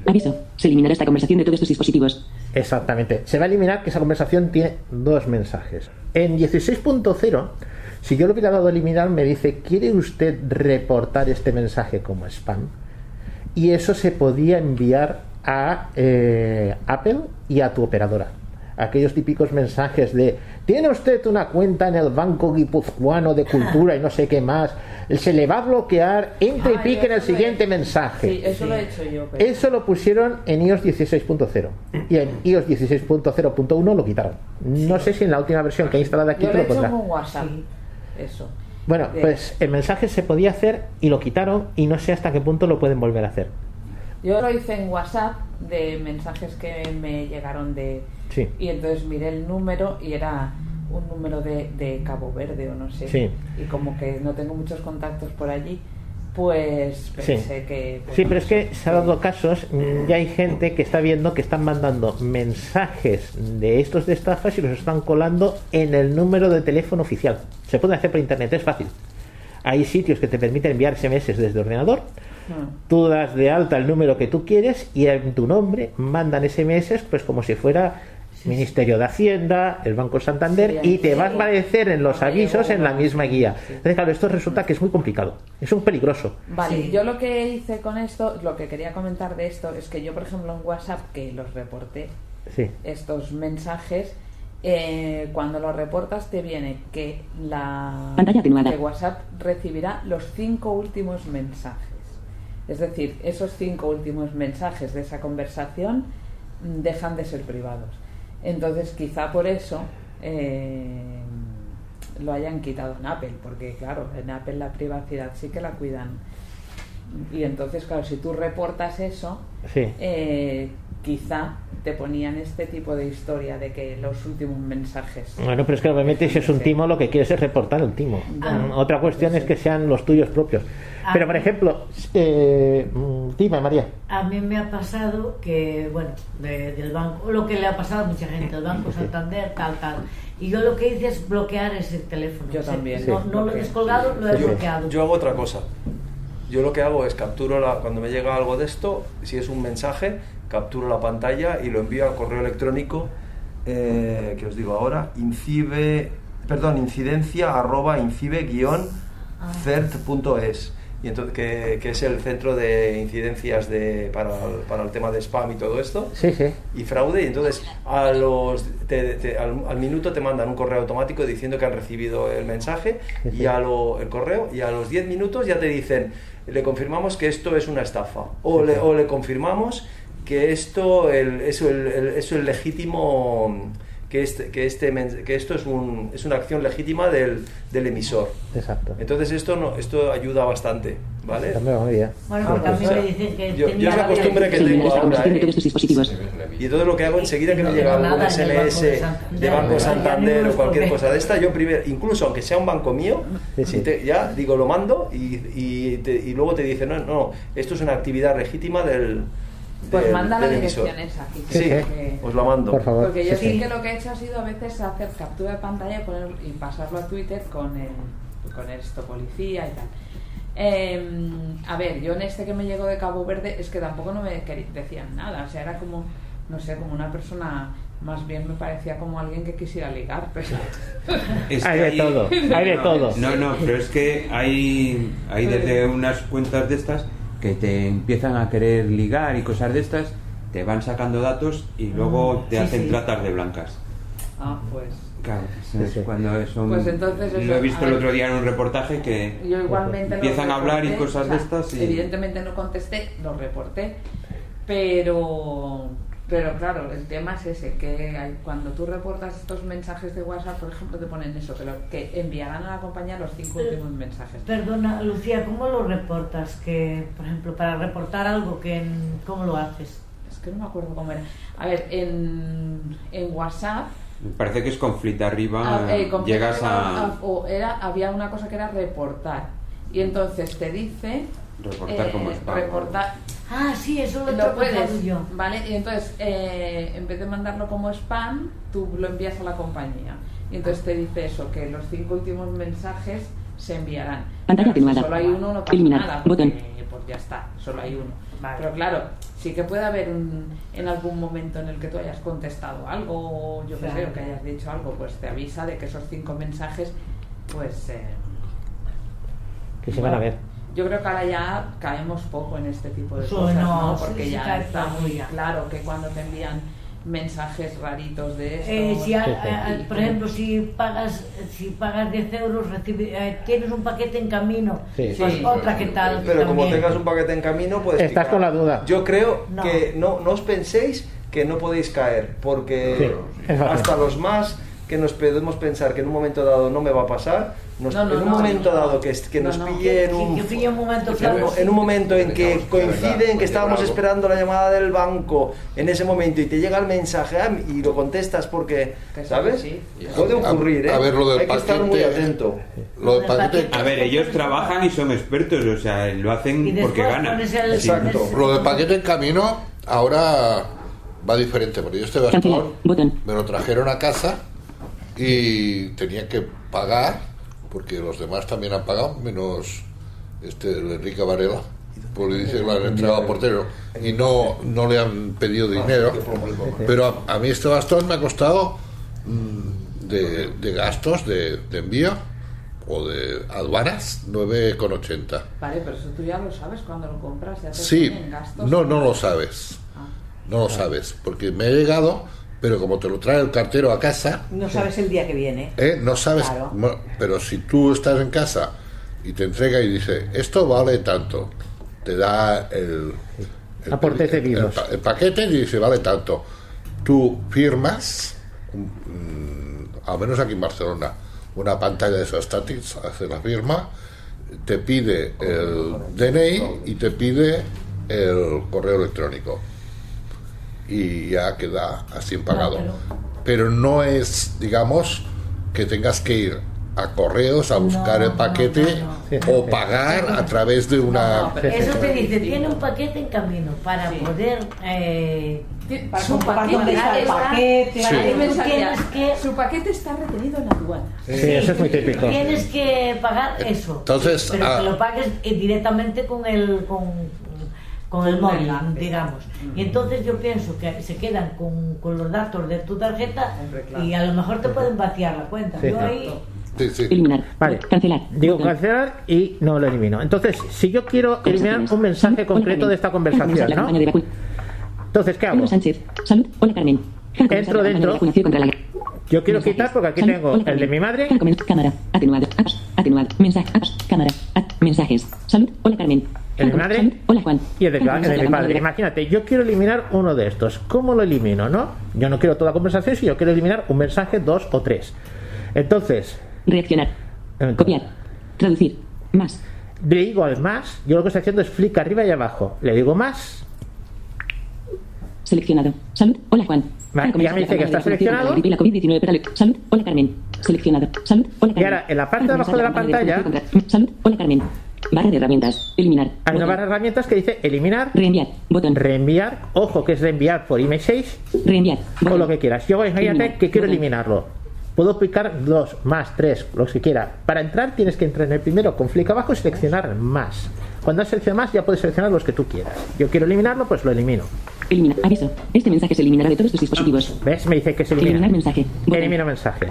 Aviso. Se eliminará esta conversación de todos tus dispositivos. Exactamente. Se va a eliminar que esa conversación tiene dos mensajes. En 16.0, si yo le hubiera dado a eliminar, me dice, ¿quiere usted reportar este mensaje como spam? Y eso se podía enviar a eh, Apple y a tu operadora. Aquellos típicos mensajes de, ¿tiene usted una cuenta en el Banco Guipuzcoano de Cultura y no sé qué más? Se le va a bloquear, entre y Ah, pique en el lo he- siguiente mensaje. Sí, eso lo he hecho yo. pero- Eso lo pusieron en iOS 16.0 y en iOS 16.0.1 lo quitaron. No sé si en la última versión que he instalado aquí Yo te lo he lo hecho con WhatsApp. Eso. Bueno, De- pues el mensaje se podía hacer y lo quitaron y no sé hasta qué punto lo pueden volver a hacer. Yo lo hice en WhatsApp de mensajes que me llegaron de... Sí. Y entonces miré el número y era un número de, de Cabo Verde o no sé. Sí. Y como que no tengo muchos contactos por allí, pues Sí. pensé que... pues, Sí, pero es que se ha dado casos, mm, ya hay gente que está viendo que están mandando mensajes de estos de estafas y los están colando en el número de teléfono oficial. Se puede hacer por internet, es fácil. Hay sitios que te permiten enviar SMS desde ordenador. mm. Tú das de alta el número que tú quieres y en tu nombre mandan SMS pues como si fuera Ministerio de Hacienda, el Banco Santander y te va a aparecer en los avisos en la misma guía. Entonces, claro, esto resulta que es muy complicado, es un peligroso. Vale, yo lo que hice con esto, lo que quería comentar de esto, es que yo, por ejemplo, en WhatsApp, que los reporté, Sí. estos mensajes, eh, cuando los reportas te viene que la que WhatsApp recibirá los cinco últimos mensajes. Es decir, esos cinco últimos mensajes de esa conversación dejan de ser privados. Entonces, quizá por eso eh, lo hayan quitado en Apple, porque claro, en Apple la privacidad sí que la cuidan. Y entonces, claro, si tú reportas eso, Sí. eh, quizá te ponían este tipo de historia de que los últimos mensajes. Bueno, pero es que obviamente si es un timo, lo que quieres es reportar un timo. Ah. Mm, Otra cuestión es que sean los tuyos propios. Pero, por ejemplo, eh, mm, dime, María. A mí me ha pasado que, bueno, de- del banco, lo que le ha pasado a mucha gente, el Banco Santander, tal, tal. Y yo lo que hice es bloquear ese teléfono. Yo O sea, también. No, no lo he descolgado, lo he bloqueado. yo hago otra cosa. Yo lo que hago es capturo la, cuando me llega algo de esto, si es un mensaje, capturo la pantalla y lo envío al correo electrónico eh, que os digo ahora, incibe, perdón, incidencia arroba incibe guion cert.es y entonces que, que es el centro de incidencias de, para, el, para el tema de spam y todo esto. Sí, sí. y fraude y entonces a los te- te- al, al minuto te mandan un correo automático diciendo que han recibido el mensaje y a lo, el correo y a los 10 minutos ya te dicen le confirmamos que esto es una estafa. O, le, o le confirmamos que esto el, es, el, el- es el legítimo que este, que este que esto es un, es una acción legítima del, del emisor Exacto. entonces esto no esto ayuda bastante vale bien. Bueno, porque a mí me dicen que yo, yo es la costumbre que tengo ahora ¿eh? todos tus dispositivos. Y todo lo que hago enseguida que me llega Banco SMS de Banco Santander o cualquier cosa de esta, yo primero, incluso aunque sea un banco mío, y te- ya digo, lo mando y, y, te- y luego te dice, no, no, esto es una actividad legítima del. Pues del- manda la del emisor". dirección esa. aquí, Sí, que- os la mando. Por favor. Porque yo Sí, sí sí. que lo que he hecho ha sido a veces hacer captura de pantalla y, poner, y pasarlo a Twitter con el, con esto policía y tal. Eh, a ver, yo en este que me llegó de Cabo Verde es que tampoco no me decían nada, o sea, era como, no sé, como una persona, más bien me parecía como alguien que quisiera ligar, pero... (laughs) Es Hay de todo, hay de no, todo. No, no, pero es que hay, hay desde unas cuentas de estas que te empiezan a querer ligar y cosas de estas, te van sacando datos y luego te Sí, hacen sí. tratas de blancas. Ah, pues... Claro, eso es cuando son... Pues entonces eso, lo he visto el otro día en un reportaje que Yo igualmente empiezan a hablar y cosas o sea, de estas y... Evidentemente no contesté, lo reporté, pero pero claro, el tema es ese, que hay- cuando tú reportas estos mensajes de WhatsApp, por ejemplo, te ponen eso, que, lo- que enviarán a la compañía los cinco últimos mensajes. Perdona, Lucía, ¿cómo lo reportas? Que, por ejemplo, para reportar algo, que en- ¿cómo lo haces? Es que no me acuerdo cómo era. A ver, en, en WhatsApp Me parece que es con flit arriba, Ah, eh, llegas a... a- o era, había una cosa que era reportar. Y entonces te dice. Eh, Reportar como spam. reportar- Ah, sí, eso lo lo puedes, yo. ¿vale? Y entonces, eh, en vez de mandarlo como spam, tú lo envías a la compañía. Y entonces te dice eso, que los cinco últimos mensajes se enviarán. Pantalla Claro, si solo hay uno, no pasa Eliminar. nada. Botón. porque, Pues ya está, solo hay uno. Pero claro, sí que puede haber un, en algún momento en el que tú hayas contestado algo, o yo qué sé, o que hayas dicho algo, pues te avisa de que esos cinco mensajes, pues... eh, Que se van a ver. Yo creo que ahora ya caemos poco en este tipo de cosas, no, Porque ya está muy claro que cuando te envían mensajes raritos de esto... Eh, si a- por ejemplo, si pagas si pagas 10 euros, recibe- eh, tienes un paquete en camino, Sí. pues Sí. otra que tal. Pero como tengas un paquete en camino, puedes Estás picar. con la duda. Yo creo No. que no, no os penséis que no podéis caer, porque Sí, hasta los más que nos podemos pensar que en un momento dado no me va a pasar, nos- No, no, en un no, momento no. dado que, es- que No, nos no. pille en un, que pille un momento en claro, un- sí. en un momento en que coincide en que estábamos esperando la llamada del banco en ese momento y te llega el mensaje ah, y lo contestas porque, ¿sabes? Puede ocurrir, ¿eh? A ver, lo del Hay que estar muy paquete- atento. Lo del paquete. A ver, ellos trabajan y son expertos, o sea, lo hacen porque ganan. Exacto. Lo del paquete en camino ahora va diferente, porque yo este bastón me lo trajeron a casa y tenía que pagar, porque los demás también han pagado, menos este el Enrique Varela, pues le dice que lo han entregado al portero y no, no le han pedido dinero. Pero a, a mí este bastón me ha costado mm, de, de gastos de, de envío o de aduanas 9,80. Vale, pero eso tú ya lo sabes cuando lo compras, ya te Sí, ponen gastos. no, no lo sabes. Ah. No lo sabes, porque me ha llegado, pero como te lo trae el cartero a casa, No sabes el día que viene. ¿eh? no sabes. Claro. Pero si tú estás en casa y te entrega y dice, esto vale tanto, te da el, el, Aportes el- el el paquete y dice, vale tanto. Tú firmas, mm, al menos aquí en Barcelona, una pantalla de esas táctiles, hace la firma, te pide el DNI y te pide el correo electrónico. Y ya queda así pagado. Pero no es, digamos, que tengas que ir a correos a buscar el paquete o pagar a través de una... Eso te dice, tiene un paquete en camino para poder... Eh, Para su comprobar dónde está el está- paquete, para Sí. que tú mensaje. tienes que Su paquete está retenido en la aduana. Sí, eso es muy típico. Tienes que pagar eso. Entonces, pero ah, que lo pagues eh, directamente con el con, con el móvil, digamos. Y entonces yo pienso que se quedan con, con los datos de tu tarjeta y a lo mejor te pueden vaciar la cuenta. Sí. Yo ahí Eliminar. Vale. Cancelar. Digo cancelar y no lo elimino. Entonces, si yo quiero eliminar un mensaje concreto de esta conversación, ¿no? Entonces, ¿qué hago? Sánchez. Salud. Hola Carmen. Entro dentro. Yo quiero quitar porque aquí tengo el de mi madre. Cámara. Atenuado. Apps. Atenuado. Mensaje. Apps. Cámara. Mensajes. Salud. Hola Carmen. El de mi madre Salud. Hola Juan. y el de, el mi padre. Imagínate, yo quiero eliminar uno de estos. ¿Cómo lo elimino, no? Yo no quiero toda conversación, si yo quiero eliminar un mensaje, dos o tres. Entonces, Reaccionar. Copiar. Traducir. Más. le digo al más, yo lo que estoy haciendo es flick arriba y abajo. Le digo más, Seleccionado. Salud. Hola Juan. Vale, ya me dice que está seleccionado. la COVID-19 para el- Salud. Hola Carmen. Seleccionado. Salud. Hola Carmen. Y ahora, en la parte de abajo de la pantalla- Salud. Hola Carmen. Barra de herramientas. Eliminar. hay una Botón. barra de herramientas que dice eliminar, Reenviar. Botón. reenviar. Ojo, que es reenviar por iMessage Reenviar. o lo que quieras. Yo, imagínate que quiero Botón. eliminarlo. Puedo picar dos, más, tres, los que quiera. Para entrar tienes que entrar en el primero con flick abajo y seleccionar más. Cuando has seleccionado más ya puedes seleccionar los que tú quieras. Yo quiero eliminarlo, pues lo elimino. Eliminar. Aviso. Este mensaje se eliminará de todos tus dispositivos. ¿Ves? Me dice que se elimina. Eliminar mensaje. Botón. Elimino mensaje.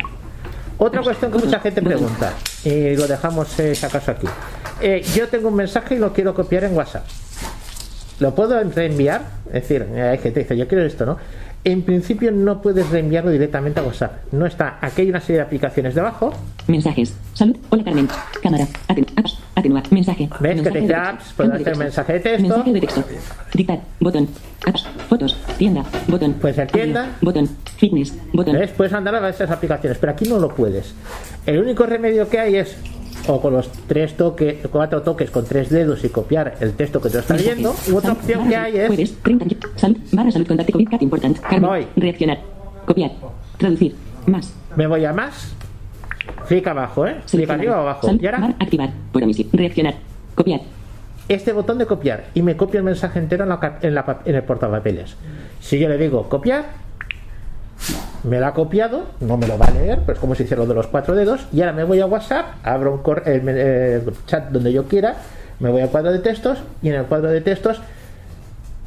Otra cuestión que mucha gente pregunta, y lo dejamos eh, si acaso aquí. Eh, yo tengo un mensaje y lo quiero copiar en WhatsApp. ¿Lo puedo reenviar? Es decir, eh, hay gente que dice, yo quiero esto, ¿no? En principio no puedes reenviarlo directamente a WhatsApp. No está. Aquí hay una serie de aplicaciones debajo. Mensajes. Salud. Hola Carmen. Cámara. Aten apps. Atenuar. Mensaje. ¿Ves que te apps? De hacer mensaje de texto. Mensaje de texto. Dictar. Botón. Apps. Fotos. Tienda. Botón. Puede ser tienda. Botón. Fitness. Botón. ¿Ves? Puedes mandar a esas aplicaciones, pero aquí no lo puedes. El único remedio que hay es o con los tres toques, cuatro toques con tres dedos y copiar el texto que te está Mensajes. leyendo. Y otra opción que hay es. 30. Salud. Barra salud. Contacte COVID. Cat important. Carmen. Reaccionar. Copiar. Traducir. Más. Me voy a más. Clic abajo, ¿eh? Clic arriba o abajo. Y ahora activar. Por omisión. Reaccionar. Copiar. este botón de copiar y me copio el mensaje entero en, la en, la en el portapapeles. Si yo le digo copiar, me lo ha copiado, no me lo va a leer, pues como si hiciera lo de los cuatro dedos, y ahora me voy a WhatsApp, abro un cor- el, el chat donde yo quiera, me voy al cuadro de textos y en el cuadro de textos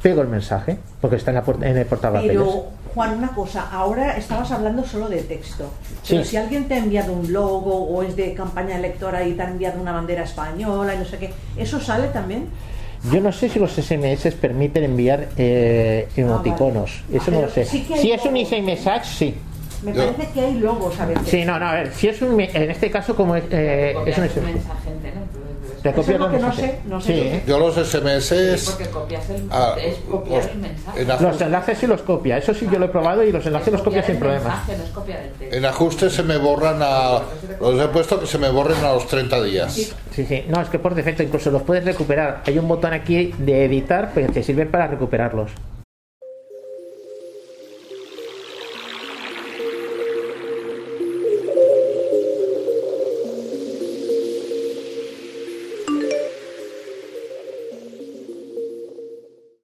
pego el mensaje, porque está en, la en el portapapeles. Pero, Juan, una cosa, ahora estabas hablando solo de texto. Pero Sí. si alguien te ha enviado un logo o es de campaña electoral y te ha enviado una bandera española y no sé qué, ¿eso sale también? Yo no sé si los SMS permiten enviar eh, emoticonos, eso no lo sé. sí que hay si es un easy message, sí. Me parece que hay logos a veces. Sí, no, no, a ver, si es un, en este caso como es, eh, es un mensaje Te copia el que no mensaje. sé, no sé Sí. Yo los SMS. Sí, porque copias el, Ah, es copiar los- el mensaje. en Los enlaces sí los copia, eso sí yo lo he probado y los enlaces los copia sin mensaje, no en ajuste se me borran a. Los he puesto que se me borren a los 30 días. Sí, sí, no, es que por defecto incluso los puedes recuperar. Hay un botón aquí de editar pues, que sirve para recuperarlos.